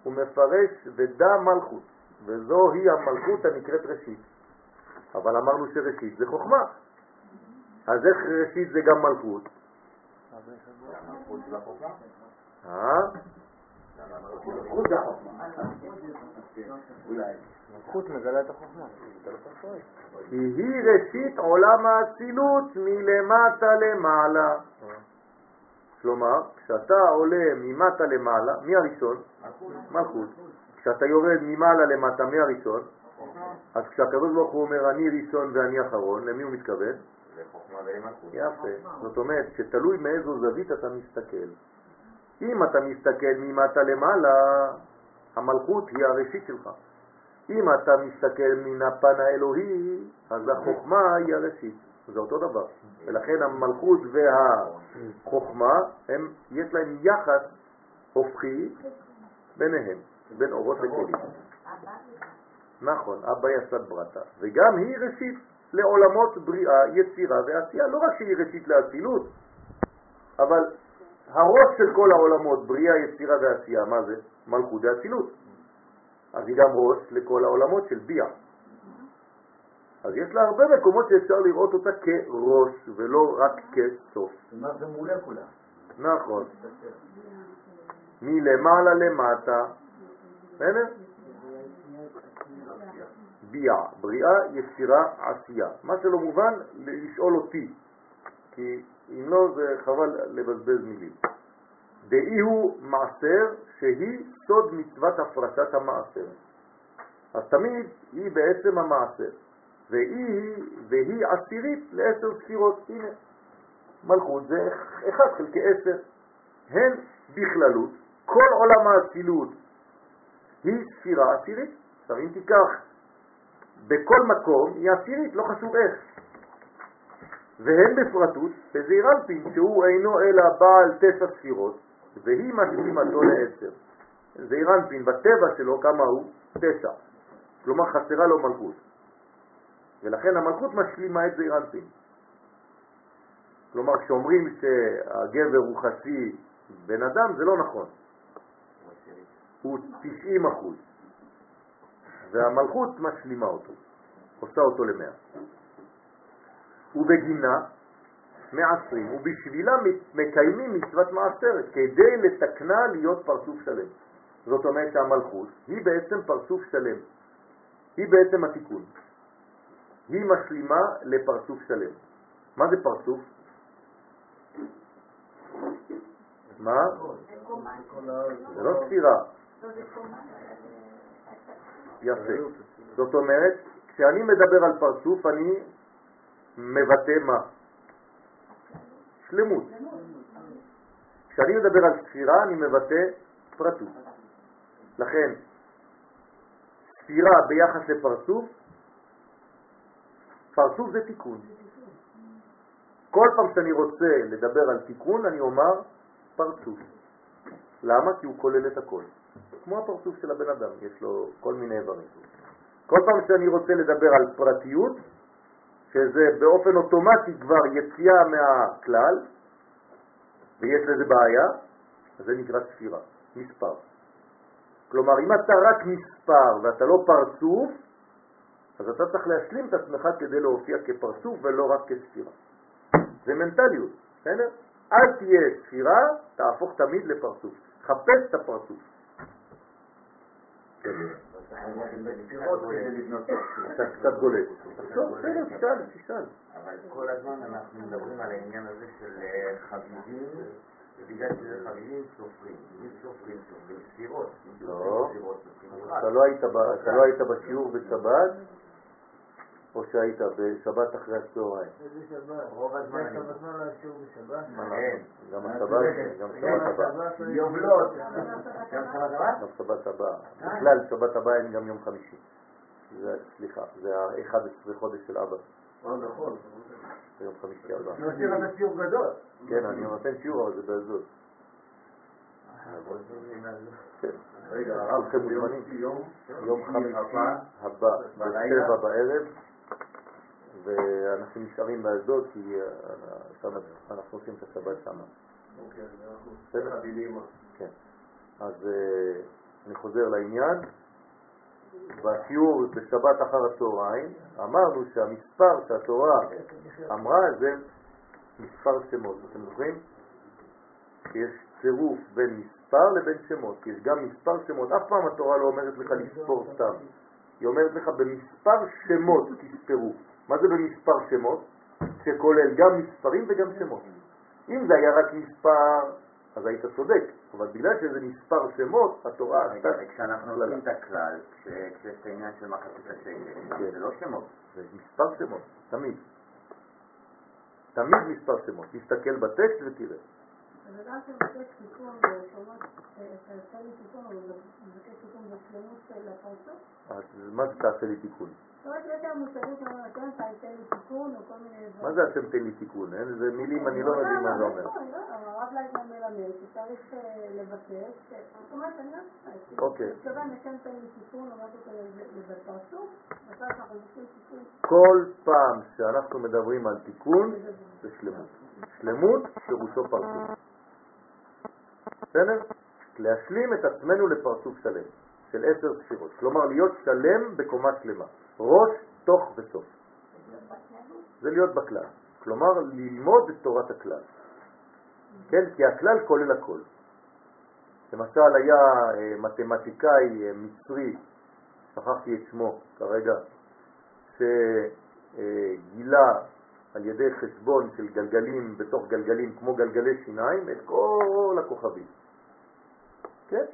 Speaker 1: הוא מפרש ודע מלכות, וזוהי המלכות הנקראת ראשית. אבל אמרנו שראשית זה חוכמה, אז איך ראשית זה גם מלכות? אה?
Speaker 5: מלכות מגלה את החוכמה.
Speaker 1: היא ראשית עולם האצילות מלמטה למעלה. כלומר, כשאתה עולה ממטה למעלה, מי הראשון? מלכות. כשאתה יורד ממעלה למטה, מי הראשון? אז כשהקדוש ברוך הוא אומר אני ראשון ואני אחרון, למי הוא מתכוון?
Speaker 4: לחוכמה ולמלכות.
Speaker 1: יפה. זאת אומרת שתלוי מאיזו זווית אתה מסתכל. אם אתה מסתכל ממטה למעלה, המלכות היא הראשית שלך. אם אתה מסתכל מן הפן האלוהי, אז החוכמה היא הראשית. זה אותו דבר. ולכן המלכות והחוכמה, הם, יש להם יחס הופכי ביניהם, בין אורות לכלים. נכון, אבא יסד ברטה. וגם היא ראשית לעולמות בריאה, יצירה ועשייה. לא רק שהיא ראשית לאצילות, אבל הראש של כל העולמות, בריאה, יצירה ועשייה, מה זה? מלכות ואצילות. אז היא גם ראש לכל העולמות של ביאה. אז יש לה הרבה מקומות שאפשר לראות אותה כראש ולא רק כסוף.
Speaker 9: כלומר זה מולקולה.
Speaker 1: נכון. מלמעלה למטה, בסדר? ביאה, בריאה, יצירה, עשייה. מה שלא מובן, לשאול אותי, כי אם לא זה חבל לבזבז מילים. דאי הוא מעשר שהיא סוד מצוות הפרשת המעשר. אז תמיד היא בעצם המעשר. והיא, והיא עשירית לעשר ספירות. הנה, מלכות זה אחד חלקי עשר. הן בכללות, כל עולם האצילות היא ספירה עשירית. עכשיו אם תיקח בכל מקום היא עשירית, לא חשוב איך. והן בפרטות בזעיר אנפין, שהוא אינו אלא בעל תשע ספירות, והיא משלימתו לעשר. זעיר אנפין, בטבע שלו כמה הוא? תשע. כלומר חסרה לו מלכות. ולכן המלכות משלימה את זעיר אנפין. כלומר, כשאומרים שהגבר הוא חצי בן אדם, זה לא נכון. הוא 90 אחוז. והמלכות משלימה אותו, עושה אותו למאה. ובגינה מעשרים, ובשבילה מקיימים מצוות מעשרת, כדי לתקנה להיות פרצוף שלם. זאת אומרת שהמלכות היא בעצם פרצוף שלם. היא בעצם התיקון. היא משלימה לפרצוף שלם. מה זה פרצוף? מה? זה לא ספירה. יפה. זאת אומרת, כשאני מדבר על פרצוף, אני מבטא מה? שלמות. כשאני מדבר על ספירה, אני מבטא פרטות. לכן, ספירה ביחס לפרצוף, פרצוף זה תיקון. כל פעם שאני רוצה לדבר על תיקון, אני אומר פרצוף. למה? כי הוא כולל את הכל. כמו הפרצוף של הבן אדם, יש לו כל מיני איברים. כל פעם שאני רוצה לדבר על פרטיות, שזה באופן אוטומטי כבר יציאה מהכלל, ויש לזה בעיה, זה נקרא ספירה, מספר. כלומר, אם אתה רק מספר ואתה לא פרצוף, אז אתה צריך להשלים את עצמך כדי להופיע כפרצוף ולא רק כספירה. זה מנטליות, בסדר? אל תהיה ספירה, תהפוך תמיד לפרצוף. חפש את הפרצוף. אתה קצת גולט. תחשוב, בסדר, תשאל, תשאל.
Speaker 4: אבל כל הזמן אנחנו מדברים על העניין הזה של אה, חביבים, ובגלל שזה חביבים סופרים. מי סופרים? סופרים ספירות.
Speaker 1: לא, אתה לא היית לא בשיעור בשבת, או שהיית בשבת אחרי הצהריים?
Speaker 9: איזה שבת? רוב הזמן אני... כמה זמן לא השיעור בשבת?
Speaker 1: כן, גם השבת, גם שבת הבאה.
Speaker 9: יובלות.
Speaker 4: גם שבת הבאה?
Speaker 1: גם שבת הבאה. בכלל, שבת הבאה אין גם יום חמישי. סליחה, זה ה-11 חודש של אבא.
Speaker 8: אה, נכון.
Speaker 1: זה יום חמישי הבא.
Speaker 9: נותן לך שיעור גדול.
Speaker 1: כן, אני נותן שיעור, אבל זה באזור. כן.
Speaker 8: רגע, הרב. יום
Speaker 1: יום חמישי
Speaker 8: הבא?
Speaker 1: בשבע בערב, ואנחנו נשארים באשדוד כי אה, שם אנחנו עושים את השבת שם.
Speaker 8: אוקיי, אז אנחנו
Speaker 1: בסדר?
Speaker 8: חביבים.
Speaker 1: כן. אז אה, אני חוזר לעניין. בשיעור בשבת אחר הצהריים אמרנו שהמספר שהתורה אמרה זה מספר שמות. אתם זוכרים? שיש צירוף בין מספר לבין שמות, כי יש גם מספר שמות. אף פעם התורה לא אומרת לך לספור סתם. היא אומרת לך במספר שמות תספרו. מה זה במספר שמות? שכולל גם מספרים וגם שמות. אם זה היה רק מספר, אז היית צודק, אבל בגלל שזה מספר שמות, התורה
Speaker 4: רגע,
Speaker 1: עשתה...
Speaker 4: וכשאנחנו עושים את הכלל, כש- כשיש את העניין של מחצית השקל,
Speaker 1: כן.
Speaker 4: זה לא שמות.
Speaker 1: זה מספר שמות, תמיד. תמיד מספר שמות. תסתכל בטקסט ותראה.
Speaker 2: אז
Speaker 1: מה זה תעשה לי תיקון? מה זה אתם תן לי תיקון? אין איזה מילים, אני לא מבין מה זה אומר.
Speaker 2: הרב לייטמן מלמד שצריך לבקש, זאת אומרת, אני לא יודעת,
Speaker 1: אוקיי.
Speaker 2: מתכוון לשם תן לי תיקון או משהו כזה בפרצוף, עכשיו אנחנו מבקשים תיקון.
Speaker 1: כל פעם שאנחנו מדברים על תיקון, זה שלמות. שלמות פירושו פרצוף. בסדר? להשלים את עצמנו לפרצוף שלם, של עשר ספירות. כלומר, להיות שלם בקומה שלמה. ראש, תוך וסוף. זה להיות בכלל. כלומר, ללמוד את תורת הכלל. כן? כי הכלל כולל הכל. למשל, היה אה, מתמטיקאי אה, מצרי, שכחתי את שמו כרגע, שגילה על ידי חשבון של גלגלים בתוך גלגלים כמו גלגלי שיניים את כל הכוכבים. כן?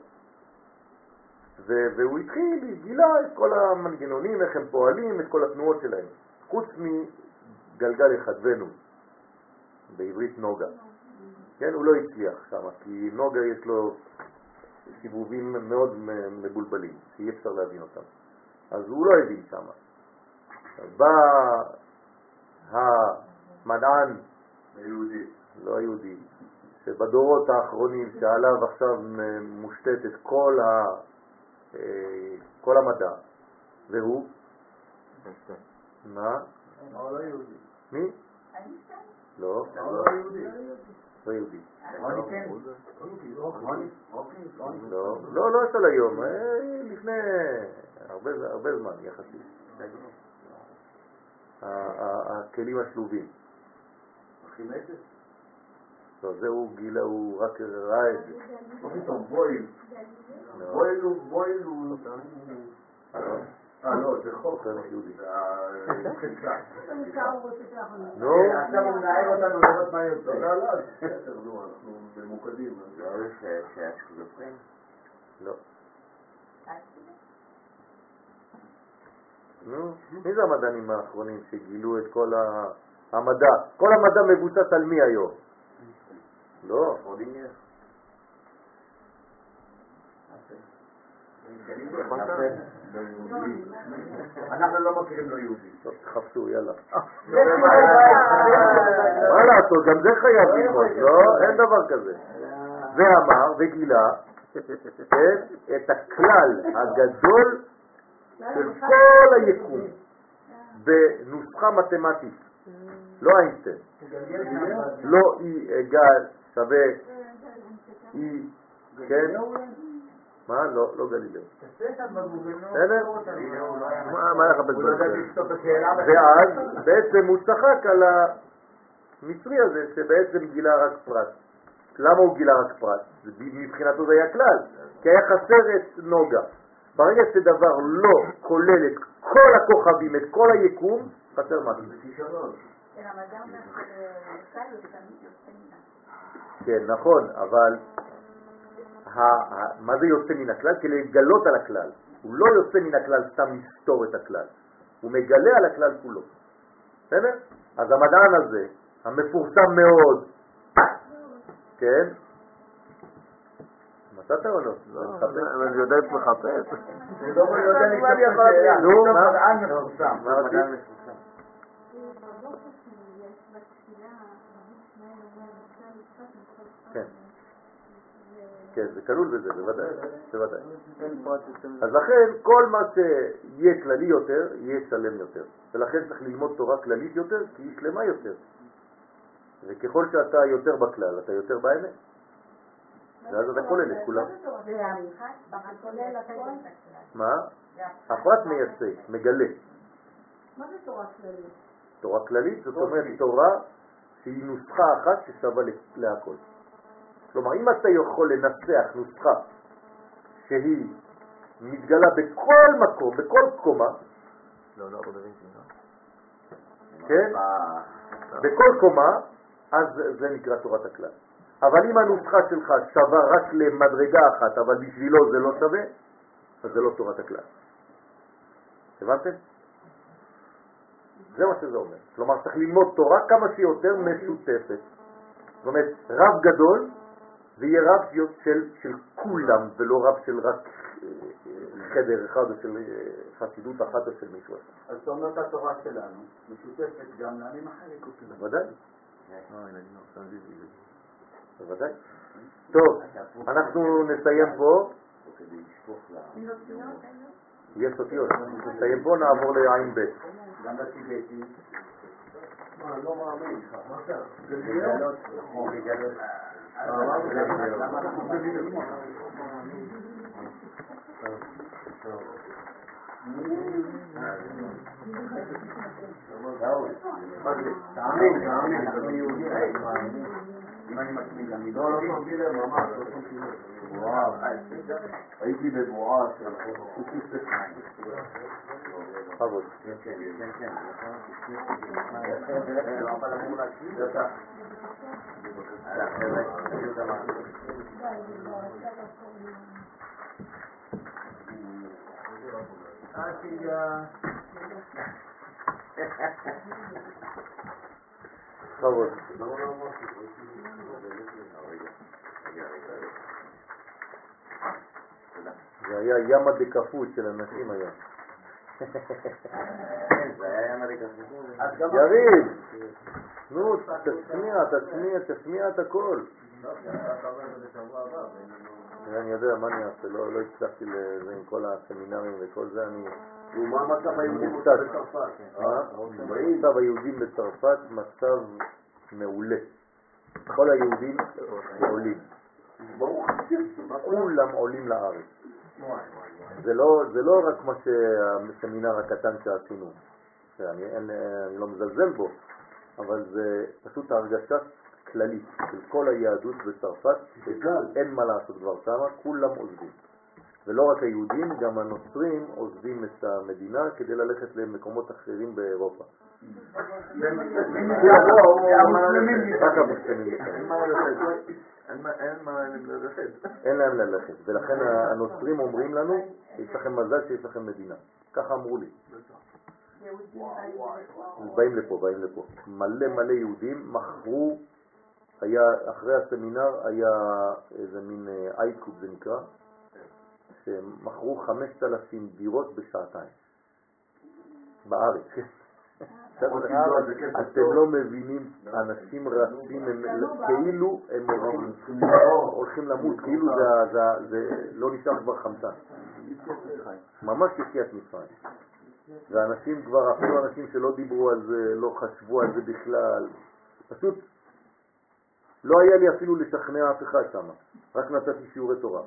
Speaker 1: ו- והוא התחיל, גילה את כל המנגנונים, איך הם פועלים, את כל התנועות שלהם. חוץ מגלגל אחד, ונוס, בעברית נוגה. כן, הוא לא הצליח שם, כי נוגה יש לו סיבובים מאוד מבולבלים, שאי אפשר להבין אותם. אז הוא לא הבין שם. בא המדען
Speaker 3: היהודי.
Speaker 1: לא היהודי, שבדורות האחרונים שעליו עכשיו מושתת את כל, ה, כל המדע, והוא? מה?
Speaker 9: לא.
Speaker 1: מי? לא,
Speaker 9: לא יהודי.
Speaker 1: לא יהודי.
Speaker 9: רוני כן.
Speaker 1: לא, לא, לא של היום, אה, לפני הרבה זמן יחסית. הכלים השלובים. לא, זה הוא גילה, הוא רק ראה את זה.
Speaker 8: מה פתאום, בויל.
Speaker 1: לא.
Speaker 8: בויל הוא, בויל הוא...
Speaker 1: לא.
Speaker 8: אה, לא, זה חוק.
Speaker 2: נקרא הוא רוצה שאנחנו נעשה.
Speaker 1: נו,
Speaker 9: עכשיו הוא מנהל אותנו לראות מה
Speaker 8: לא,
Speaker 9: יוצא.
Speaker 8: בסדר, נו, אנחנו ממוקדים.
Speaker 4: לא?
Speaker 1: לא. נו, מי זה המדענים האחרונים שגילו את כל המדע? כל המדע מבוסס על מי היום? לא,
Speaker 4: שרודינגר?
Speaker 9: אנחנו לא מכירים לו יהודי.
Speaker 1: טוב, תחפשו, יאללה. מה לעשות, גם זה חייב ללמוד, לא? אין דבר כזה. ואמר וגילה כן, את הכלל הגדול של כל היקום בנוסחה מתמטית, לא איינשטיין, לא אגל שווה E, כן? מה? לא, לא גלילאו. בסדר? מה מה היה לך
Speaker 9: לא
Speaker 1: בזמן? ואז בעצם הוא צחק על המצרי הזה שבעצם גילה רק פרט. למה הוא גילה רק פרט? זה ב- מבחינתו זה היה כלל, כי היה חסר את נוגה. ברגע שדבר לא כולל את כל הכוכבים, את כל היקום, חסר משהו. כן, נכון, אבל ה- ה- מה זה יוצא מן הכלל? כדי לגלות על הכלל. הוא לא יוצא מן הכלל סתם לסתור את הכלל, הוא מגלה על הכלל כולו. בסדר? אז המדען הזה, המפורסם מאוד, כן? מצאת או לא?
Speaker 6: אני יודע איך לחפש.
Speaker 9: לא.
Speaker 1: נו?
Speaker 9: מדען מפורסם.
Speaker 1: מה רצית?
Speaker 10: בבוקר שיש בתפילה, רבי ישמעאל אומר, "עכשיו יצחק מכל
Speaker 1: כן. כן, זה כלול בזה, בוודאי, בוודאי. אז לכן כל מה שיהיה כללי יותר, יהיה שלם יותר. ולכן צריך ללמוד תורה כללית יותר, כי היא שלמה יותר. וככל שאתה יותר בכלל, אתה יותר באמת. ואז אתה כולל את כולם. מה? הפרט מייצג, מגלה.
Speaker 2: מה זה תורה כללית?
Speaker 1: תורה כללית זאת אומרת תורה שהיא נוסחה אחת ששווה להכל. כלומר, אם אתה יכול לנסח נוסחה שהיא מתגלה בכל מקום, בכל קומה,
Speaker 6: לא, לא, לא?
Speaker 1: כן? בכל קומה, אז זה נקרא תורת הכלל. אבל אם הנוסחה שלך שווה רק למדרגה אחת, אבל בשבילו זה לא שווה, אז זה לא תורת הכלל. הבנתם? זה מה שזה אומר. כלומר, צריך ללמוד תורה כמה שיותר משותפת. זאת אומרת, רב גדול זה יהיה רב של, של כולם ולא רב של רק אה, אה, חדר אחד או של אה, חסידות אחת או של מישהו אחד.
Speaker 9: אז זאת אומרת התורה שלנו משותפת גם לעמים אחרים.
Speaker 1: בוודאי. בוודאי. טוב, אנחנו נסיים פה. יש אותיות. נסיים פה, נעבור לעין ב'.
Speaker 9: גם לטיבטים.
Speaker 8: מה, לא מאמין לך, מה זה?
Speaker 9: לגלות, לגלות. למה אנחנו מבינים?
Speaker 8: תאמין, תאמין.
Speaker 9: אנחנו יהודים, אנחנו מאמינים. אם אני מצמיד למידות,
Speaker 8: לא, לא שמתי לב, ממש, לא שמתי לב. וואו, הייתי בבועה של...
Speaker 1: בכבוד.
Speaker 9: אבל אמור להקשיב אתה.
Speaker 1: בכבוד. זה היה ימה דקפות של אנשים היום. יריב, נו, תשמיע, תשמיע, תשמיע את הכל. אני יודע, מה אני אעשה? לא לא הצלחתי לזה עם כל הסמינרים וכל זה, אני...
Speaker 8: ומה המצב היהודים. בצרפת?
Speaker 1: מה? מצב היהודים בצרפת מצב מעולה. כל היהודים עולים. כולם עולים לארץ. זה לא, זה לא רק מה שהסמינר הקטן שעשינו, שאני אין, אני לא מזלזל בו, אבל זה פשוט הרגשה כללית של כל היהדות בצרפת, אין מה לעשות כבר שמה, כולם עוזבים. ולא רק היהודים, גם הנוצרים עוזבים את המדינה כדי ללכת למקומות אחרים באירופה. רק המוסלמים
Speaker 3: אין ללכת.
Speaker 1: להם ללכת, ולכן הנוצרים אומרים לנו, יש לכם מזל שיש לכם מדינה. ככה אמרו לי. באים לפה, באים לפה. מלא מלא יהודים מכרו, היה, אחרי הסמינר היה איזה מין אה, אייקוב זה נקרא, שמכרו 5,000 דירות בשעתיים. בארץ. אתם לא מבינים, אנשים רצים, הם כאילו הם הולכים- למות, כאילו זה- זה- זה לא נשאר כבר חמצן. ממש יציאת מצרים. ואנשים כבר, אפילו אנשים שלא דיברו על זה, לא חשבו על זה בכלל, פשוט לא היה לי אפילו לשכנע אף אחד שם, רק נתתי שיעורי תורה.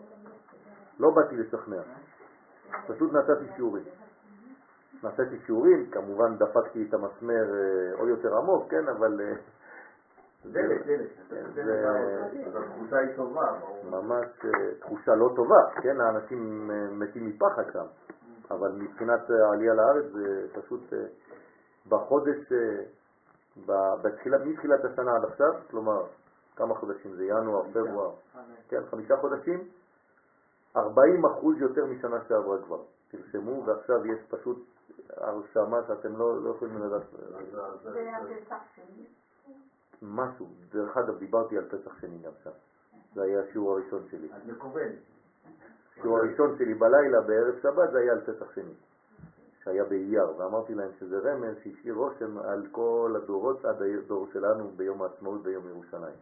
Speaker 1: לא באתי לשכנע, פשוט נתתי שיעורים. נתתי שיעורים, כמובן דפקתי את המסמר אה, עוד יותר עמוק, כן, אבל
Speaker 9: דלק, דלק.
Speaker 1: זה
Speaker 8: אז התחושה היא טובה.
Speaker 1: ממש אה, תחושה לא טובה, כן, האנשים אה, מתים מפחד שם, אבל מבחינת העלייה לארץ זה פשוט בחודש, מתחילת השנה עד עכשיו, כלומר כמה חודשים? זה, ינואר, פברואר, כן, חמישה חודשים, 40 אחוז יותר משנה שעברה כבר, תרשמו, ועכשיו יש פשוט הרשמה שאתם לא, לא יכולים לדעת
Speaker 8: אז- אז-.
Speaker 1: משהו, דרך אגב דיברתי על פסח שני גם שם, זה היה השיעור הראשון שלי.
Speaker 9: את מקובלת.
Speaker 1: השיעור הראשון שלי בלילה בערב שבת זה היה על פסח שני, שהיה באייר, ואמרתי להם שזה רמז שהשאיר רושם על כל הדורות עד הדור שלנו ביום העצמאות ביום ירושלים.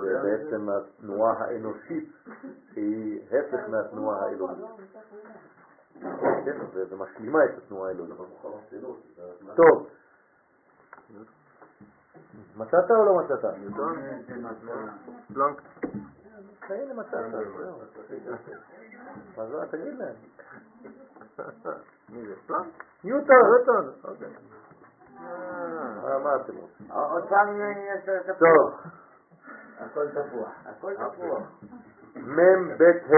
Speaker 1: זה? בעצם התנועה האנושית שהיא הפך מהתנועה האלוהית. כן, ומשלימה את התנועה האלוהית. טוב, מצאת או לא מצאת?
Speaker 5: פלנק.
Speaker 1: הנה מצאת, זהו. אז תגיד להם.
Speaker 5: מי זה? פלנק?
Speaker 1: ניוטון.
Speaker 5: רוטון. אוקיי.
Speaker 1: מה מה אתם רוצים?
Speaker 9: עוד פעם יש את הפוך.
Speaker 1: טוב,
Speaker 9: הכל תפוח. הכל תפוח.
Speaker 1: מ' ב' ה'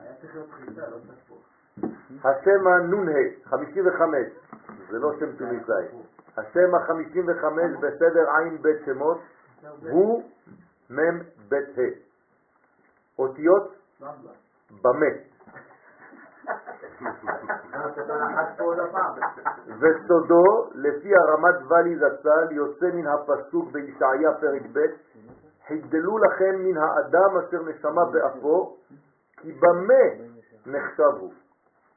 Speaker 9: היה צריך להיות חיטה, לא תפוח.
Speaker 1: השם הנ"ה, 55, זה לא שם תוניסאי. השם ה-55 בסדר בית שמות הוא מ' ב' ה'. אותיות במה. וסודו, לפי הרמת ואלי זצ"ל, יוצא מן הפסוק בישעיה פרק ב', חידלו לכם מן האדם אשר נשמה באפו, כי במה נחשב הוא.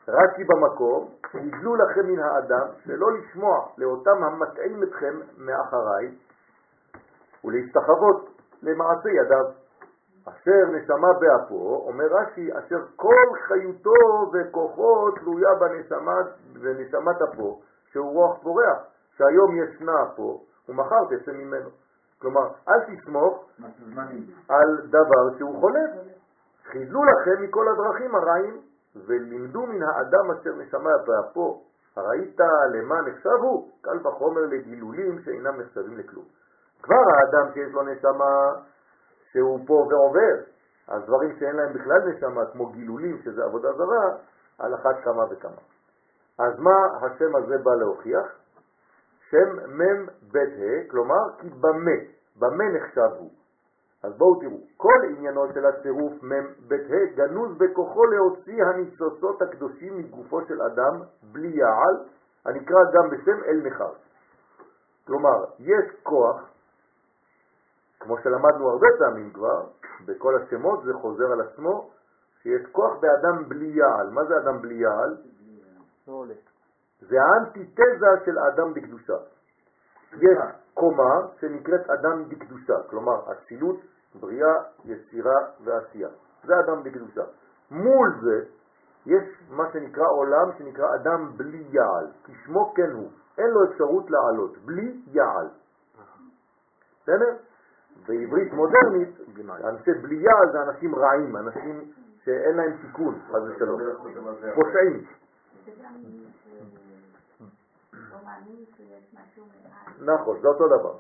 Speaker 1: רש"י במקום, חידלו לכם מן האדם, שלא לשמוע לאותם המטעים אתכם מאחריי, ולהסתחוות למעשה ידיו. אשר נשמה באפו, אומר רש"י, אשר כל חיותו וכוחו תלויה בנשמה, בנשמת אפו, שהוא רוח פורח, שהיום ישנה פה, ומחר תצא ממנו. כלומר, אל תסמוך על דבר שהוא חולף. חידלו לכם מכל הדרכים הרעים, ולימדו מן האדם אשר נשמה באפו. הראית למה נחשב הוא? קל וחומר לגילולים שאינם נחשבים לכלום. כבר האדם שיש לו נשמה שהוא פה ועובר, אז דברים שאין להם בכלל נשמה, כמו גילולים, שזה עבודה זרה, על אחת כמה וכמה. אז מה השם הזה בא להוכיח? שם בית ה', כלומר, כי במה, במה נחשב הוא. אז בואו תראו, כל עניינו של הצירוף בית ה' גנוז בכוחו להוציא הניצוצות הקדושים מגופו של אדם בלי יעל, הנקרא גם בשם אל נחר. כלומר, יש כוח, כמו שלמדנו הרבה פעמים כבר, בכל השמות זה חוזר על עצמו, שיש כוח באדם בלי יעל. מה זה אדם בלי יעל? זה האנטיתזה של האדם בקדושה. יש קומה שנקראת אדם בקדושה, כלומר אצילות, בריאה, יצירה ועשייה. זה אדם בקדושה. מול זה יש מה שנקרא עולם שנקרא אדם בלי יעל, כי שמו כן הוא, אין לו אפשרות לעלות, בלי יעל. בסדר? בעברית מודרנית, אנשי בלי יעל זה אנשים רעים, אנשים שאין להם תיקון, חס ושלום, פושעים.
Speaker 10: מעל.
Speaker 1: נכון, זה אותו דבר.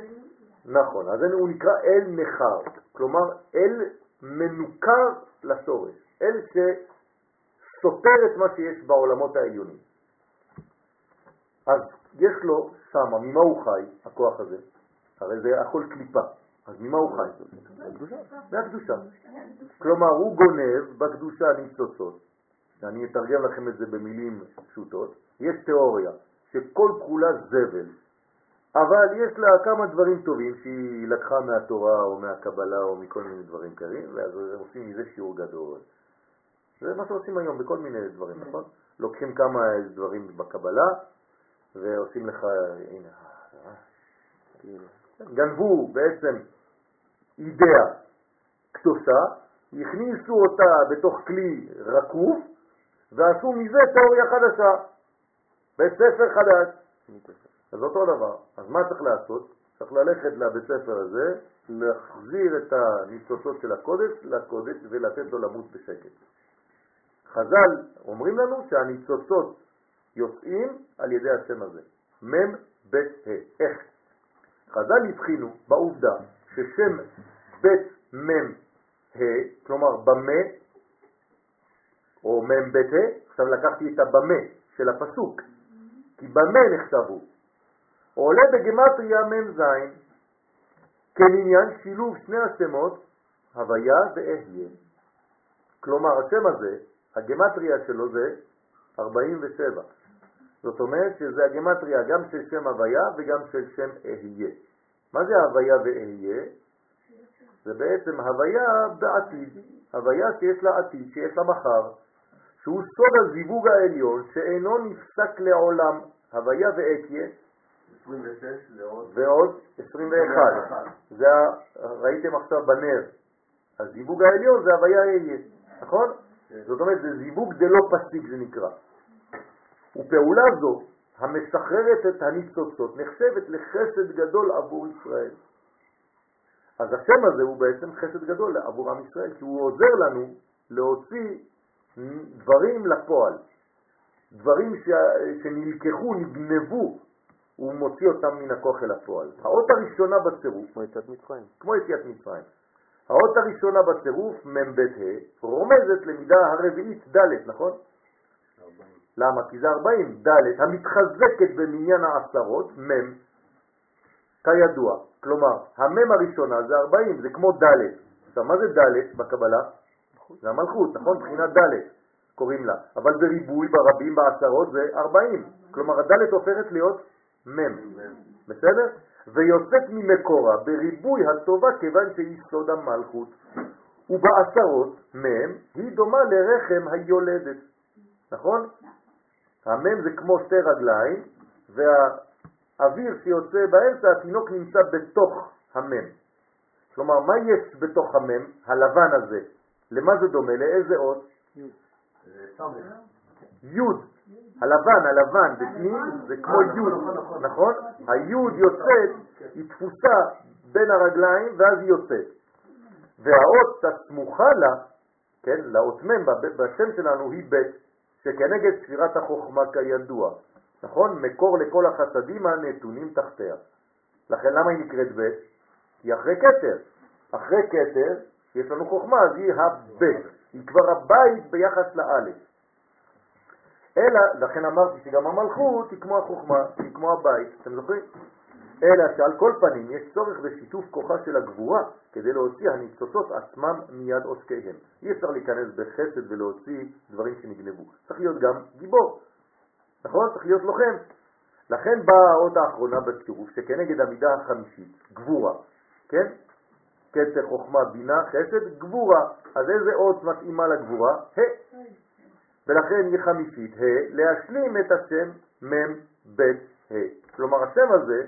Speaker 1: נכון, אז הוא נקרא אל נחר, כלומר אל מנוכר לשורש, אל שסותר את מה שיש בעולמות העליונים. אז יש לו שמה, ממה הוא חי, הכוח הזה? הרי זה הכל קליפה, אז ממה הוא חי? מהקדושה. כלומר, הוא גונב בקדושה ניצוצות, אני אתרגם לכם את זה במילים פשוטות, יש תיאוריה שכל כולה זבל, אבל יש לה כמה דברים טובים שהיא לקחה מהתורה או מהקבלה או מכל מיני דברים כאלה, ואז הם עושים מזה שיעור גדול. זה מה שעושים היום בכל מיני דברים, נכון? לוקחים כמה דברים בקבלה ועושים לך, הנה, אה, גנבו בעצם אידאה קדושה, הכניסו אותה בתוך כלי רקוף ועשו מזה תיאוריה חדשה, בית ספר חדש. אז אותו דבר. אז מה צריך לעשות? צריך ללכת לבית ספר הזה, להחזיר את הניצוצות של הקודש לקודש ולתת לו למות בשקט. חז"ל אומרים לנו שהניצוצות יוצאים על ידי השם הזה. מם בית ה'. איך? חז"ל הבחינו בעובדה ששם בית מם ה', כלומר במה, או מם בית ה', עכשיו לקחתי את הבמה של הפסוק, כי במה נחשבו. עולה בגמטריה מ"ז כמניין שילוב שני השמות הוויה ואהיה. כלומר, השם הזה, הגמטריה שלו זה 47. זאת אומרת שזה הגמטריה גם של שם הוויה וגם של שם אהיה. מה זה הוויה ואהיה? זה בעצם הוויה בעתיד, הוויה שיש לה עתיד, שיש לה מחר, שהוא סוד הזיווג העליון שאינו נפסק לעולם, הוויה ואתיה,
Speaker 3: 26 לעוד...
Speaker 1: ועוד 21. זה ראיתם עכשיו בנר. הזיווג העליון זה הוויה אהיה, נכון? זאת אומרת, זה זיווג דלא פסיק זה נקרא. ופעולה זו, המשחררת את הניצוצות, נחשבת לחסד גדול עבור ישראל. אז השם הזה הוא בעצם חסד גדול עבור עם ישראל, כי הוא עוזר לנו להוציא דברים לפועל. דברים ש... שנלקחו, נגנבו, הוא מוציא אותם מן הכוח אל הפועל. האות הראשונה בצירוף,
Speaker 6: כמו יציאת מצרים.
Speaker 1: כמו יציאת מצרים, האות הראשונה בצירוף, מ"ב ה', רומזת למידה הרביעית ד', נכון? למה? כי זה 40, ד', המתחזקת במניין העשרות, מ', כידוע. כלומר, המ' הראשונה זה 40, זה כמו ד'. עכשיו, מה זה ד' בקבלה? זה המלכות, נכון? מבחינת ד' קוראים לה. אבל בריבוי, ברבים, בעשרות, זה 40. כלומר, הד' הופכת להיות מ'. בסדר? ויוצאת ממקורה בריבוי הטובה כיוון שהיא סוד המלכות, ובעשרות מהם היא דומה לרחם היולדת, נכון? המם זה כמו שתי רגליים, והאוויר שיוצא באמצע, התינוק נמצא בתוך המם. כלומר, מה יש בתוך המם, הלבן הזה? למה זה דומה? לאיזה אות? יוד. הלבן, הלבן בפנים זה כמו יוד, נכון? היוד יוצאת, היא תפוסה בין הרגליים ואז היא יוצאת. והאות הסמוכה לה, כן, לאות מ' בשם שלנו היא ב', שכנגד ספירת החוכמה כידוע, נכון? מקור לכל החסדים הנתונים תחתיה. לכן למה היא נקראת ב'? היא אחרי כתר. אחרי כתר יש לנו חוכמה, אז היא הב', היא כבר הבית ביחס לאלף. אלא, לכן אמרתי שגם המלכות היא כמו החוכמה, היא כמו הבית, אתם זוכרים? אלא שעל כל פנים יש צורך בשיתוף כוחה של הגבורה כדי להוציא הניצוצות עצמם מיד עוסקיהם. אי אפשר להיכנס בחסד ולהוציא דברים שנגנבו. צריך להיות גם גיבור, נכון? צריך להיות לוחם. לכן באה האות האחרונה בצירוף שכנגד המידה החמישית, גבורה, כן? קצר, חוכמה, בינה, חסד, גבורה. אז איזה אות מתאימה לגבורה? ה'. ולכן היא חמישית, ה', להשלים את השם מ' ב' ה'. כלומר השם הזה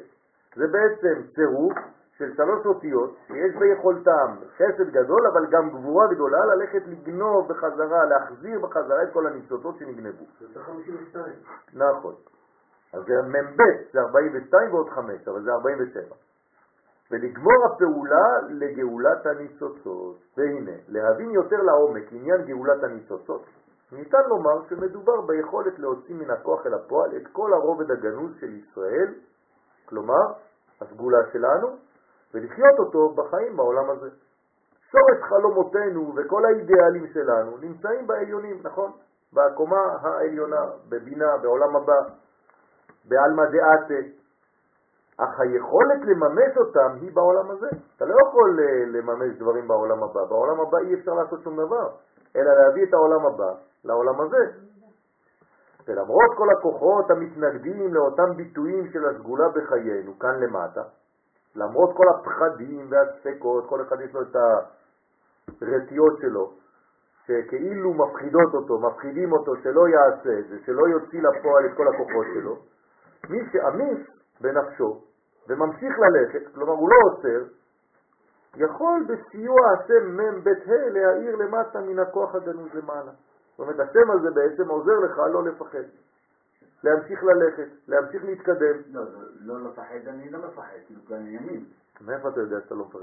Speaker 1: זה בעצם צירוף של שלוש אותיות שיש ביכולתם חסד גדול אבל גם גבורה גדולה ללכת לגנוב בחזרה, להחזיר בחזרה את כל הניצוצות שנגנבו.
Speaker 8: זה 52.
Speaker 1: נכון. אז זה מ"ב, זה 42 ועוד 5, אבל זה 47. ולגמור הפעולה לגאולת הניצוצות. והנה, להבין יותר לעומק עניין גאולת הניצוצות, ניתן לומר שמדובר ביכולת להוציא מן הכוח אל הפועל את כל הרובד הגנוז של ישראל, כלומר, הסגולה שלנו, ולחיות אותו בחיים בעולם הזה. שורש חלומותינו וכל האידיאלים שלנו נמצאים בעליונים, נכון? בקומה העליונה, בבינה, בעולם הבא, בעלמא דעתה. אך היכולת לממש אותם היא בעולם הזה. אתה לא יכול אה, לממש דברים בעולם הבא. בעולם הבא אי אפשר לעשות שום דבר, אלא להביא את העולם הבא לעולם הזה. ולמרות כל הכוחות המתנגדים לאותם ביטויים של הסגולה בחיינו, כאן למטה, למרות כל הפחדים והספקות, כל אחד יש לו את הרטיות שלו, שכאילו מפחידות אותו, מפחידים אותו שלא יעשה את זה, שלא יוציא לפועל את כל הכוחות שלו, מי שאמיץ בנפשו וממשיך ללכת, כלומר הוא לא עוצר, יכול בסיוע השם מ' ב' ה' להאיר למטה מן הכוח הגנוז למעלה. זאת אומרת, השם הזה בעצם עוזר לך לא לפחד, להמשיך ללכת, להמשיך להתקדם.
Speaker 9: לא, לא לפחד, אני לא מפחד, כאילו אני ימין.
Speaker 1: מאיפה אתה יודע שאתה לא מפחד?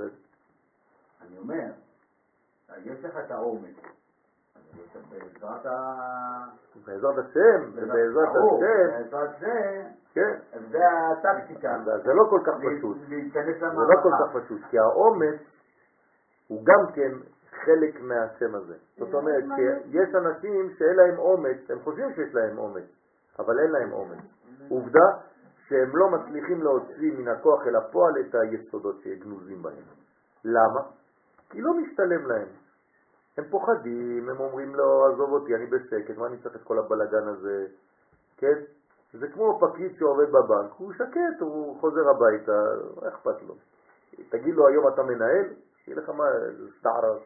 Speaker 9: אני אומר, יש לך את העומק. בעזרת ה...
Speaker 1: בעזרת השם, ובעזרת
Speaker 9: ברור,
Speaker 1: השם,
Speaker 9: בעזרת זה,
Speaker 1: כן.
Speaker 9: זה הטקטיקה.
Speaker 1: זה לא כל כך פשוט. זה לא כל. כך פשוט, כי האומץ הוא גם כן חלק מהשם הזה. זאת אומרת, שיש אנשים שאין להם אומץ, הם חושבים שיש להם אומץ, אבל אין להם אומץ. עובדה שהם לא מצליחים להוציא מן הכוח אל הפועל את היסודות שגנוזים בהם. למה? כי לא משתלם להם. הם פוחדים, הם אומרים לו, עזוב אותי, אני בשקט, מה אני צריך את כל הבלגן הזה? כן? זה כמו פקיד שעובד בבנק, הוא שקט, הוא חוזר הביתה, מה אכפת לו? תגיד לו היום אתה מנהל, יגיד לך מה, זה סתערר.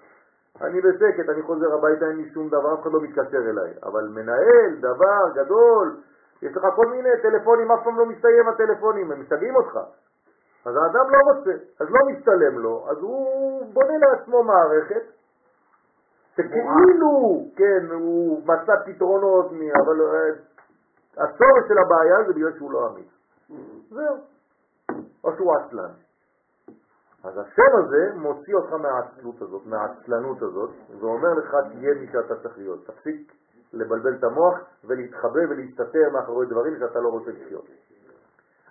Speaker 1: אני בשקט, אני חוזר הביתה, אין לי שום דבר, אף אחד לא מתקשר אליי. אבל מנהל, דבר גדול, יש לך כל מיני טלפונים, אף פעם לא מסתיים הטלפונים, הם משגעים אותך. אז האדם לא רוצה, אז לא משתלם לו, אז הוא בונה לעצמו מערכת שכאילו, כן, הוא מצא פתרונות, אבל אה, הצורך של הבעיה זה בגלל שהוא לא אמיץ. זהו. או שהוא עצלן. אז השם הזה מוציא אותך מהעצלות הזאת, מהעצלנות הזאת, ואומר לך תהיה מי שאתה צריך להיות. תפסיק לבלבל את המוח ולהתחבא ולהסתתר מאחורי דברים שאתה לא רוצה לחיות.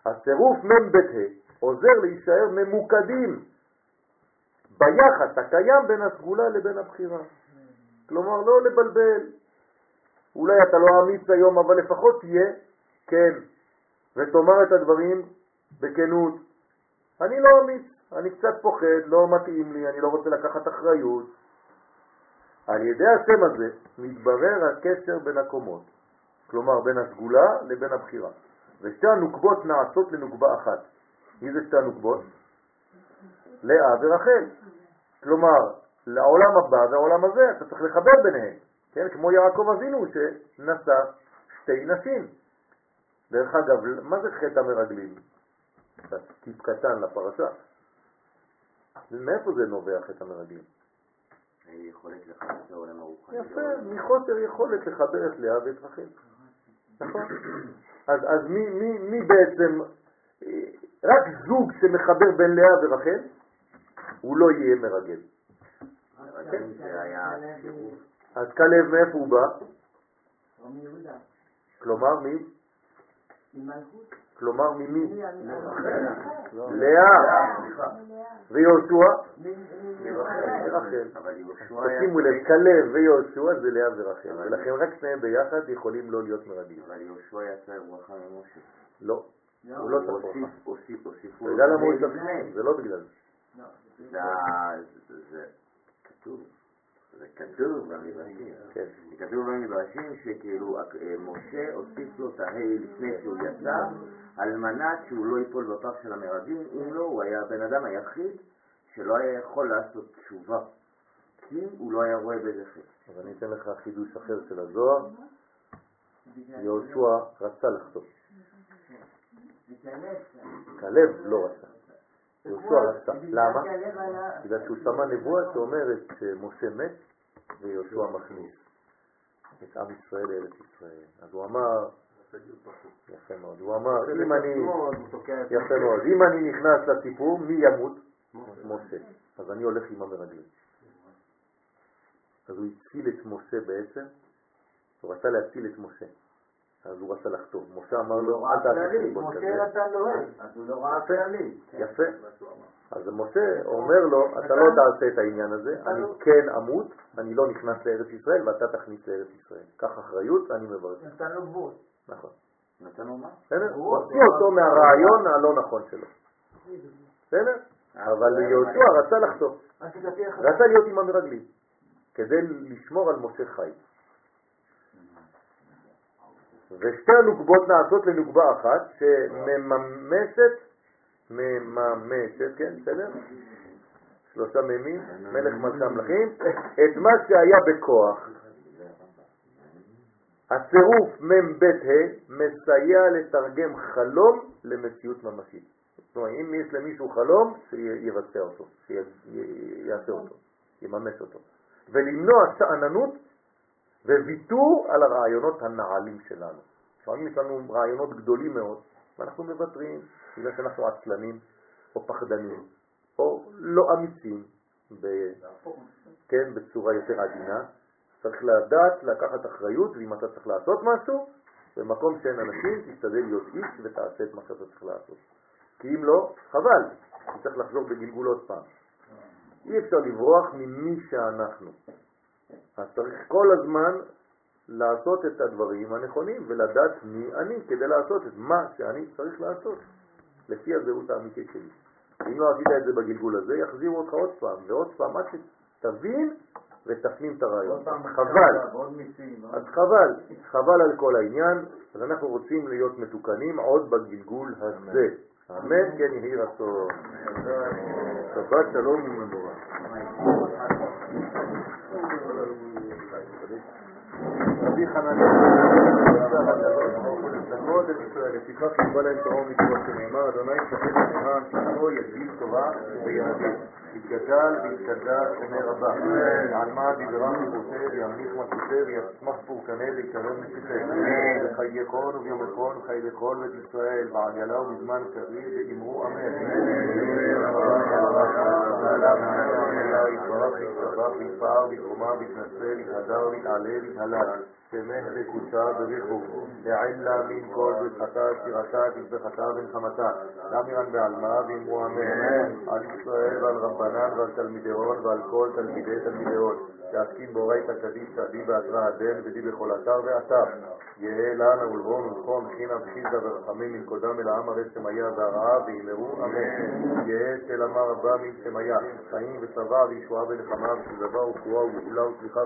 Speaker 1: הצירוף מ' ב' ה' עוזר להישאר ממוקדים ביחס הקיים בין הסגולה לבין הבחירה. כלומר, לא לבלבל. אולי אתה לא אמיץ היום, אבל לפחות תהיה כן, ותאמר את הדברים בכנות. אני לא אמיץ, אני קצת פוחד, לא מתאים לי, אני לא רוצה לקחת אחריות. על ידי השם הזה מתברר הקשר בין הקומות, כלומר בין הסגולה לבין הבחירה. ושתי הנוקבות נעשות לנוקבה אחת. מי זה שתי הנוקבות? לאה ורחל. כלומר, לעולם הבא והעולם הזה אתה צריך לחבר ביניהם, כן? כמו יעקב אבינו שנשא שתי נשים. דרך אגב, מה זה חטא המרגלים? טיפ קטן לפרשה. מאיפה זה נובע חטא המרגלים?
Speaker 4: יכולת לחבר את העולם הרוחני.
Speaker 1: יפה, מחוסר יכולת לחבר את לאה ואת רחל. נכון. אז, אז מי, מי, מי בעצם, רק זוג שמחבר בין לאה ורחל, הוא לא יהיה מרגל. אז כלב מאיפה הוא בא? כלומר מי? כלומר ממי? לאה. ויהושע? תשימו לב, כלב ויהושע זה לאה ורחל, ולכן רק שניהם ביחד יכולים לא להיות מרגלים.
Speaker 4: אבל יהושע יצא ברכה ממשה.
Speaker 1: לא, הוא לא צריך ברכה. אתה יודע למה הוא?
Speaker 4: לפני.
Speaker 1: זה לא בגלל זה.
Speaker 4: זה זה כתוב. זה כתוב במדרשים.
Speaker 1: כן.
Speaker 4: זה כתוב במדרשים שכאילו אה, משה הוסיף לו את ההי לפני שהוא יצא, על מנת שהוא לא ייפול בפח של המרגלים, אם לא, הוא היה הבן אדם היחיד שלא היה יכול לעשות תשובה, כי הוא לא היה רואה בזה חטא.
Speaker 1: אז אני אתן לך חידוש אחר של הזוהר. יהושע רצה לחטוא. כלב לא רצה. יהושע רצה. למה? בגלל שהוא שמע נבואה שאומרת שמשה מת ויהושע מכניס את עם ישראל לארץ ישראל. אז הוא אמר, יפה מאוד, הוא אמר, אם אני, יפה מאוד, אם אני נכנס לסיפור, מי ימות? משה. אז אני הולך עם המרגלים. אז הוא הציל את משה בעצם, הוא רצה להציל את משה. אז הוא רצה לחתום. משה אמר לו, אל תעשה חשבון כזה.
Speaker 9: משה רצה נוהג, אז הוא לא ראה פעלים.
Speaker 1: יפה. אז משה אומר לו, אתה לא תעשה את העניין הזה, אני כן אמות, אני לא נכנס לארץ ישראל ואתה תכניס לארץ ישראל. קח אחריות, אני מברך.
Speaker 9: נתן לו גבול.
Speaker 1: נכון.
Speaker 4: נתן לו מה?
Speaker 1: בסדר? הוציא אותו מהרעיון הלא נכון שלו. בסדר? אבל יהושע רצה לחתום. רצה להיות עם המרגלים, כדי לשמור על משה חי. ושתי הנוגבות נעשות לנוגבה אחת שמממשת, מממשת, כן, בסדר? שלושה מימים, מלך מלכי המלכים, את מה שהיה בכוח. הצירוף מ"ב ה' מסייע לתרגם חלום למציאות ממשית. זאת אומרת, אם יש למישהו חלום, שיבצע אותו, שיעשה אותו, יממש אותו. ולמנוע שאננות וויתור על הרעיונות הנעלים שלנו. לפעמים יש לנו רעיונות גדולים מאוד, ואנחנו מוותרים בגלל שאנחנו עצלנים או פחדנים או לא אמיצים, ב... כן, בצורה יותר עדינה. צריך לדעת לקחת אחריות, ואם אתה צריך לעשות משהו, במקום שאין אנשים, תשתדל להיות איש ותעשה את מה שאתה צריך לעשות. כי אם לא, חבל, צריך לחזור בגלגול עוד פעם. אי אפשר לברוח ממי שאנחנו. אז צריך כל הזמן לעשות את הדברים הנכונים ולדעת מי אני כדי לעשות את מה שאני צריך לעשות, לפי הזהות האמיתית שלי. אם לא עשית את זה בגלגול הזה, יחזירו אותך עוד פעם ועוד פעם עד שתבין ותפנים את הרעיון. חבל. אז חבל, חבל על כל העניין, אז אנחנו רוצים להיות מתוקנים עוד בגלגול הזה. אמן, כן יהי רצון. שבת שלום ומבורך. רבי חנניה, לצדקות את ישראל, לפיכך קיבל להם תורה ומצוות שנאמר, אדוני יספק למען שמו ידליק תורה ויהדות. יתגדל ויתגדל שומר רבה. יעלמה דיברה מבוטה וימליך מצוטה ויצמח פורקנה ויקרב משיחה. וחי יכון וביום יכון וחי לכל בית ישראל בעגלה ובזמן קריב ואמרו אמן. יתברך ויתברך ויתפאר ויתרומה ויתנצל יתהדר ויתעלה ויתהלל. שמח וקודשה בריחו, לעילה מן כל ברכתה, שירתה, תזבחתה ונחמתה, לאמירן בעלמה ואמרו אמן, על ישראל ועל רבנן ועל תלמידיהון ועל כל תלמידי תלמידיהון, שעסקים באורייתא קדיש שעדי באתרא הדן ודי בכל אתר ואתר, יהא לנו ולבון ולחום, חינה וחיזה ורחמים מן קודם אל העם הרי שמיה והרעה ואמרו אמן, יהא אמר רבה מן שמיה, חיים וצבא וישועה ונחמה ושזבה וקרואה וגאולה וסליחה